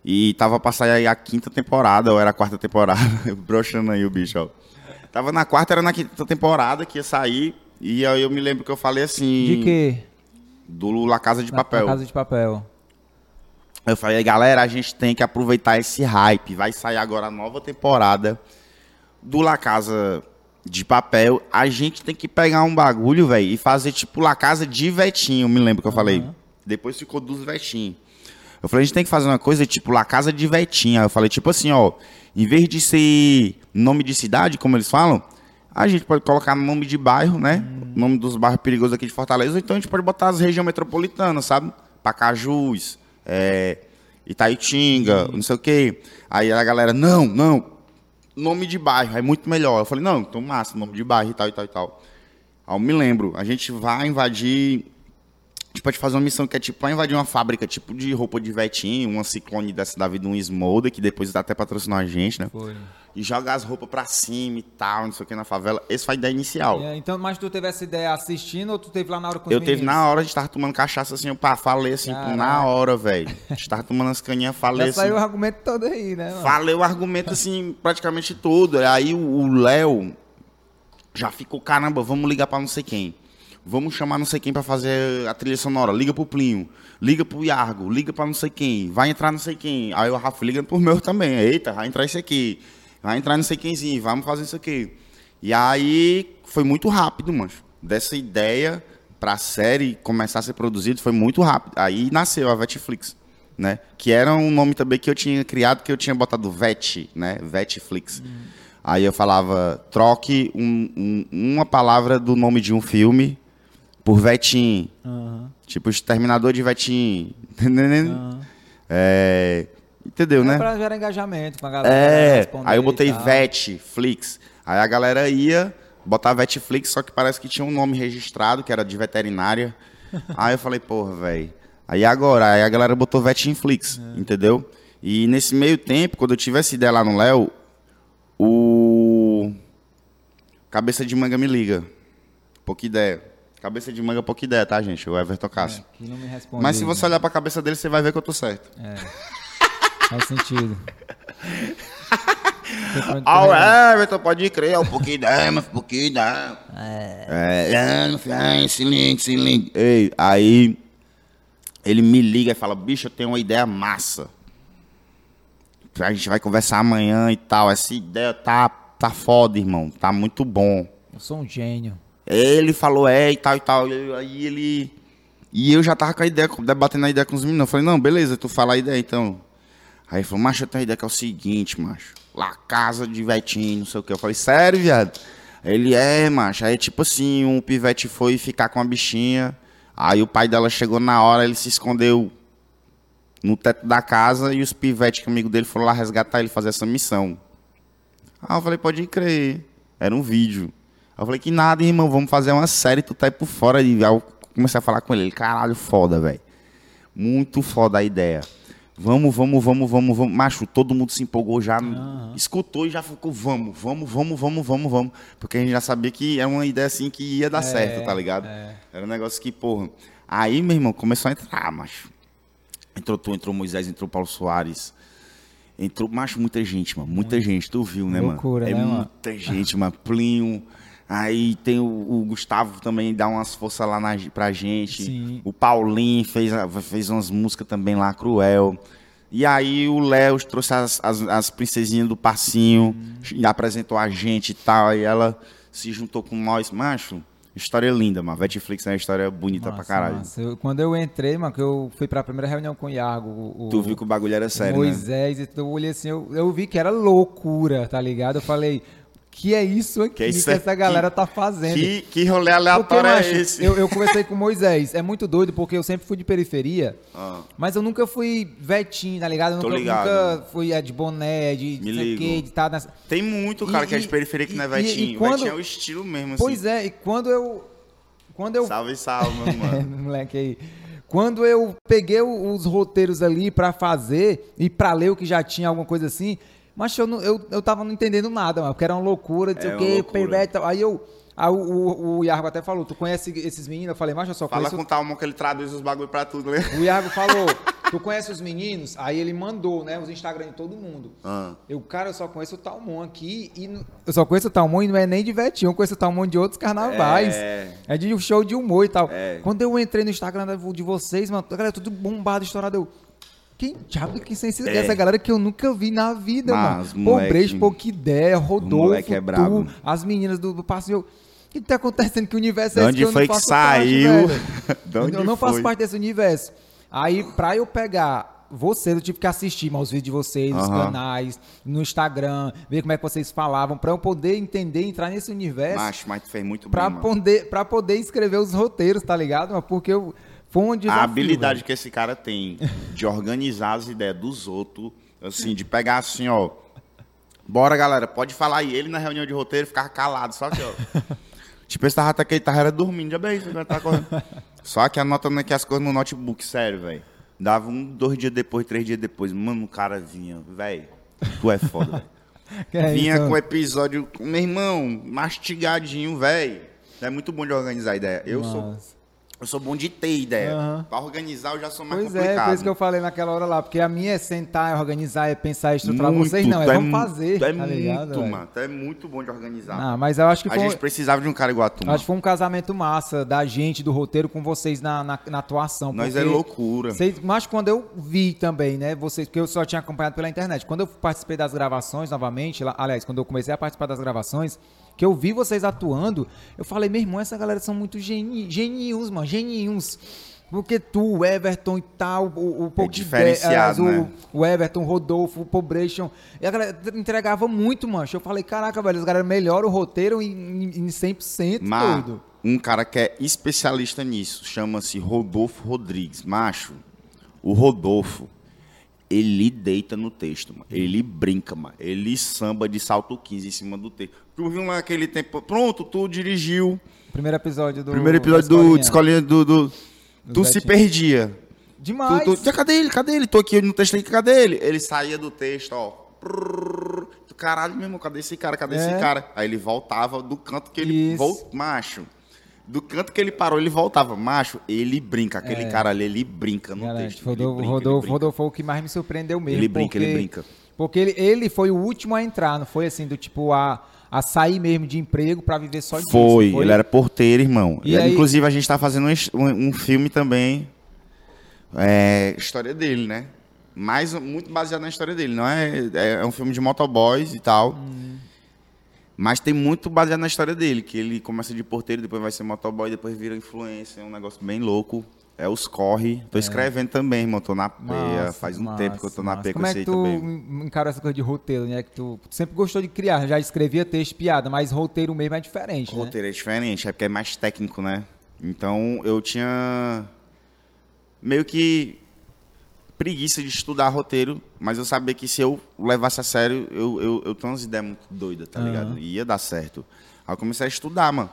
E tava pra sair aí a quinta temporada, ou era a quarta temporada. Broxando aí o bicho, ó. Tava na quarta, era na quinta temporada que ia sair. E aí eu me lembro que eu falei assim. De quê? Do La Casa de Na- Papel. Na Casa de Papel. Eu falei, galera, a gente tem que aproveitar esse hype. Vai sair agora a nova temporada do La Casa de Papel. A gente tem que pegar um bagulho, velho, e fazer tipo La Casa de Vetinho. Me lembro que eu falei. Depois ficou dos Vetinho. Eu falei, a gente tem que fazer uma coisa tipo La Casa de Vetinha. Eu falei, tipo assim, ó, em vez de ser nome de cidade, como eles falam, a gente pode colocar nome de bairro, né? Nome dos bairros perigosos aqui de Fortaleza. Ou então a gente pode botar as regiões metropolitanas, sabe? Pacajus, é, Itaitinga, não sei o quê. Aí a galera, não, não, nome de bairro, é muito melhor. Eu falei, não, então massa, nome de bairro e tal, e tal, e tal. Aí eu me lembro, a gente vai invadir. Pode fazer uma missão que é tipo, vai invadir uma fábrica, tipo de roupa de vetinho, uma ciclone dessa da vida, um Smolder, que depois até patrocinou a gente, né? Foi. E jogar as roupas pra cima e tal, não sei o que, na favela. Esse foi a ideia inicial. É, então, mas tu teve essa ideia assistindo ou tu teve lá na hora com Eu teve na hora, a gente tava tomando cachaça assim, eu pá, falei assim, na hora, velho. A gente tava tomando as caninhas, falei Já assim. saiu o argumento todo aí, né? mano? Falei o argumento assim, praticamente todo. Aí o Léo já ficou, caramba, vamos ligar pra não sei quem. Vamos chamar não sei quem pra fazer a trilha sonora. Liga pro Plinho, liga pro Iargo, liga pra não sei quem, vai entrar não sei quem. Aí o Rafa liga pro meu também. Eita, vai entrar esse aqui. Vai entrar não sei quemzinho, vamos fazer isso aqui. E aí foi muito rápido, mano. Dessa ideia pra série começar a ser produzida foi muito rápido. Aí nasceu a Vetflix, né? Que era um nome também que eu tinha criado, que eu tinha botado Vet, né? Vetflix. Aí eu falava, troque um- um- uma palavra do nome de um filme por Vetim. Aham. Tipo, Exterminador de Vetim. Entendendo? É, Entendeu, É né? pra gerar engajamento com a galera. É, aí eu botei tal. Vetflix. Aí a galera ia botar Vetflix, só que parece que tinha um nome registrado, que era de veterinária. aí eu falei, porra, velho. Aí agora, aí a galera botou Vetinflix, É. entendeu? E nesse meio tempo, quando eu tive essa ideia lá no Léo, o Cabeça de Manga me liga. Pouca ideia. Cabeça de manga, pouca ideia, tá, gente? O Everton Cássio. É, não me responde. Mas se você olhar pra cabeça dele, você vai ver que eu tô certo. Faz sentido. Ah, correr, o Everton, pode crer, é um pouquinho ideia, mas pouquinho ideia. É. É, se liga, se liga. Ei, aí ele me liga e fala, bicho, eu tenho uma ideia massa. A gente vai conversar amanhã e tal. Essa ideia tá, tá foda, irmão. Tá muito bom. Eu sou um gênio. Ele falou, é, e tal, e tal. E Aí ele. E eu já tava com a ideia, debatendo a ideia com os meninos. Eu falei, não, beleza, tu fala a ideia então. Aí ele falou, macho, eu tenho uma ideia que é o seguinte, macho. Lá, casa de Vetinho, não sei o que. Eu falei, sério, viado? Ele é, macho. Aí, tipo assim, um pivete foi ficar com a bichinha. Aí o pai dela chegou na hora, ele se escondeu no teto da casa e os pivetes que amigo dele foram lá resgatar ele fazer essa missão. Ah, eu falei, pode crer. Era um vídeo. Eu falei, que nada, irmão, vamos fazer uma série, tu tá aí por fora. E aí eu comecei a falar com ele. Caralho, foda, velho. Muito foda a ideia. Vamos, vamos, vamos, vamos, vamos. Macho, todo mundo se empolgou já, escutou e já ficou, vamos, vamos, vamos, vamos, vamos, vamos. Porque a gente já sabia que era uma ideia assim que ia dar certo, tá ligado? Era um negócio que, porra. Aí, meu irmão, começou a entrar, macho. Entrou tu, entrou Moisés, entrou Paulo Soares. Entrou, macho, muita gente, mano. Muita gente, tu viu, né, Loucura, mano? É né, mano? muita gente, mano. Plinho. Aí tem o, o Gustavo também, dá umas forças lá na, pra gente. Sim. O Paulinho fez, fez umas músicas também lá, Cruel. E aí o Léo trouxe as, as, as princesinhas do passinho, e apresentou a gente e tal. Aí ela se juntou com nós. Macho, história linda, mano. Vetflix é uma história bonita pra Massa, caralho. massa. Eu- quando eu entrei, mano, que eu fui pra primeira reunião com o Iago, o, Tu viu que o bagulho era sério, né? Moisés, e eu olhei assim, eu, eu vi que era loucura, tá ligado? Eu falei, que é isso aqui que, isso é- essa galera que- tá fazendo? Que, que rolê Porque, aleatório macho, é esse? eu, eu conversei com o Moisés, é muito doido, porque eu sempre fui de periferia, Ah. mas eu nunca fui vetinho, tá ligado? Eu nunca, ligado. nunca fui é, de boné, de não quê, de estar nessa... Tem muito cara E- que é de e- periferia que não é e- e- e Vetinho. quando- Vetinho é o estilo mesmo, assim. Pois é, e quando eu... Quando eu Salve, salve, meu É, mano. moleque aí. Quando eu peguei os roteiros ali pra fazer e pra ler o que já tinha alguma coisa assim, mas eu, não, eu, eu tava não entendendo nada, mano, porque era uma loucura, não sei É o quê, payback e tal. Aí eu. Aí o, o, o Iago até falou, tu conhece esses meninos? Eu falei, mas eu só Fala conheço. com o Talmon que ele traduz os bagulho pra tudo, né? O Iago falou, tu conhece os meninos? Aí ele mandou, né, os Instagram de todo mundo. Ah. Eu, cara, eu só conheço o Talmon aqui e não- eu só conheço o Talmon e não é nem de Vetinho, eu conheço o Talmon de outros carnavais. É. É de show de humor e tal. É. Quando eu entrei no Instagram de vocês, mano, a galera tudo bombado, estourado. Eu, quem diabo que são esses, É. essa galera que eu nunca vi na vida, Mas, mano? moleque- Pobrejo, pouca ideia, Rodolfo, é brabo. tu, as meninas do, do passeio. O que tá acontecendo? Que universo é esse onde que eu foi não que faço saiu? parte, Eu- não faço foi? parte desse universo. Aí, pra eu pegar vocês, eu tive que assistir mais os vídeos de vocês, nos Aham. canais, no Instagram, ver como é que vocês falavam, pra eu poder entender, entrar nesse universo Macho, mas tu fez muito pra bem, mano. poder, pra poder escrever os roteiros, tá ligado? Porque eu, foi um desafio. A habilidade velho. que esse cara tem de organizar as ideias dos outros, assim, de pegar assim, ó. Bora, galera, pode falar aí. Ele na reunião de roteiro ficava calado, só que, ó. tipo, esse tava até que ele tava era dormindo, já bem, ele tá correndo. Só que anotando aqui as coisas no notebook, sério, velho. Dava um, dois dias depois, três dias depois. Mano, o cara vinha, velho. Tu é foda, velho. É Vinha isso? com o episódio, meu irmão, mastigadinho, velho. É muito bom de organizar a ideia. Eu sou, Nossa. Eu sou bom de ter ideia. Aham. Pra organizar eu já sou mais Pois é, complicado. por isso que eu falei naquela hora lá, porque a minha é sentar, é organizar, é pensar, é estruturar. Muito, Vocês não, é tu vamos fazer, tu é tá ligado? muito, velho? mano. Tu é muito bom de organizar. Ah, mas eu acho que a foi, gente precisava de um cara igual a tu, acho que foi um casamento massa da gente, do roteiro, com vocês na, na, na atuação. Nós é loucura. Vocês, mas quando eu vi também, né, vocês, porque eu só tinha acompanhado pela internet. Quando eu participei das gravações novamente, lá- aliás, quando eu comecei a participar das gravações, que eu vi vocês atuando, eu falei, meu irmão, essa galera são muito geni, genius, mano, genius. Porque tu, o Everton e tal, o, o de diferenciado, né? o, o Everton, o Rodolfo, o Pobration. E a galera entregava muito, mancho. Eu falei, caraca, velho, os caras melhoram o roteiro em, em, em 100%, Mas doido. um cara que é especialista nisso, chama-se Rodolfo Rodrigues. Macho, o Rodolfo, ele deita no texto, mano. Ele brinca, mano. Ele samba de salto 15 em cima do texto. Tu viu lá aquele tempo. Pronto, tu dirigiu. Primeiro episódio do. Primeiro episódio do de escolinha do. do tu se perdia. Demais. Tu, tu, cadê ele? Cadê ele? Tô aqui no texto aí, cadê ele? Ele saía do texto, ó. Caralho, meu irmão, cadê esse cara? Cadê É. esse cara? Aí ele voltava do canto que ele Isso. voltou. Macho. Do canto que ele parou, ele voltava. Macho, ele brinca. Aquele É. cara ali, ele brinca no Garante. texto. Rodolfo, brinca, Rodolfo. Rodolfo foi o que mais me surpreendeu mesmo. Ele brinca, porque, ele brinca. Porque ele, ele foi o último a entrar, não foi assim, do tipo, a, a sair mesmo de emprego pra viver só disso. Foi, não ele era porteiro, irmão. E aí- Inclusive, a gente tá fazendo um, um- um filme também. É, história dele, né? Mas muito baseado na história dele. Não é, é, é um filme de motoboys e tal. Hum. Mas tem muito baseado na história dele. Que ele começa de porteiro, depois vai ser motoboy, depois vira influencer. É um negócio bem louco. É os corre. Tô escrevendo também, irmão. Tô na peia. Faz um massa, tempo que eu tô na peia com Como é esse que aí tu também. encara essa coisa de roteiro, né? Que tu, tu sempre gostou de criar, já escrevia texto, piada, mas roteiro mesmo é diferente, O né? roteiro é diferente, é porque é mais técnico, né? Então eu tinha meio que preguiça de estudar roteiro, mas eu sabia que se eu levasse a sério, eu, eu, eu tenho umas ideias muito doidas, tá ligado? Ia dar certo. Aí eu comecei a estudar, mano.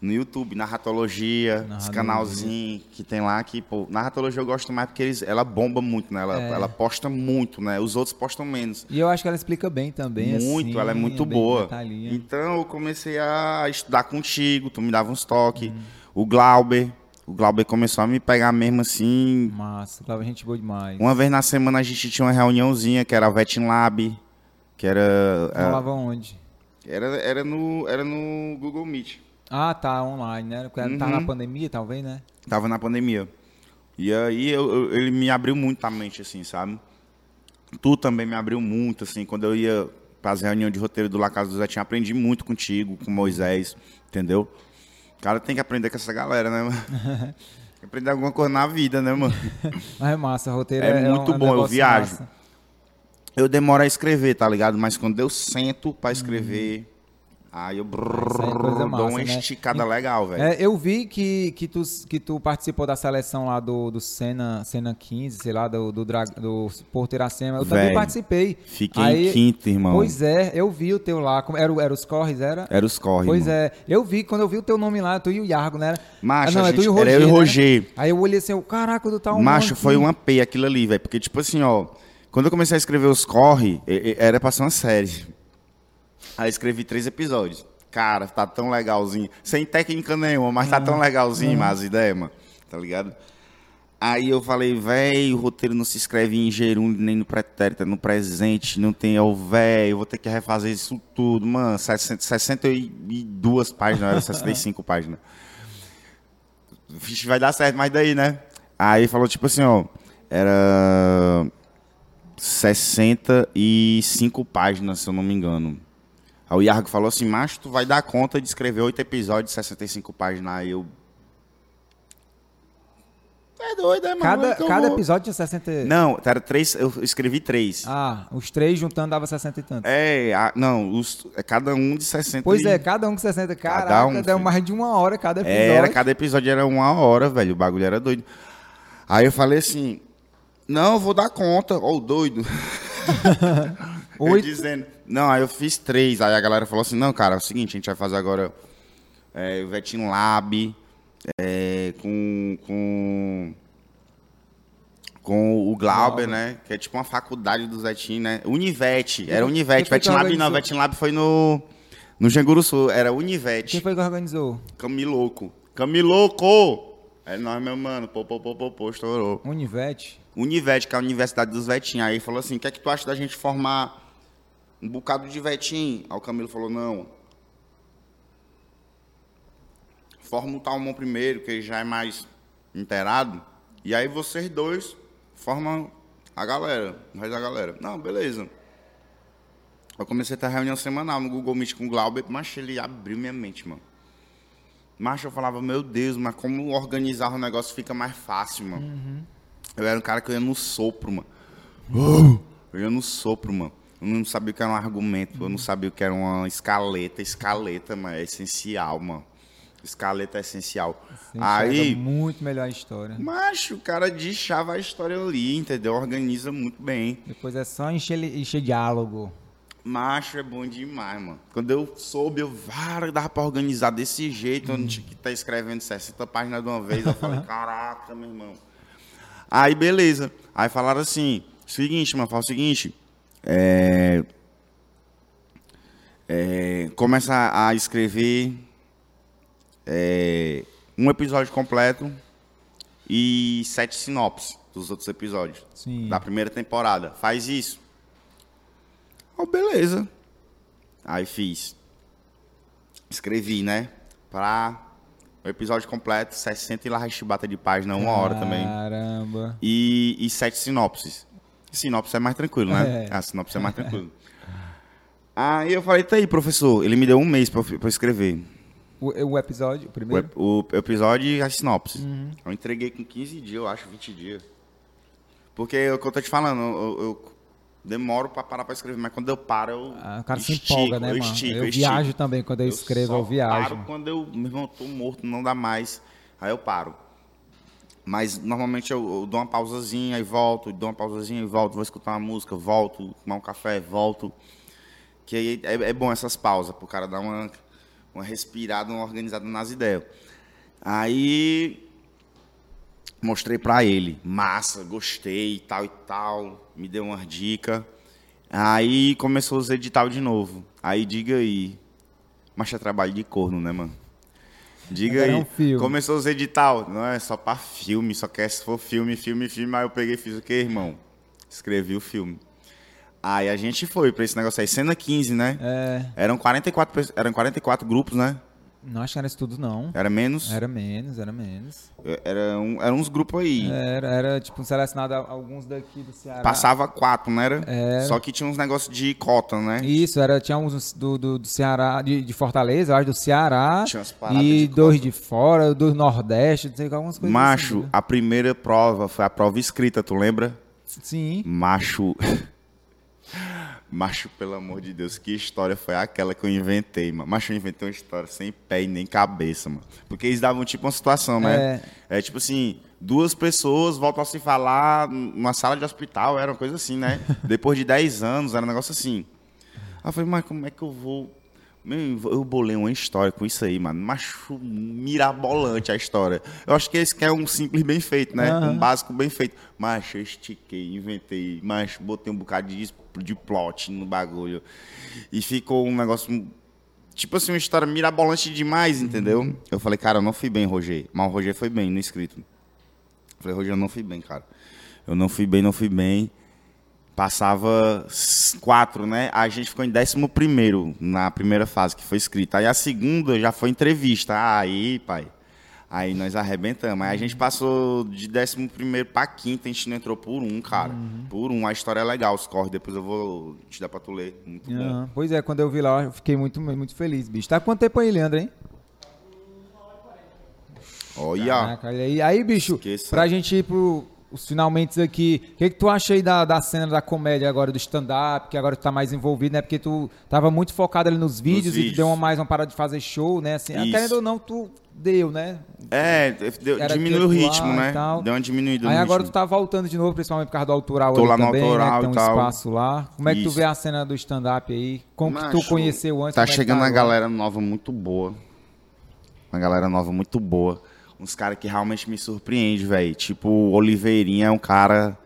No YouTube, narratologia, esse Narratologia. canalzinho que tem lá, que, pô, narratologia eu gosto mais porque eles, ela bomba muito, né? Ela, É. ela posta muito, né? Os outros postam menos. E eu acho que ela explica bem também, Muito, assim, ela é muito bem boa. detalhinha. Então eu comecei a estudar contigo, tu me dava uns toques. Uhum. O Glauber, o Glauber começou a me pegar mesmo assim. Massa, Cláudio, gente boa demais. Uma vez na semana a gente tinha uma reuniãozinha que era a Vetin Lab, que era Falava onde? era era no era no Google Meet. Ah, tá, online, né? Porque Tava Uhum. na pandemia, talvez, né? Tava na pandemia. E aí eu- eu- ele me abriu muito a mente assim, sabe? Tu também me abriu muito assim, quando eu ia fazer reunião de roteiro do La Casa do Zé, tinha aprendi muito contigo, com Moisés, entendeu? O cara tem que aprender com essa galera, né, mano? aprender alguma coisa na vida, né, mano? Mas é massa, roteiro É é, um- muito é um bom, eu negócio viajo. massa. Eu demoro a escrever, tá ligado? Mas quando eu sento pra escrever, aí eu brrr, aí é coisa dou massa, uma né? esticada legal, velho. É, eu vi que, que, tu, que tu participou da seleção lá do, do Senna, Senna 15, sei lá, do, do, Dra- do Porto Iracema. Eu também Véi, participei. Fiquei Aí- em quinto, irmão. Pois é, eu vi o teu lá. Era, o- era os corres, era? Era os corre, Pois irmão. é, eu vi, quando eu vi o teu nome lá, tu e o Yargo, né? Macho, ah, não, é tu e o Roger. era eu e o né? Roger. Aí eu olhei assim, eu, caraca, tu tá um Macho, monte. foi uma peia aquilo ali, velho. Porque, tipo assim, ó, quando eu comecei a escrever os corre, era pra ser uma série. Aí escrevi três episódios. Cara, tá tão legalzinho. Sem técnica nenhuma, mas tá tão legalzinho, mas as ideias, mano. Tá ligado? Aí eu falei, velho, o roteiro não se escreve em gerúndio, nem no pretérito, é no presente, não tem o velho, vou ter que refazer isso tudo, mano. 60, 62 páginas, era 65 páginas. Vixe, vai dar certo, mas daí, né? Aí falou, tipo assim, ó, era 65 páginas, se eu não me engano. Aí o Yargo falou assim, macho, tu vai dar conta de escrever oito episódios de 65 páginas. Aí eu... É doido, é, mano? Cada, eu cada vou- episódio tinha 60... Não, era três, eu escrevi três. Ah, os três juntando dava 60 e tanto. É, a- não, os, é cada um de 60 Pois e- é, cada um com 60. Caraca, Cada um, deu mais de uma hora cada episódio. Era, cada episódio era uma hora, velho. O bagulho era doido. Aí eu falei assim, não, eu vou dar conta. Ó, o doido. Eu Oito? dizendo. Não, aí eu fiz três. Aí a galera falou assim, não, cara, é o seguinte, a gente vai fazer agora é, o Vetin Lab é, com, com, com o Glauber, Glauber. né? Que é tipo uma faculdade do Zetin, né? Univete, era Univete. Vetin Lab não? Vetin Lab foi no, no Janguru Sul, era Univete. Quem foi que organizou? Camiloco. Camiloco! É nós, meu mano. Pô, pô, pô, pô, pô, estourou. Univete? Univete, que é a Universidade dos Vetinhos. Aí falou assim: o que é que tu acha da gente formar um bocado de Vetim? Aí o Camilo falou: não. Forma o Talmon primeiro, que ele já é mais inteirado. E aí vocês dois formam a galera, o resto da galera. Não, beleza. Eu comecei a ter reunião semanal no Google Meet com o Glauber, mas ele abriu minha mente, mano. Mas eu falava, meu Deus, mas como organizar o negócio fica mais fácil, mano. Eu era um cara que eu ia no sopro, mano. Eu ia no sopro, mano. Eu não sabia o que era um argumento, eu não sabia o que era uma escaleta. Escaleta, mano, é essencial, mano. Escaleta essencial. Você enxerga Aí, muito melhor a história. macho, o cara deschava a história ali, entendeu? Organiza muito bem. Depois é só encher, encher diálogo. Macho é bom demais, mano. Quando eu soube, eu vara, dava pra organizar desse jeito, não tinha que estar escrevendo 60 páginas de uma vez. Eu falei, caraca, meu irmão. Aí, beleza. Aí falaram assim, seguinte, mano, fala o seguinte, é... é, começa a escrever é, um episódio completo e sete sinopses dos outros episódios Sim. da primeira temporada. Faz isso. Oh, beleza. Aí fiz. Escrevi, né? Pra o episódio completo, 60 e lá chibata de página, uma hora também. Caramba. E, e sete sinopses. Sinopse é mais tranquilo, né? É. A sinopse é mais tranquilo. Aí eu falei, tá aí, professor. Ele me deu um mês pra, eu- pra eu escrever. O, o episódio, o O, primeiro? ep- o episódio e as sinopses. Uhum. Eu entreguei com 15 dias, eu acho, 20 dias. Porque é o que eu tô te falando, eu, eu demoro pra parar pra escrever, mas quando eu paro, eu. Ah, o cara se estico, empolga, né, eu mano? estico, eu estico. viajo também quando eu, escrevo, só eu viajo. paro quando eu, meu irmão, tô morto, não dá mais. Aí eu paro. Mas normalmente eu, eu dou uma pausazinha e volto, dou uma pausazinha e volto, vou escutar uma música, volto, tomar um café, volto. Que aí é, é bom essas pausas, pro cara dar uma, uma respirada, uma organizada nas ideias. Aí mostrei pra ele, massa, gostei, tal e tal, me deu umas dicas. Aí começou os edital de novo. Aí diga aí, mas é trabalho de corno, né, mano? Diga aí, um começou os edital, não é só pra filme, só quer se for filme, filme, filme. Aí eu peguei e fiz o quê, irmão? Escrevi o filme. Aí a gente foi pra esse negócio aí, cena 15, né? É. Eram 44, pe- eram 44 grupos, né? Não acho que era isso tudo, não. Era menos? Era menos, era menos. Era um, eram uns grupos aí. Era, era tipo, selecionado alguns daqui do Ceará. Passava quatro, não era? Era. Só que tinha uns negócios de cota, né? Isso, era, tinha uns do, do, do Ceará, de, de Fortaleza, eu acho, do Ceará. Tinha umas E de dois de fora, do Nordeste, não sei algumas coisas Macho, assim. né? a primeira prova foi a prova escrita, tu lembra? Sim. Macho. Macho, pelo amor de Deus, que história foi aquela que eu inventei, mano? Macho, eu inventei uma história sem pé e nem cabeça, mano. Porque eles davam tipo uma situação, né? É, tipo assim, duas pessoas voltam a se falar numa sala de hospital, era uma coisa assim, né? Depois de 10 anos, era um negócio assim. Aí eu falei, mas como é que eu vou. Eu bolei uma história com isso aí, mano. Macho mirabolante a história. Eu acho que esse que é um simples bem feito, né? Aham. Um básico bem feito. Macho, eu estiquei, inventei. Macho, botei um bocado de, de plot no bagulho. E ficou um negócio. Tipo assim, uma história mirabolante demais, entendeu? Eu falei, cara, eu não fui bem, Roger. Mas o Roger foi bem no escrito. Eu falei, Roger, eu não fui bem, cara. Eu não fui bem, não fui bem. Passava quatro, né? A gente ficou em décimo primeiro na primeira fase que foi escrita. Aí a segunda já foi entrevista. Aí, pai. Aí nós arrebentamos. Aí a gente passou de décimo primeiro pra quinta, a gente não entrou por um, cara. Por um. A história é legal, os corre. Depois eu vou te dar pra tu ler. Muito bom. Ah, pois é, quando eu vi lá, eu fiquei muito, muito feliz, bicho. Tá quanto tempo aí, Leandro, hein? Olha. Caraca, olha aí. Aí, bicho, Esqueça. pra gente ir pro os finalmente aqui, o que, que tu acha aí da, da cena da comédia agora, do stand-up, que agora tu tá mais envolvido, né? Porque tu tava muito focado ali nos vídeos, e tu vídeos. deu uma, mais uma parada de fazer show, né? Assim, Isso. querendo ou não, tu deu, né? É, deu, diminuiu o ritmo, né? tal. Deu uma diminuída Aí no agora tu ritmo. tá voltando de novo, principalmente por causa do autoral Tô lá no também, né? autoral Que tem um tal. espaço lá. Como é que tu Isso. vê a cena do stand-up aí? Como que tu Macho, conheceu antes? Tá é que chegando uma agora? galera nova muito boa. Uma galera nova muito boa. Uns caras que realmente me surpreende, velho. Tipo, o Oliveirinha é um cara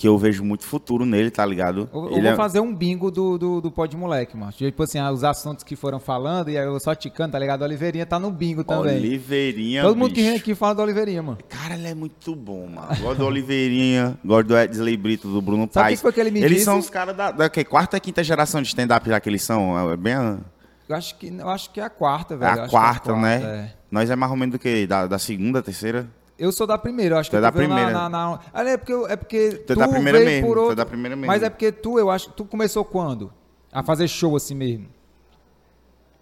que eu vejo muito futuro nele, tá ligado? Eu, eu vou é- fazer um bingo do, do, do Pod Moleque, mano. Tipo assim, ah, os assuntos que foram falando, e aí eu só ticando, tá ligado? A Oliveirinha tá no bingo também. Oliveirinha, Todo mundo que vem aqui fala da Oliveirinha, mano. Cara, ele é muito bom, mano. Gosto do Oliveirinha, gosto do Edsley Brito, do Bruno Sabe o Paes. que foi que ele me Eles disse? são os caras da, da que, quarta e quinta geração de stand-up já que eles são. É bem a, Eu acho que, eu acho que é a quarta, é velho. Eu a que é quarta, né? é. Nós é mais ou menos do que? Da, da segunda, terceira? Eu sou da primeira, eu acho que Tu é eu da tô vendo primeira. Na, na, na... Ah, É porque, eu- é porque tu, é da primeira mesmo, por tu é outro... da primeira mesmo. Mas é porque tu, eu acho, tu começou quando? A fazer show assim mesmo?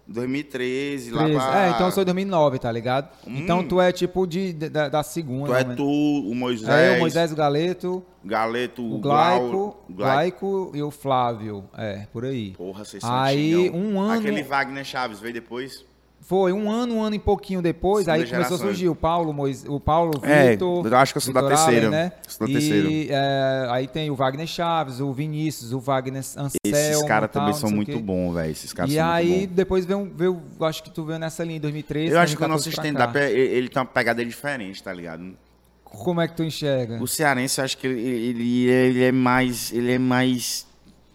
2013, lá 13. pra... É, então eu sou de 2009, tá ligado? Então Hum. tu é tipo de, de- da, da segunda. Tu é né? tu, o Moisés, É, o Moisés, o Galeto, Galeto, o Glaico, Glaico. E o Flávio. É, por aí. Porra, vocês são Aí, um ano- Aquele Wagner Chaves veio depois. Foi um ano, um ano e pouquinho depois, aí Segunda começou a geração. surgir o Paulo, Mois, o Paulo, É, Vitor. eu acho que eu sou da terceira, Allen, né? sou da e terceira. é, aí tem o Wagner Chaves, o Vinícius, o Wagner Anselmo. Esses caras e também são muito bons, velho. Esses caras E são aí, muito bons. depois veio, veio, acho que tu veio nessa linha em 2013. Eu acho que o nosso 2014 pra stand-up, é- ele, ele tem uma pegada diferente, tá ligado? Como é que tu enxerga? O cearense, eu acho que ele, ele, ele é mais. Ele é mais.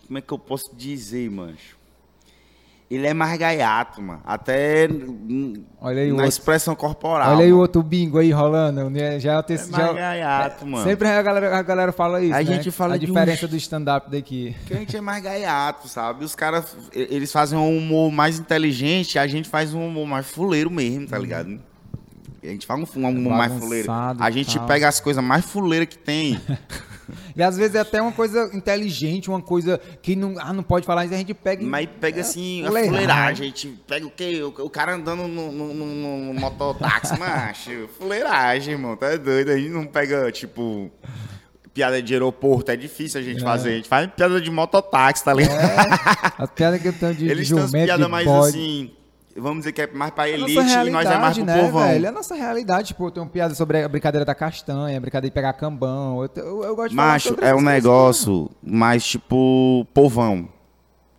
Como é que eu posso dizer, mancho? Ele é mais gaiato, mano. Até Olha aí o na outro. expressão corporal. Olha aí o mano. outro bingo aí rolando. né? Já é o É terceiro. mais já- gaiato, mano. Sempre a galera, a galera fala isso. A né? gente fala A diferença uns- do stand-up daqui. Que a gente é mais gaiato, sabe? Os caras, eles fazem um humor mais inteligente, a gente faz um humor mais fuleiro mesmo, tá ligado? A gente faz um, um humor mais fuleiro. A gente tal. pega as coisas mais fuleiras que tem. E às vezes é até uma coisa inteligente, uma coisa que não, ah, não pode falar, mas a gente pega. Mas pega assim, a fuleiragem. A gente pega o quê? O, o cara andando no, no, no, no mototáxi, macho. Fuleiragem, irmão. Tá doido? A gente não pega, tipo. Piada de aeroporto, é difícil a gente fazer. A gente faz piada de mototáxi, tá ligado? As piadas que eu tenho de, Eles têm umas piadas mais bode. assim. Vamos dizer que é mais pra É elite e nós é mais pro né, povão. velho? É a nossa realidade. Tipo, eu tenho piada sobre a brincadeira da castanha, a brincadeira de pegar cambão. Eu, eu, eu gosto de Macho, é um negócio mais tipo povão.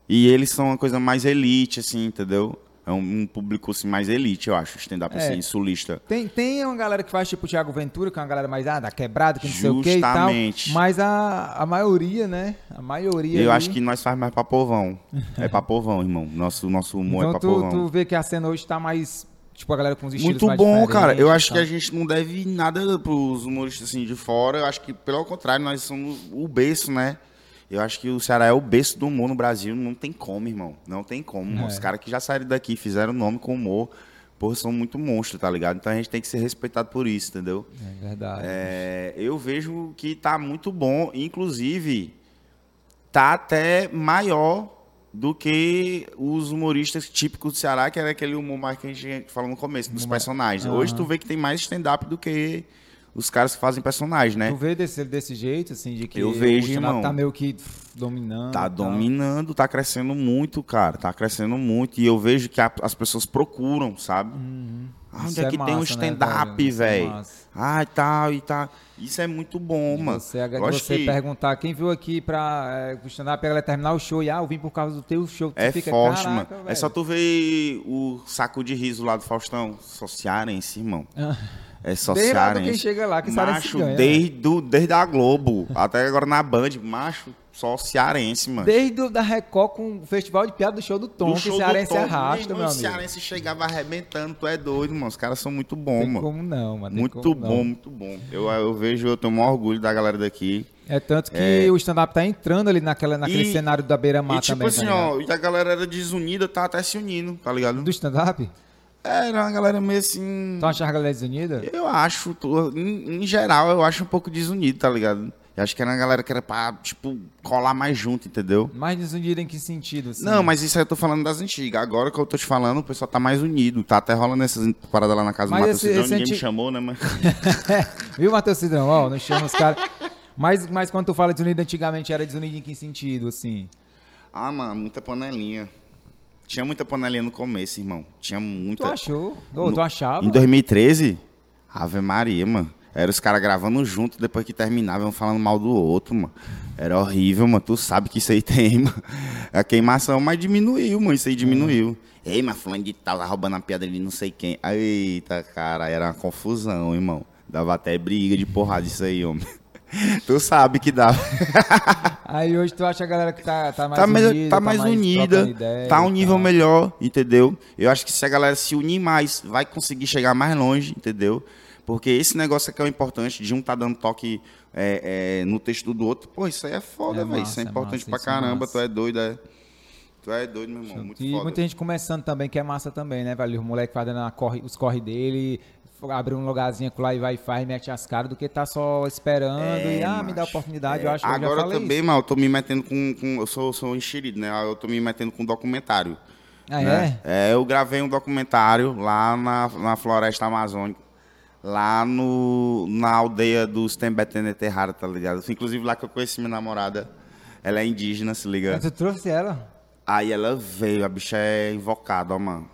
E eles são uma coisa mais elite, assim, entendeu? É um, um público assim, mais elite, eu acho, stand-up É. assim, sulista. Tem, tem uma galera que faz tipo o Thiago Ventura, que é uma galera mais ah, da quebrada, que não sei o que e tal. Justamente. Mas a, a maioria, né? A maioria. Eu ali- acho que nós faz mais pra povão. É pra povão, irmão. Nosso, nosso humor é Então pra tu, povão. tu vê que a cena hoje tá mais. Tipo, a galera com os estilos Muito bom, cara. Eu acho que a gente não deve nada pros humoristas assim de fora. Eu acho que, pelo contrário, nós somos o berço, né? Eu acho que o Ceará é o berço do humor no Brasil. Não tem como, irmão. Não tem como. É. Os caras que já saíram daqui, fizeram nome com humor, porra, são muito monstros, tá ligado? Então a gente tem que ser respeitado por isso, entendeu? É verdade. É, eu vejo que tá muito bom, inclusive tá até maior do que os humoristas típicos do Ceará, que era aquele humor mais que a gente falou no começo, dos personagens. Hoje tu vê que tem mais stand-up do que os caras que fazem personagem, né? Tu vê desse, desse jeito, assim, de que Eu vejo, o stand-up irmão. tá meio que dominando. Tá dominando, tá crescendo muito, cara. Tá crescendo muito. E eu vejo que a- as pessoas procuram, sabe? Ah, onde é é que tem um massa, né, stand-up, velho? Isso é velho? massa. ah, e tal, e tal. Isso é muito bom, mano. Você, você que- perguntar quem viu aqui pra é, stand-up, a galera terminar o show e ah, eu vim por causa do teu show. Tu É fica, forte, "Caraca, mano. É velho." só tu ver o saco de riso lá do Faustão. Só cearense, irmão. É cearense. quem chega lá, que macho, ganha, né? desde, do- desde a Globo até agora na Band, macho, só cearense, mano. Desde o da Record com o festival de piada do show do Tom, Do que show o do cearense Tom, arrasta, meu O amigo. cearense chegava arrebentando, tu é doido, mano. Os caras são muito bons, Tem mano. como não, mano. Muito como bom, não. muito bom. Eu, eu vejo, eu tenho o maior orgulho da galera daqui. É tanto que o stand-up tá entrando ali naquela, naquele E- cenário da beira-mar tipo também. assim, tá ó, e a galera era desunida, tá até se unindo, tá ligado? Do stand-up? Era uma galera meio assim. Tu achava a galera desunida? Eu acho, em, em geral, eu acho um pouco desunido, tá ligado? Eu acho que era uma galera que era pra, tipo, colar mais junto, entendeu? Mais desunida em que sentido? Assim? Não, mas isso aí eu tô falando das antigas. Agora que eu tô te falando, o pessoal tá mais unido. Tá até rolando essas paradas lá na casa Mas do Matheus Cidrão. Ninguém anti- me chamou, né, mas... Viu, Matheus Cidrão? Ó, não chama os caras. Mas, mas quando tu fala desunido antigamente, era desunido em que sentido, assim? Ah, mano, muita panelinha. Tinha muita panelinha no começo, irmão. Tinha muita... Tu achou? Ô, tu achava? Em 2013, Ave Maria, mano. Era os caras gravando junto, depois que terminavam falando mal do outro, mano. Era horrível, mano. Tu sabe que isso aí tem, mano. A queimação, mas diminuiu, mano. Isso aí diminuiu. Ei, mas fulano de tal, tá roubando a piada de não sei quem. Eita, cara, era uma confusão, irmão. Dava até briga de porrada isso aí, homem. Tu sabe que dava. Aí hoje tu acha a galera que tá, tá mais tá, mais- unida, tá mais unida, trocando ideia tá um nível tal. melhor, entendeu? Eu acho que se a galera se unir mais, vai conseguir chegar mais longe, entendeu? Porque esse negócio aqui é o importante, de um tá dando toque é, é, no texto do outro. Pô, isso aí é foda, É velho. Isso é é importante massa, pra é caramba. tu é doido, é. Tu é doido, meu irmão. Muito E foda. muita gente começando também, que é massa também, né, velho? Os moleques fazendo corre, os corre dele, abre um lugarzinho lá e vai e faz, mete as caras, do que tá só esperando e, ah, me dá macho. oportunidade, É, eu acho que eu já Agora falei também, isso. mano, eu tô me metendo com. com- eu sou, sou enxerido, né? Eu tô me metendo com documentário. Ah, né? é? É, eu gravei um documentário lá na, na floresta amazônica, lá no, na aldeia dos Tembetene Terrara, tá ligado? Inclusive lá que eu conheci minha namorada. Ela é indígena, se liga. Tu trouxe ela? Aí ela veio, a bicha é invocada, ó, mano.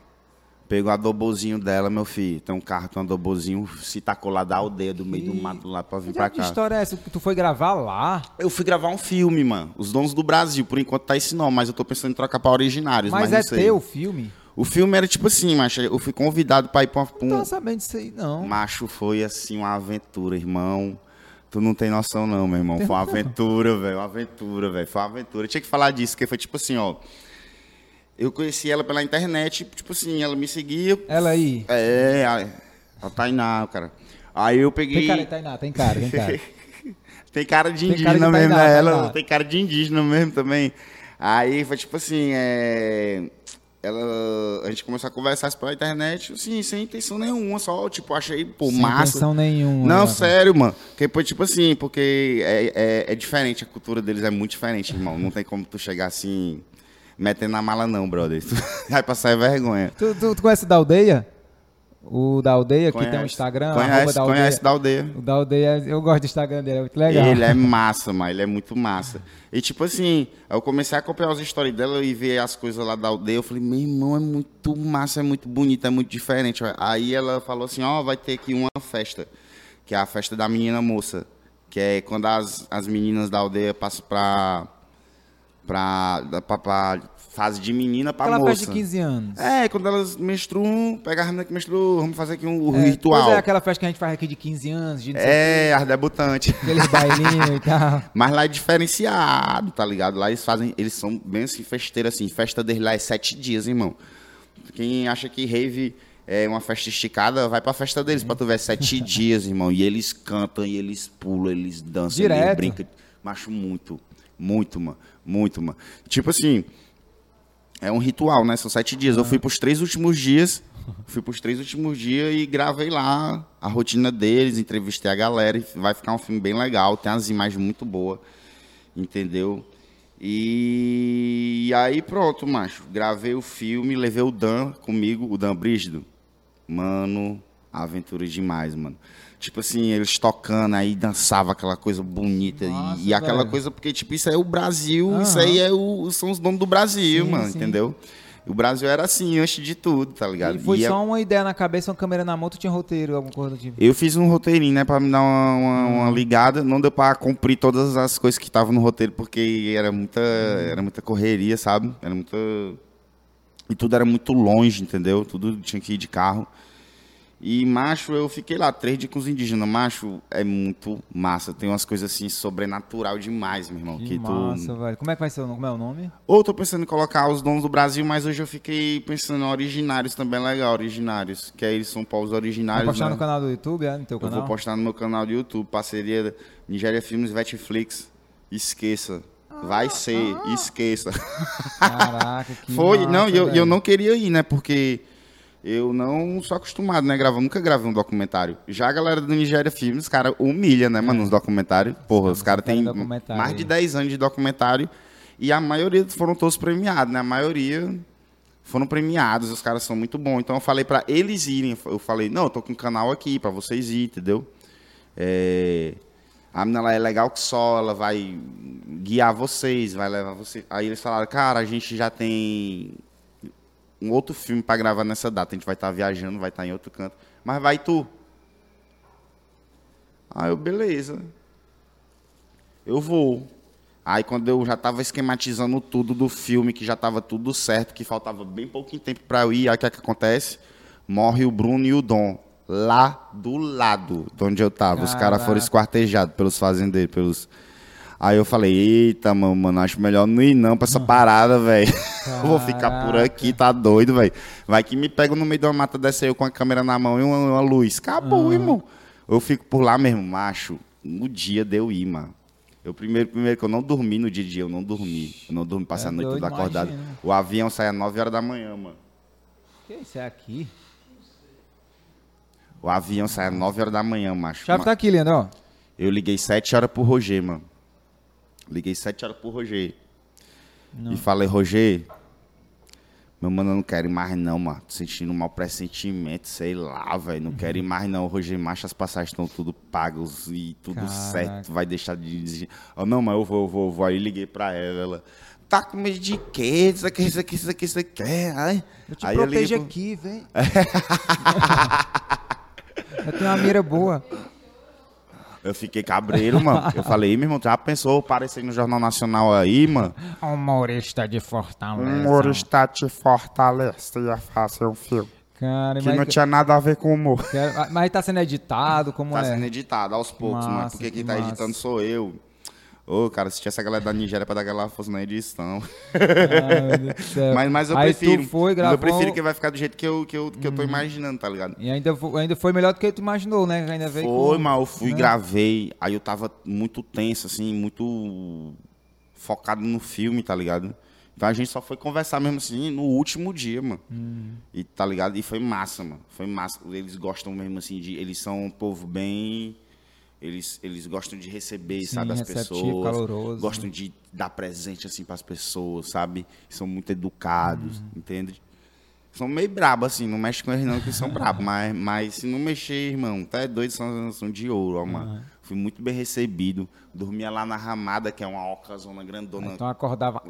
A Pegou o adobozinho dela, meu filho. Tem um carro, tem um adobozinho, se tacou lá da aldeia, do meio do Que- mato lá pra vir Que pra cá. história é essa? Que tu foi gravar lá? Eu fui gravar um filme, mano. Os Donos do Brasil. Por enquanto tá esse nome, mas eu tô pensando em trocar pra Originários. Mas, Mas, não é teu o filme? O filme era tipo assim, macho. Eu fui convidado pra ir pra, pra Não um. tô sabendo disso aí, não. Macho, foi assim uma aventura, irmão. Tu não tem noção, não, meu irmão. Foi uma aventura, velho. Uma aventura, velho. Foi uma aventura. Eu tinha que falar disso, porque foi tipo assim, ó. Eu conheci ela pela internet, tipo assim, ela me seguia. Ela aí. É, a, a Tainá, cara. Aí eu peguei. Tem cara, Tainá, tem cara, tem cara. Tem cara de indígena cara de mesmo, Tainá, né? Ela Tainá. tem cara de indígena mesmo também. Aí foi tipo assim, é... Ela, a gente começou a conversar isso pela internet, assim, sem intenção nenhuma, só, tipo, achei, pô, Sem massa. intenção nenhuma. Não, né? sério, mano. Porque, pô, tipo assim, porque é, é, é diferente, a cultura deles é muito diferente, irmão. Não tem como tu chegar assim, metendo na mala não, brother. Tu vai passar vergonha. Tu, tu, tu conhece da aldeia? O da aldeia, que tem um Conhece? Instagram, Conhece, da aldeia. conhece da aldeia. O da aldeia, eu gosto do Instagram dele, é muito legal. Ele é massa, mano. Ele é muito massa. E tipo assim, eu comecei a acompanhar as histórias dela e ver as coisas lá da aldeia. Eu falei, meu irmão, é muito massa, é muito bonito, é muito diferente. Aí ela falou assim, ó, vai ter aqui uma festa, que é a festa da menina moça. Que é quando as, as meninas da aldeia passam pra, pra, pra, pra fase de menina pra Aquela moça. festa de 15 anos. É, quando elas menstruam, pega a menina que menstruou, vamos fazer aqui um, É, ritual. É, aquela festa que a gente faz aqui de 15 anos, de É, as debutantes. aqueles bailinhos e tal. Mas lá é diferenciado, tá ligado? Lá eles fazem, eles são bem assim, assim. Festa deles lá é sete dias, irmão. Quem acha que rave é uma festa esticada, vai pra festa deles pra tu ver sete dias, irmão. E eles cantam, e eles pulam, eles dançam, eles Direto. brincam. Macho muito, muito, mano. Muito, mano. Tipo assim, é um ritual, né? São sete dias. Eu fui pros três últimos dias. Fui pros três últimos dias e gravei lá a rotina deles, entrevistei a galera. E vai ficar um filme bem legal. Tem umas imagens muito boas. Entendeu? E aí pronto, macho. Gravei o filme, levei o Dan comigo, o Dan Brígido. Mano, aventura demais, mano. Tipo assim, eles tocando aí, dançava aquela coisa bonita. e- Nossa, e, aquela velho. coisa, porque, tipo, isso é o Brasil, Aham. isso aí é o, são os donos do Brasil, Sim, mano, sim. entendeu? O Brasil era assim, antes de tudo, tá ligado? E foi E é- só uma ideia na cabeça, uma câmera na mão, tu tinha roteiro, alguma coisa do tipo. Eu fiz um roteirinho, né, pra me dar uma, uma- Hum. uma ligada. Não deu pra cumprir todas as coisas que estavam no roteiro, porque era muita, Hum. era muita correria, sabe? Era muita. E tudo era muito longe, entendeu? Tudo tinha que ir de carro. E, macho, eu fiquei lá três dias com os indígenas. Macho, é muito massa. Tem umas coisas assim, sobrenatural demais, meu irmão. Que, Que, massa, tu... velho. Como é que vai ser o nome? Como é o nome? Ou tô pensando em colocar os donos do Brasil, mas hoje eu fiquei pensando em originários também, legal, originários. Que aí eles são povos Vai originários. postar né? no canal do YouTube, é? No teu Eu canal? vou postar no meu canal do YouTube, parceria Nigéria Filmes Netflix. Esqueça. Vai ser, esqueça. Caraca, que Foi, massa, não, e eu, eu não queria ir, né? Porque eu não sou acostumado, né? Gravar, nunca gravei um documentário. Já a galera do Nigéria Filmes, os caras humilha, né, mano, nos documentários. Porra, os caras cara têm mais de 10 anos de documentário e a maioria foram todos premiados, né? A maioria foram premiados, os caras são muito bons. Então eu falei pra eles irem, eu falei, não, eu tô com um canal aqui pra vocês irem, entendeu? É, A menina lá é legal que só, ela vai guiar vocês, vai levar vocês. Aí eles falaram, cara, a gente já tem um outro filme pra gravar nessa data. A gente vai estar viajando, vai estar em outro canto. Mas vai tu. Aí eu, beleza. Eu vou. Aí quando eu já tava esquematizando tudo do filme, que já tava tudo certo, que faltava bem pouquinho tempo pra eu ir, aí o que, é que acontece? Morre o Bruno e o Dom. Lá do lado de onde eu tava. Os caras foram esquartejados pelos fazendeiros, pelos. Aí eu falei, eita, mano, mano, acho melhor não ir não pra essa parada, velho. Vou ficar por aqui, tá doido, velho. Vai que me pega no meio de uma mata dessa aí, eu com a câmera na mão e uma, uma luz. Acabou, irmão. Eu fico por lá mesmo, macho. No dia deu ir, mano. Eu primeiro, primeiro que eu não dormi no dia de dia, eu não dormi. Eu não dormi, passei É a noite toda acordado. O avião sai às 9 horas da manhã, mano. Que isso é aqui? O avião sai às 9 horas da manhã, macho. Chave tá aqui, Leandro, ó. Eu liguei 7 horas pro Roger, mano. Liguei 7 horas pro Roger. E falei, Roger, meu mano, eu não quero ir mais não, mano. Tô sentindo um mau pressentimento, sei lá, velho. Não quero ir mais não. Roger, macho, as passagens estão tudo pagas e tudo Caraca. certo. Vai deixar de dirigir. Oh, não, mas eu vou, eu vou, eu vou. Aí liguei pra ela, ela... tá com medo de quê? Isso aqui, isso aqui, isso aqui, isso aqui. Ai. Eu te Aí eu protejo liguei pro- aqui, vem. eu tenho uma mira boa. Eu fiquei cabreiro, mano. Eu falei, "Ih, meu irmão, já pensou aparecer no Jornal Nacional aí, mano? Humorista de Fortaleza. humorista te fortalecia fazer um filme. Cara, Que mas, não tinha nada a ver com humor. mas tá sendo editado, como Tá é? sendo editado aos poucos, mano. Porque quem que tá massa. editando sou eu. Ô, cara, se tivesse a galera da Nigéria pra dar aquela força na edição. Céu. Mas, mas eu Aí prefiro. foi, gravou... Eu prefiro que vai ficar do jeito que eu, que eu, que eu tô imaginando, tá ligado? E ainda, fo- ainda foi melhor do que tu imaginou, né? Ainda veio Foi, com... mas eu fui, né? gravei. Aí eu tava muito tenso, assim, muito focado no filme, tá ligado? Então a gente só foi conversar mesmo assim no último dia, mano. Hum. E tá ligado? E foi massa, mano. Foi massa. Eles gostam mesmo assim de. Eles são um povo bem. Eles, eles gostam de receber, Sim, sabe, as pessoas. caloroso. Gostam de dar presente assim pras pessoas, sabe? São muito educados, Uhum. entende? São meio brabo, assim, não mexe com eles não, que são brabos, mas, mas se não mexer, irmão, tá é doido, são, são de ouro, ó, mano. Fui muito bem recebido. Dormia lá na Ramada, que é uma ocazona grandona. Então acordava...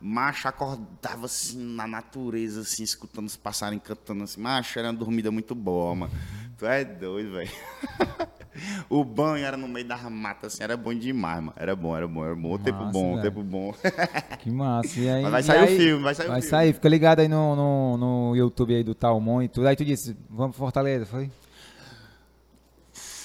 Macho acordava assim na natureza, assim, escutando os passarinhos cantando assim. Macho, era uma dormida muito boa, mano. Tu é doido, velho. o banho era no meio da mata, assim, era bom demais, mano. Era bom, era bom, era bom. O tempo Massa, bom, o velho. tempo bom. Que massa. E aí, Mas vai sair o aí- filme, vai sair o Vai filme. sair, fica ligado aí no, no, no YouTube aí do Talmon e tudo. Aí tu disse, vamos pra Fortaleza, foi?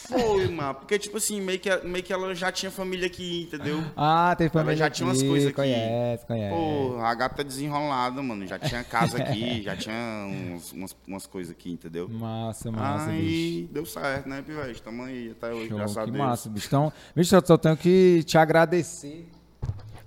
Foi, mano. Porque, tipo assim, meio que, meio que ela já tinha família aqui, entendeu? Ah, tem família já tinha umas aqui, coisas aqui. Conhece, conhece. Pô, a gata é desenrolada, mano. Já tinha casa aqui, já tinha uns- umas, umas coisas aqui, entendeu? Massa, massa, bicho. Aí deu certo, né, Pivete? Tamo aí até hoje, Show, graças a Deus. massa, bicho. Então, bicho, eu só tenho que te agradecer.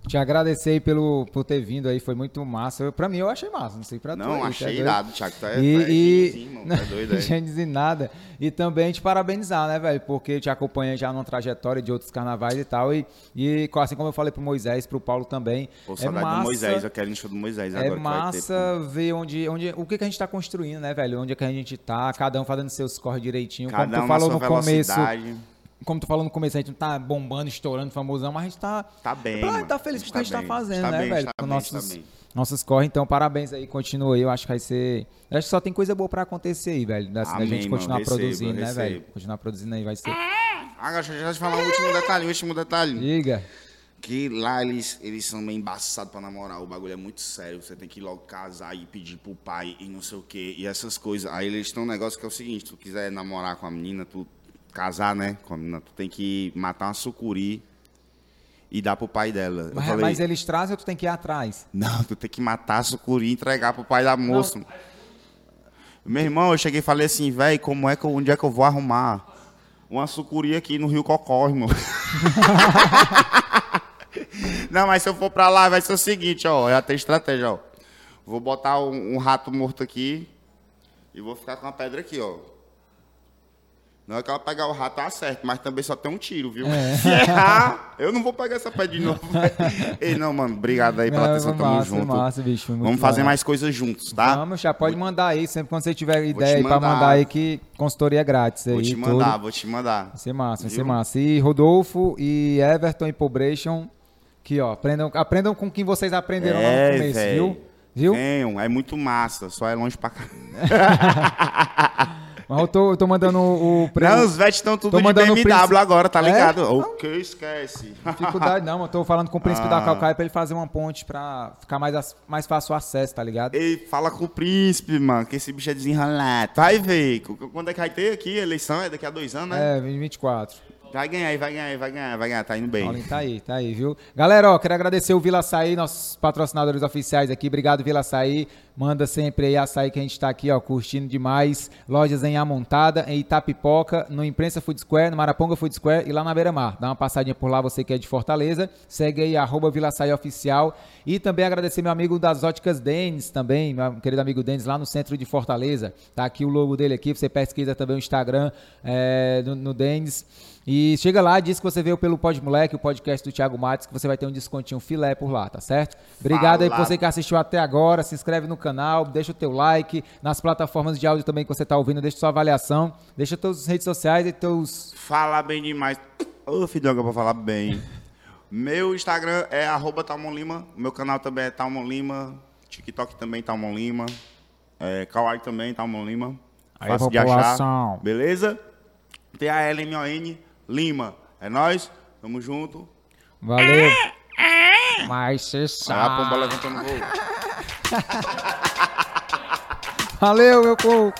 Te agradecer aí pelo, por ter vindo aí, foi muito massa. Eu, pra mim, eu achei massa, não sei pra. Não, aí, tu é achei doido. irado, Thiago. É, E, é e... Tu é doido, é. Sem dizer nada. E também te parabenizar, né, velho? Porque te acompanhei já numa trajetória de outros carnavais e tal. E, e assim como eu falei pro Moisés, pro Paulo também. Pô, é massa, do Moisés, eu quero ir no show do Moisés é agora. que vai ter, massa ver onde, onde, o que, que a gente tá construindo, né, velho? Onde é que a gente tá, cada um fazendo seus corres direitinho. Cada como tu um falou no começo. velocidade. Como tu falou no começo, a gente não tá bombando, estourando, famosão, mas a gente tá. Tá bem, Pra- mano. tá feliz com o que a gente tá bem, fazendo, tá né, bem, velho? tá Com bem, nossos, tá nossos corre. Então, parabéns aí, continua aí. Eu acho que vai ser. Eu acho que só tem coisa boa pra acontecer aí, velho. Assim, da Amém, gente continuar mano. Recebo, produzindo, né, recebo. velho? Continuar produzindo aí vai ser. Ah, deixa eu te falar um último detalhe, um último detalhe. Diga. Que lá eles, eles são meio embaçados pra namorar. O bagulho é muito sério. Você tem que ir logo casar e pedir pro pai e não sei o quê. E essas coisas. Aí eles têm um negócio que é o seguinte: tu quiser namorar com a menina, tu casar, né? Com a menina, tu tem que matar uma sucuri e dar pro pai dela. Eu Mas, falei, mas eles trazem ou tu tem que ir atrás? Não, tu tem que matar a sucuri e entregar pro pai da moça. Meu irmão, eu cheguei e falei assim, velho, como é que eu, onde é que eu vou arrumar uma sucuri aqui no Rio Cocó, irmão? Não, mas se eu for pra lá, vai ser o seguinte, ó, já tem estratégia, ó. Vou botar um, um rato morto aqui e vou ficar com a pedra aqui, ó. Não é que ela pegar o rato, tá certo, mas também só tem um tiro, viu? Se errar, eu não vou pegar essa pedra de novo. Ei, não, mano, obrigado aí pela Não, atenção, tamo massa, junto. massa, bicho, Vamos fazer legal. mais coisas juntos, tá? Vamos, já pode mandar aí, sempre quando você tiver ideia aí pra mandar. aí que consultoria é grátis aí. Vou te tudo. mandar, vou te mandar. Vai ser massa, vai ser massa. E Rodolfo e Everton e Pobration, que ó, aprendam, aprendam com quem vocês aprenderam lá É, no começo, véi. viu? Viu? Venham, é muito massa, só é longe pra cá. Mas eu tô, eu tô mandando o, o pre- Não, os vets estão tudo Tô de mandando BMW príncipe- agora, tá É? ligado? Não. O que esquece? dificuldade, não, eu tô falando com o príncipe da Ah. Calcaia pra ele fazer uma ponte pra ficar mais, mais fácil o acesso, tá ligado? Ei, fala com o príncipe, mano, que esse bicho é desenrolado. Vai ver. Qu- Quando é que vai ter aqui? a Eleição é daqui a dois anos, né? É, 2024. Vai ganhar, vai ganhar, vai ganhar, vai ganhar. Tá indo bem. Paulinho tá aí, tá aí, viu? Galera, ó, quero agradecer o Vila Açaí, nossos patrocinadores oficiais aqui. Obrigado, Vila Açaí. Manda sempre aí açaí que a gente tá aqui, ó, curtindo demais. Lojas em Amontada, em Itapipoca, no Imprensa Food Square, no Maraponga Food Square e lá na Beira Mar. Dá uma passadinha por lá, você que é de Fortaleza. Segue aí, arroba Vila Açaí Oficial. E também agradecer meu amigo das óticas Denis também, meu querido amigo Denis, lá no centro de Fortaleza. Tá aqui o logo dele aqui, você pesquisa também o Instagram é, no, no Denis. E chega lá, diz que você veio pelo Pod Moleque, o podcast do Thiago Matos, que você vai ter um descontinho filé por lá, tá certo? Obrigado aí por você que assistiu até agora, se inscreve no canal, deixa o teu like, nas plataformas de áudio também que você tá ouvindo, deixa sua avaliação, deixa tuas redes sociais e teus... Fala bem demais. Ô, filhoga, pra falar bem. Meu Instagram é arroba Lima. Meu canal também é Talmon Lima. TikTok também Talmon Lima. É, Kawaii também Talmon Lima. Aí, Fácil de achar. Beleza? T-A-L-M-O-N Lima. É nóis. Tamo junto. Valeu. Mas cê Ah, a pomba sabe. levantando voo. Valeu, meu povo.